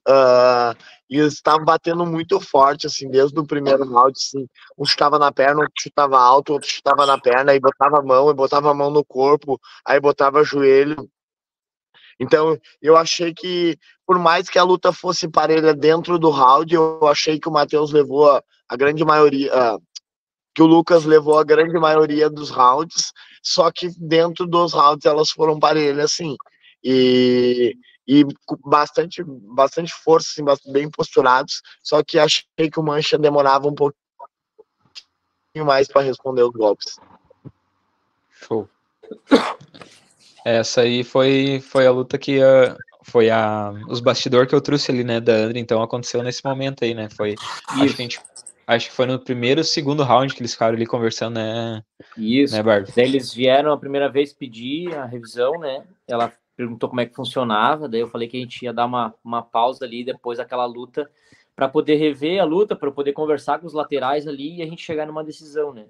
Uh, e eles estavam batendo muito forte, assim, desde o primeiro round, assim, um chutava na perna, outro chutava alto, outro chutava na perna, aí botava a mão, e botava a mão no corpo, aí botava joelho. Então, eu achei que, por mais que a luta fosse parelha dentro do round, eu achei que o Matheus levou a, a grande maioria, uh, que o Lucas levou a grande maioria dos rounds, só que dentro dos rounds elas foram parelhas, assim. E e bastante, bastante força, assim, bem posturados. Só que achei que o Mancha demorava um pouquinho mais para responder os golpes. Show. Essa aí foi, foi a luta que uh, foi a os bastidores que eu trouxe ali, né, da André, então aconteceu nesse momento aí, né? Foi acho que, gente, acho que foi no primeiro, segundo round que eles ficaram ali conversando, né? Isso. Né, Daí eles vieram a primeira vez pedir a revisão, né? Ela perguntou como é que funcionava, daí eu falei que a gente ia dar uma, uma pausa ali depois daquela luta para poder rever a luta, para poder conversar com os laterais ali e a gente chegar numa decisão, né?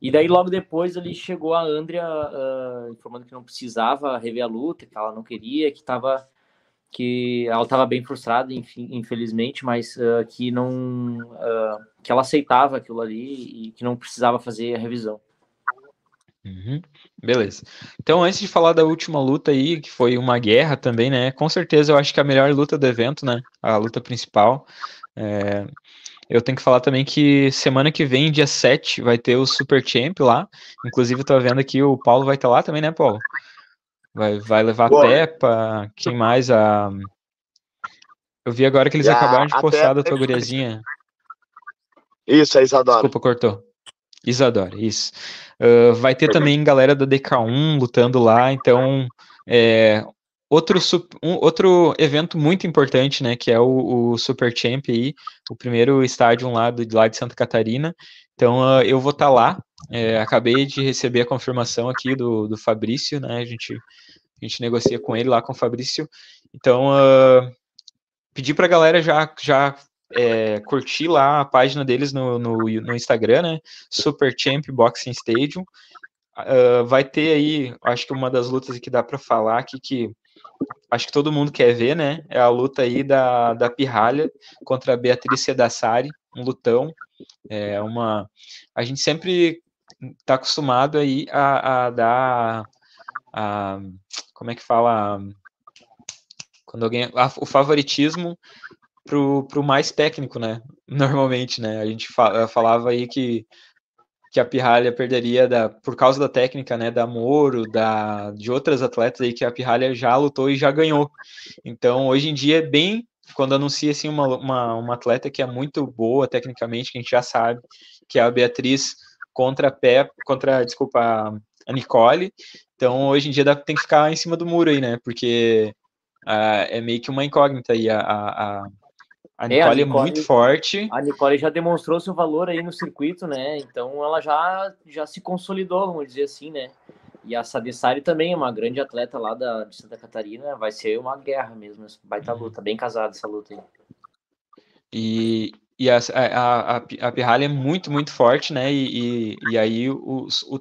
E daí logo depois ali chegou a Andrea uh, informando que não precisava rever a luta, que ela não queria, que estava que ela estava bem frustrada, enfim, infelizmente, mas uh, que não uh, que ela aceitava aquilo ali e que não precisava fazer a revisão. Uhum. Beleza. Então, antes de falar da última luta aí, que foi uma guerra também, né? Com certeza eu acho que a melhor luta do evento, né? A luta principal. É... Eu tenho que falar também que semana que vem, dia 7, vai ter o Super Champ lá. Inclusive, eu tô vendo aqui o Paulo vai estar lá também, né, Paulo? Vai, vai levar Boa. a Peppa, quem mais? A... Eu vi agora que eles acabaram de postar da tua guriazinha. Isso, a Isadora. Desculpa, cortou. Isadora, isso. Uh, vai ter também galera da DK1 lutando lá, então é, outro, um, outro evento muito importante, né, que é o, o, Super Champ aí, o primeiro estádio lá, do, lá de Santa Catarina. Então uh, eu vou estar tá lá. É, acabei de receber a confirmação aqui do, do Fabrício, né? A gente, a gente negocia com ele lá com o Fabrício. Então uh, pedir para a galera já, já é, curtir lá a página deles no, no, no, Instagram, né? Super Champ Boxing Stadium. Uh, vai ter aí, acho que uma das lutas que dá para falar aqui que acho que todo mundo quer ver, né? É a luta aí da, da Pirralha contra a Beatriz Sedassari, um lutão. É uma. A gente sempre está acostumado aí a, a dar. A, como é que fala? Quando alguém. A, o favoritismo pro, pro mais técnico, né? (laughs) Normalmente, né? A gente fa falava aí que, que a Pirralha perderia da, por causa da técnica, né? Da Moro, da, de outras atletas aí que a Pirralha já lutou e já ganhou. Então, hoje em dia é bem quando anuncia assim uma, uma, uma atleta que é muito boa tecnicamente, que a gente já sabe, que é a Beatriz contra a Pé, contra, desculpa, a Nicole. Então, hoje em dia dá, tem que ficar em cima do muro aí, né? Porque uh, é meio que uma incógnita aí a, a, a Nicole, é, a Nicole, é muito forte. A Nicole já demonstrou seu valor aí no circuito, né? Então ela já, já se consolidou, vamos dizer assim, né? e a Sadessari também é uma grande atleta lá da, de Santa Catarina. Vai ser uma guerra mesmo. Vai estar luta, bem casada essa luta aí. E, e a, a, a, a Pirralha é muito, muito forte, né? E, e, e aí, os, o,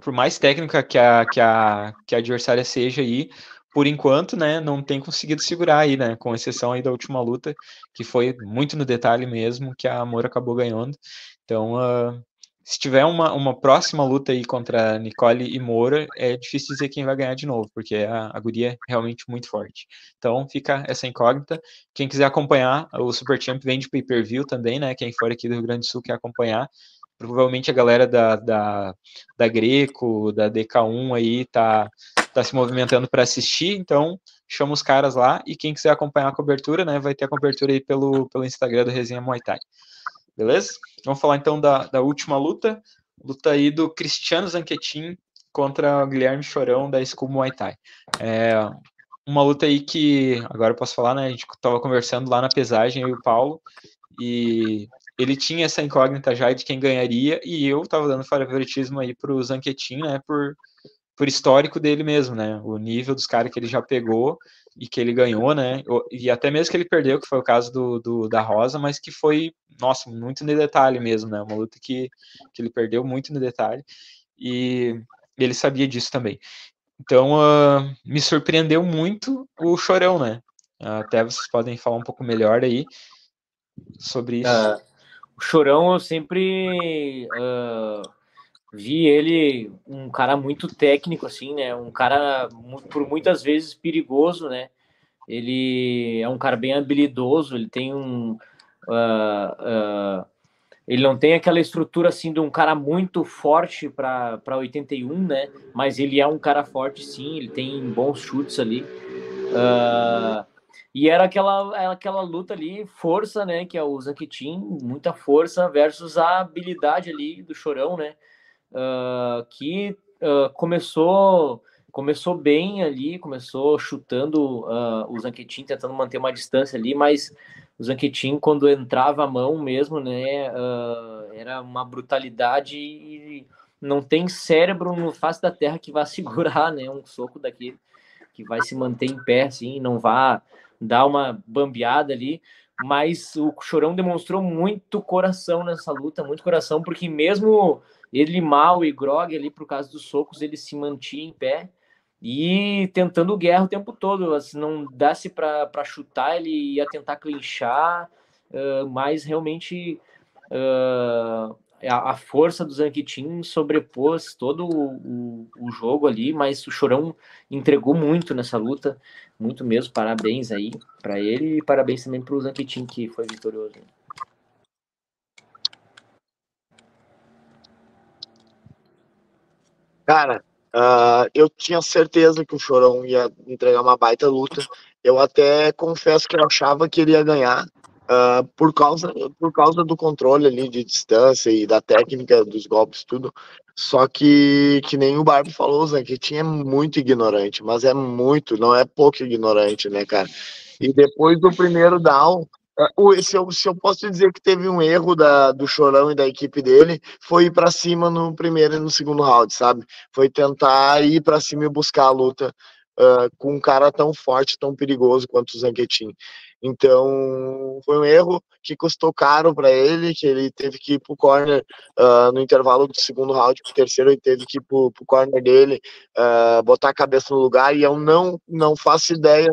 por mais técnica que a, que, a, que a adversária seja aí, por enquanto, né, não tem conseguido segurar aí, né, com exceção aí da última luta, que foi muito no detalhe mesmo, que a Amor acabou ganhando. Então, uh, se tiver uma, uma próxima luta aí contra Nicole e Moura, é difícil dizer quem vai ganhar de novo, porque a, a guria é realmente muito forte. Então fica essa incógnita. Quem quiser acompanhar, o Super Champ vem de pay-per-view também, né? Quem for aqui do Rio Grande do Sul quer acompanhar. Provavelmente a galera da, da, da Greco, da DK1 aí tá, tá se movimentando para assistir, então chama os caras lá e quem quiser acompanhar a cobertura, né, vai ter a cobertura aí pelo, pelo Instagram do Resenha Muay Thai. Beleza? Vamos falar então da, da última luta. Luta aí do Cristiano Zanquetin contra o Guilherme Chorão da School Muay Thai. É uma luta aí que, agora eu posso falar, né? A gente estava conversando lá na pesagem, eu e o Paulo, e ele tinha essa incógnita já de quem ganharia, e eu estava dando favoritismo aí para o Zanquetin, né? Por, por histórico dele mesmo, né? O nível dos caras que ele já pegou e que ele ganhou, né? E até mesmo que ele perdeu, que foi o caso do, do da Rosa, mas que foi, nossa, muito no detalhe mesmo, né? Uma luta que, que ele perdeu muito no detalhe e ele sabia disso também. Então, uh, me surpreendeu muito o Chorão, né? Até vocês podem falar um pouco melhor aí sobre isso. Uh, o Chorão, eu sempre uh, vi ele um cara muito técnico, assim, né? Um cara por muitas vezes perigoso, né? Ele é um cara bem habilidoso, ele tem um. Uh, uh, ele não tem aquela estrutura assim de um cara muito forte para 81, né? Mas ele é um cara forte, sim, ele tem bons chutes ali. Uh, e era aquela, aquela luta ali, força, né? Que é o Zanquitin, muita força versus a habilidade ali do Chorão, né? Uh, que uh, começou começou bem ali, começou chutando uh, o Zanquetin, tentando manter uma distância ali, mas o Zanquetin, quando entrava a mão mesmo, né, uh, era uma brutalidade e não tem cérebro no face da terra que vá (laughs) segurar, né, um soco daquele que vai se manter em pé, assim, não vá dar uma bambeada ali, mas o Chorão demonstrou muito coração nessa luta, muito coração, porque mesmo ele mal e grog ali por causa dos socos, ele se mantinha em pé e tentando guerra o tempo todo. Se não desse para chutar, ele ia tentar clinchar, uh, mas realmente uh, a, a, força do Zanquitin sobrepôs todo o, o, o, jogo ali, mas o Chorão entregou muito nessa luta, muito mesmo. Parabéns aí para ele e parabéns também para o Zanquitin que foi vitorioso. Cara, uh, eu tinha certeza que o Chorão ia entregar uma baita luta. Eu até confesso que eu achava que ele ia ganhar uh, por, causa, por causa do controle ali de distância e da técnica dos golpes, tudo. Só que, que nem o Barbie falou, Zan, que tinha muito ignorante, mas é muito, não é pouco ignorante, né, cara? E depois do primeiro down, se eu, se eu posso dizer que teve um erro da, do Chorão e da equipe dele, foi ir para cima no primeiro e no segundo round, sabe? Foi tentar ir para cima e buscar a luta uh, com um cara tão forte, tão perigoso quanto o Zanquetin. Então, foi um erro que custou caro para ele, que ele teve que ir pro corner uh, no intervalo do segundo round, pro terceiro ele teve que ir pro, pro corner dele, uh, botar a cabeça no lugar, e eu não, não faço ideia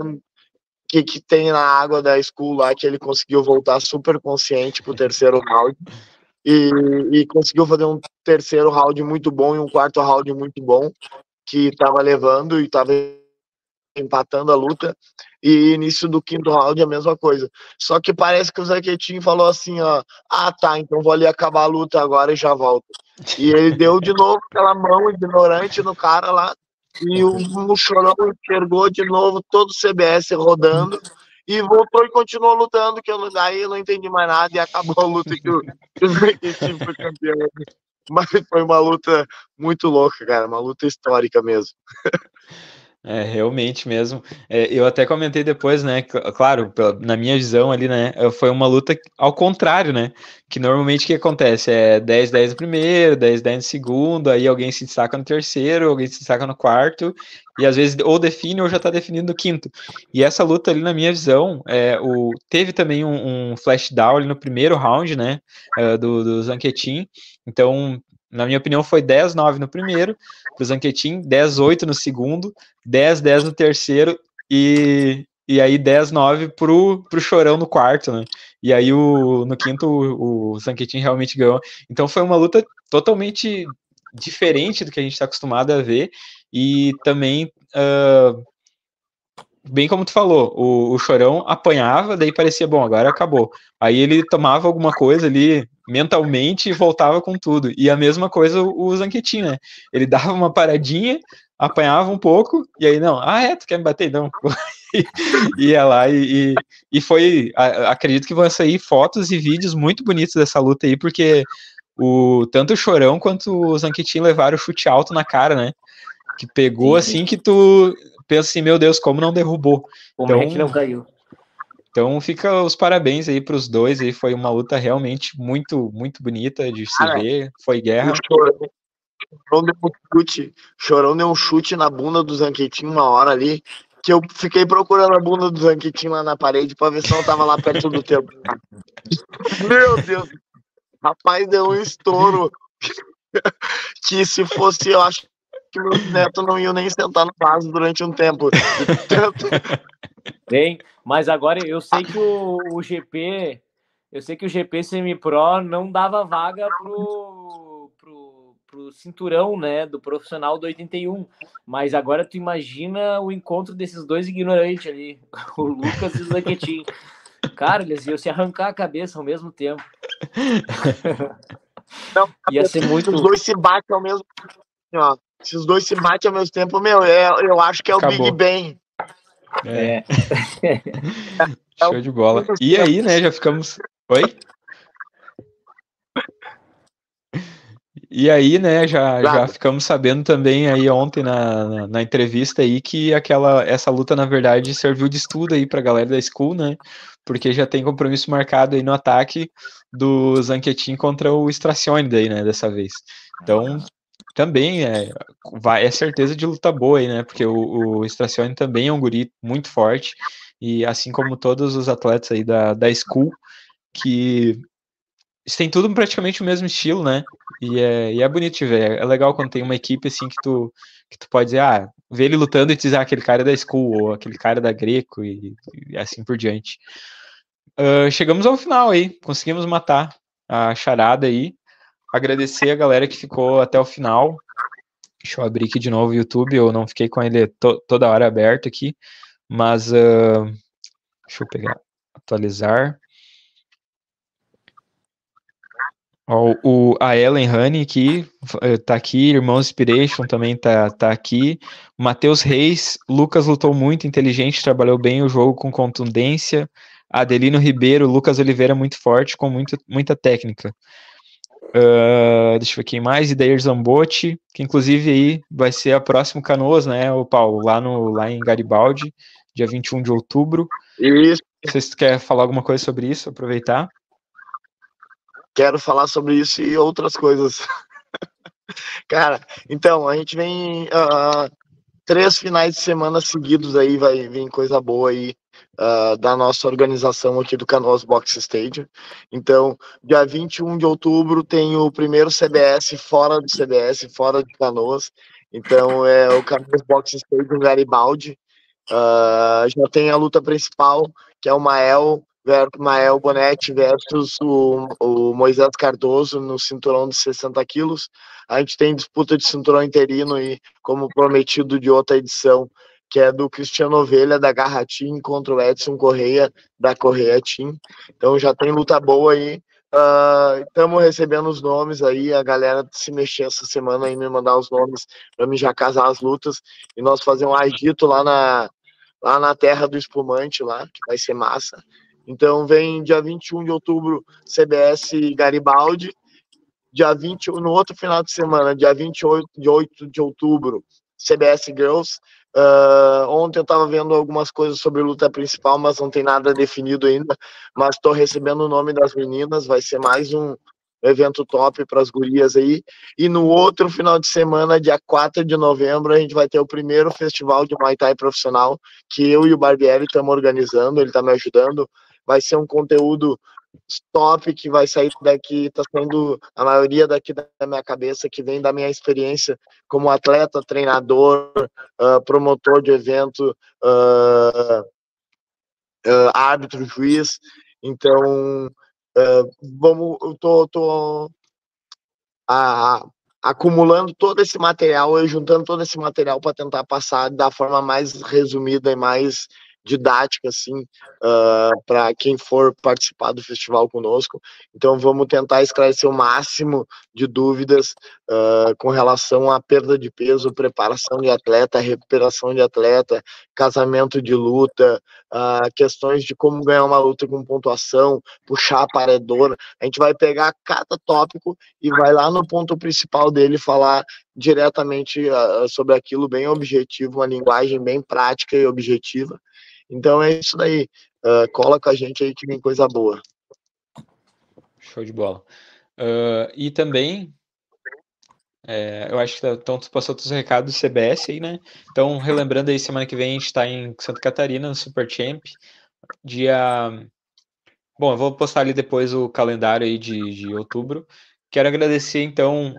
que, que tem na água da school lá que ele conseguiu voltar super consciente pro terceiro round e, e conseguiu fazer um terceiro round muito bom e um quarto round muito bom que estava levando e estava empatando a luta e início do quinto round a mesma coisa. Só que parece que o Zequetin falou assim, ó, ah tá, então vou ali acabar a luta agora e já volto. E ele deu de novo aquela mão ignorante no cara lá e o, o Chorão enxergou de novo todo o CBS rodando e voltou e continuou lutando, que eu, daí eu não entendi mais nada e acabou a luta que o, (laughs) que o foi campeão. Mas foi uma luta muito louca, cara, uma luta histórica mesmo. (laughs) É, realmente mesmo. É, eu até comentei depois, né? Claro, na minha visão ali, né? Foi uma luta ao contrário, né? Que normalmente o que acontece? É 10-10 no primeiro, 10-10 no segundo, aí alguém se destaca no terceiro, alguém se destaca no quarto, e às vezes ou define ou já tá definindo no quinto. E essa luta ali, na minha visão, é, o, teve também um, um flash down ali no primeiro round, né? Uh, do, do Zanquetin. Então, na minha opinião, foi 10-9 no primeiro, pro Zanquetin, 10-8 no segundo, 10-10 no terceiro e, e aí 10-9 pro, pro Chorão no quarto, né? E aí o, no quinto o, o Zanquetin realmente ganhou. Então foi uma luta totalmente diferente do que a gente está acostumado a ver e também uh, bem como tu falou, o, o Chorão apanhava, daí parecia, bom, agora acabou. Aí ele tomava alguma coisa ali mentalmente e voltava com tudo. E a mesma coisa o, o Zanquetin, né? Ele (laughs) dava uma paradinha, apanhava um pouco, e aí, não, ah, é, tu quer me bater? Não. (laughs) ia lá e, e, e foi, a, acredito que vão sair fotos e vídeos muito bonitos dessa luta aí, porque o, tanto o Chorão quanto o Zanquetin levaram o chute alto na cara, né? Que pegou assim que tu pensa assim, meu Deus, como não derrubou? Como então, é que não caiu? Então fica os parabéns aí para os dois, aí foi uma luta realmente muito, muito bonita de se ah, ver, foi guerra. Chorão deu um chute, Chorão deu um chute na bunda do Zanquetinho uma hora ali, que eu fiquei procurando a bunda do Zanquetinho lá na parede para ver se não tava lá perto do tempo. (laughs) Meu Deus, rapaz, deu um estouro (laughs) que se fosse, eu acho que meus netos não iam nem sentar no vaso durante um tempo. (laughs) Bem, mas agora eu sei que o, o GP, eu sei que o GP Semi-Pro não dava vaga pro, pro, pro cinturão, né, do profissional do 81. Mas agora tu imagina o encontro desses dois ignorantes ali, (laughs) o Lucas e o Zaquetin. Cara, eles iam se arrancar a cabeça ao mesmo tempo. (laughs) Não, Ia ser muito. Os dois se batem ao mesmo tempo. Ó. Se os dois se batem ao mesmo tempo, meu, é, eu acho que é o Acabou. Big Bang. É. é. (laughs) Show de bola. E aí, né, já ficamos. Oi? E aí, né, já, já ficamos sabendo também aí ontem na, na, na, entrevista aí que aquela, essa luta, na verdade, serviu de estudo aí pra galera da School, né, porque já tem compromisso marcado aí no ataque do Zanquetin contra o Stracione daí, né, dessa vez. Então, também é, vai, é certeza de luta boa aí, né? Porque o, o Stracione também é um guri muito forte, e assim como todos os atletas aí da, da School, que tem tudo praticamente o mesmo estilo, né? E é, e é bonito ver. É legal quando tem uma equipe assim que tu, que tu pode dizer, ah, ver ele lutando e dizer, ah, aquele cara é da School, ou aquele cara é da Greco, e, e assim por diante. Uh, chegamos ao final aí, conseguimos matar a charada aí agradecer a galera que ficou até o final. Deixa eu abrir aqui de novo o YouTube, eu não fiquei com ele to toda hora aberto aqui, mas uh, deixa eu pegar, atualizar. Ó, o, a Ellen Honey aqui, eh, tá aqui, Irmãos Inspiration também tá, tá aqui. Matheus Reis, Lucas lutou muito, inteligente, trabalhou bem o jogo com contundência. Adelino Ribeiro, Lucas Oliveira muito forte, com muito, muita técnica. Uh, deixa eu ver quem mais, Idair Zambotti, que inclusive aí vai ser a próxima Canoas, né, o Paulo, lá, no, lá em Garibaldi, dia 21 de outubro. Isso. Vocês querem falar alguma coisa sobre isso, aproveitar? Quero falar sobre isso e outras coisas. (laughs) Cara, então, a gente vem uh, três finais de semana seguidos aí, vai vir coisa boa aí uh, da nossa organização aqui do Canoas Box Stadium. Então, dia 21 de outubro tem o primeiro CBS fora do CBS, fora de Canoas. Então, é o Canoas Box Stadium Garibaldi. Uh, já tem a luta principal, que é o Mael Mael Bonetti versus o, o, Moisés Cardoso no cinturão de 60 quilos. A gente tem disputa de cinturão interino e, como prometido de outra edição, que é do Cristiano Ovelha da Garra Team contra o Edson Correia da Correia Team. Então já tem luta boa aí. Estamos uh, recebendo os nomes aí, a galera se mexer essa semana aí, me mandar os nomes para mim já casar as lutas e nós fazer um agito lá na, lá na terra do espumante lá, que vai ser massa. Então vem dia 21 de outubro CBS Garibaldi, dia 20 no outro final de semana, dia 28 de 8 de outubro, CBS Girls. Uh, ontem eu estava vendo algumas coisas sobre luta principal, mas não tem nada definido ainda. Mas estou recebendo o nome das meninas, vai ser mais um evento top para as gurias aí. E no outro final de semana, dia 4 de novembro, a gente vai ter o primeiro festival de Muay Thai profissional que eu e o Barbieri estamos organizando, ele está me ajudando. Vai ser um conteúdo top que vai sair daqui, tá saindo a maioria daqui da minha cabeça, que vem da minha experiência como atleta, treinador, uh, promotor de evento, uh, uh, árbitro, juiz. Então, vamos, eu tô, tô acumulando todo esse material, eu juntando todo esse material para tentar passar da forma mais resumida e mais didática assim uh, ah, para quem for participar do festival conosco. Então vamos tentar esclarecer o máximo de dúvidas uh, com relação à perda de peso, preparação de atleta, recuperação de atleta, casamento de luta, uh, questões de como ganhar uma luta com pontuação, puxar a paredora. A gente vai pegar cada tópico e vai lá no ponto principal dele falar diretamente sobre aquilo bem objetivo, uma linguagem bem prática e objetiva. Então é isso daí. Uh, cola com a gente aí que vem coisa boa. Show de bola. Uh, e também, é, eu acho que tá, então tu passou todos os recados do CBS aí, né? Então, relembrando aí, semana que vem a gente está em Santa Catarina, no Super Champ, dia... Bom, eu vou postar ali depois o calendário aí de, de outubro. Quero agradecer, então,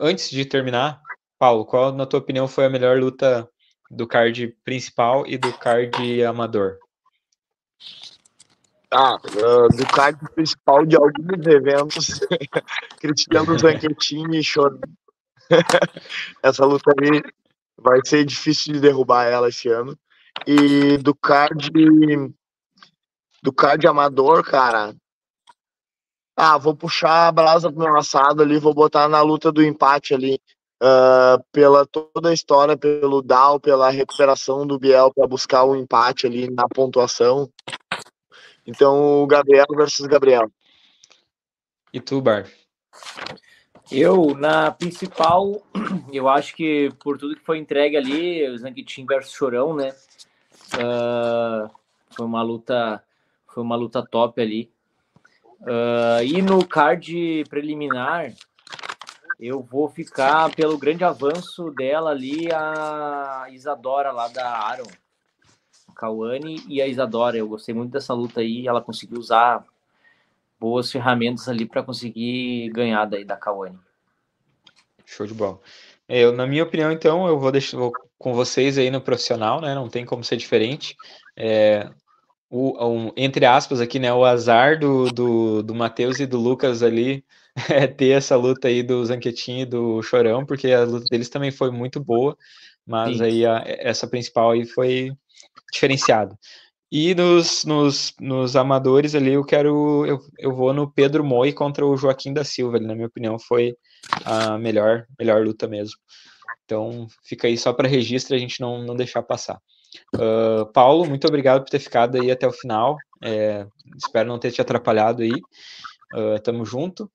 antes de terminar, Paulo, qual, na tua opinião, foi a melhor luta do card principal e do card amador? Ah, uh, do card principal de alguns eventos, (laughs) Cristiano Zanquetini chorando. (laughs) Essa luta aí vai ser difícil de derrubar ela esse ano. E do card do card amador, cara. Ah, vou puxar a brasa pro meu assado ali, vou botar na luta do empate ali uh, pela toda a história, pelo Dow, pela recuperação do Biel para buscar o um empate ali na pontuação. Então, o Gabriel versus Gabriel. E tu, Bar? Eu, na principal, eu acho que por tudo que foi entregue ali, o versus Chorão, né? Uh, foi uma luta, foi uma luta top ali. Uh, e no card preliminar, eu vou ficar pelo grande avanço dela ali, a Isadora lá da Aaron. Cauane e a Isadora. Eu gostei muito dessa luta aí. Ela conseguiu usar boas ferramentas ali para conseguir ganhar daí da Cauane. Show de bola. É, eu, na minha opinião, então, eu vou deixar vou com vocês aí no profissional, né? Não tem como ser diferente. É, o, um, entre aspas aqui, né? O azar do, do, do Matheus e do Lucas ali (laughs) é, ter essa luta aí do Zanquetin e do Chorão, porque a luta deles também foi muito boa, mas Sim. aí a, essa principal aí foi diferenciada. E nos, nos, nos amadores ali, eu quero. Eu, eu vou no Pedro Moi contra o Joaquim da Silva. Ele, na minha opinião, foi a melhor, melhor luta mesmo. Então, fica aí só para registro a gente não, não deixar passar. Uh, Paulo, muito obrigado por ter ficado aí até o final. É, espero não ter te atrapalhado aí. Uh, tamo junto.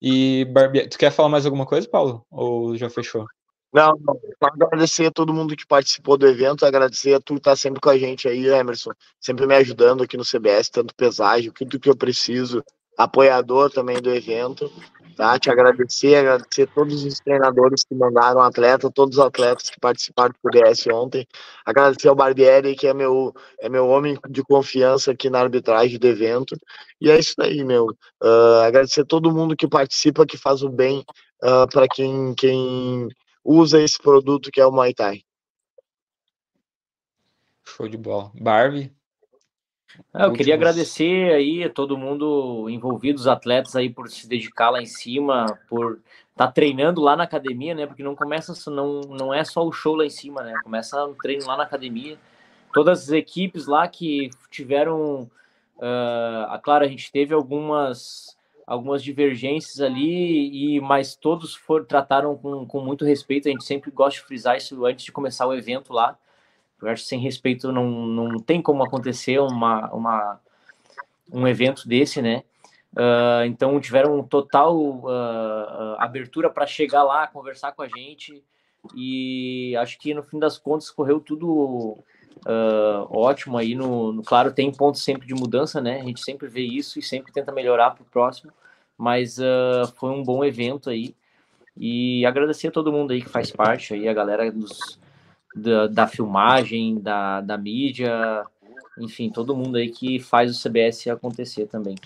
E Barbie, tu quer falar mais alguma coisa, Paulo? Ou já fechou? Não, não. agradecer a todo mundo que participou do evento, agradecer a tu que tá sempre com a gente aí, Emerson, sempre me ajudando aqui no CBS, tanto pesagem, tudo que eu preciso, apoiador também do evento, tá? Te agradecer, agradecer todos os treinadores que mandaram atleta, todos os atletas que participaram do CBS ontem, agradecer ao Barbieri, que é meu, é meu homem de confiança aqui na arbitragem do evento, e é isso aí, meu. Uh, agradecer todo mundo que participa, que faz o bem uh, para quem, quem usa esse produto que é o Muay Thai. Show de bola. Barbie? Ah, eu queria agradecer aí a todo mundo envolvido, os atletas aí por se dedicar lá em cima, por estar tá treinando lá na academia, né? Porque não começa, não, não é só o show lá em cima, né? Começa o treino lá na academia. Todas as equipes lá que tiveram, uh, claro, a gente teve algumas algumas divergências ali, e mas todos foram, trataram com, com muito respeito. A gente sempre gosta de frisar isso antes de começar o evento lá. Eu acho que sem respeito não, não tem como acontecer uma, uma, um evento desse, né? Uh, então tiveram total uh, abertura para chegar lá, conversar com a gente. e acho que no fim das contas correu tudo uh, ótimo aí. No, no, claro, tem pontos sempre de mudança, né? A gente sempre vê isso e sempre tenta melhorar para o próximo, mas foi um bom evento aí. E agradecer a todo mundo aí que faz parte, aí, a galera dos, da, da filmagem, da, da mídia, enfim, todo mundo aí que faz o CBS acontecer também.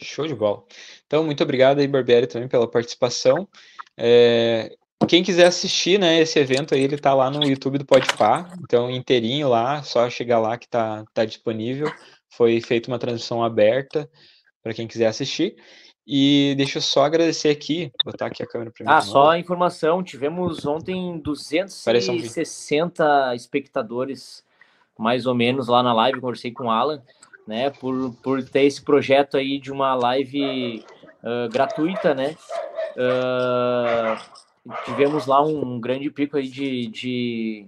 Show de bola. Então, muito obrigado aí, Barbieri, também pela participação. É, quem quiser assistir, né, esse evento aí, ele tá lá no YouTube do Podpah, então inteirinho lá, só chegar lá que tá, tá disponível. Foi feita uma transmissão aberta para quem quiser assistir. E deixa eu só agradecer aqui, botar aqui a câmera para mim. Ah, só a informação, tivemos ontem 260 espectadores, mais ou menos, lá na live, conversei com o Alan, né, por, por ter esse projeto aí de uma live uh, gratuita, né, uh, tivemos lá um grande pico aí de, de,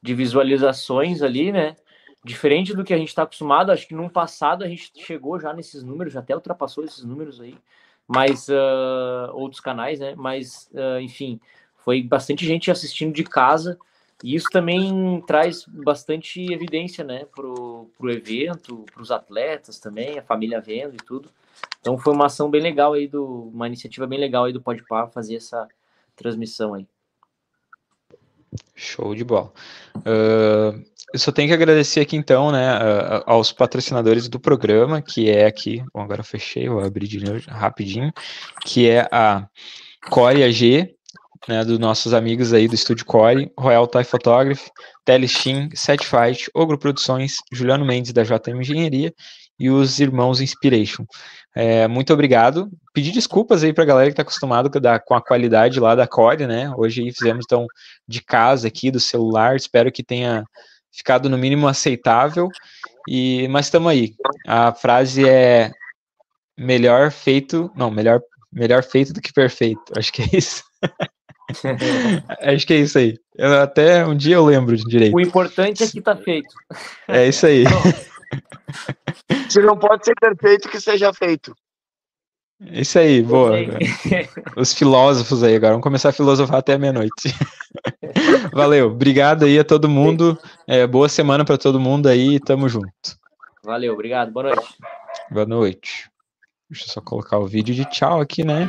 de visualizações ali, né? Diferente do que a gente está acostumado, acho que no passado a gente chegou já nesses números, já até ultrapassou esses números aí, mas uh, outros canais, né? Mas, uh, enfim, foi bastante gente assistindo de casa, e isso também traz bastante evidência, né, pro, pro evento, para os atletas também, a família vendo e tudo. Então foi uma ação bem legal aí do, uma iniciativa bem legal aí do Podpah fazer essa transmissão aí. Show de bola. Uh, eu só tenho que agradecer aqui então, né, aos patrocinadores do programa, que é aqui, bom, agora eu fechei, vou abrir de novo rapidinho, que é a Core AG, né, dos nossos amigos aí do Estúdio Core, Royal Thai Photography, Telestim, Setfight, Ogro Produções, Juliano Mendes da JM Engenharia e os irmãos Inspiration. É, muito obrigado. Pedir desculpas aí para a galera que está acostumado com a qualidade lá da Core, né? Hoje fizemos então de casa aqui, do celular. Espero que tenha ficado no mínimo aceitável. E mas estamos aí. A frase é melhor feito, não, melhor melhor feito do que perfeito. Acho que é isso. (laughs) Acho que é isso aí. Eu, até um dia eu lembro direito. O importante é que está feito. É isso aí. Se não pode ser perfeito, que seja feito. Isso aí, boa. Os filósofos aí agora, vamos começar a filosofar até meia-noite. Valeu, obrigado aí a todo mundo. É, boa semana para todo mundo aí, tamo junto. Valeu, obrigado, boa noite. Boa noite. Deixa eu só colocar o vídeo de tchau aqui, né?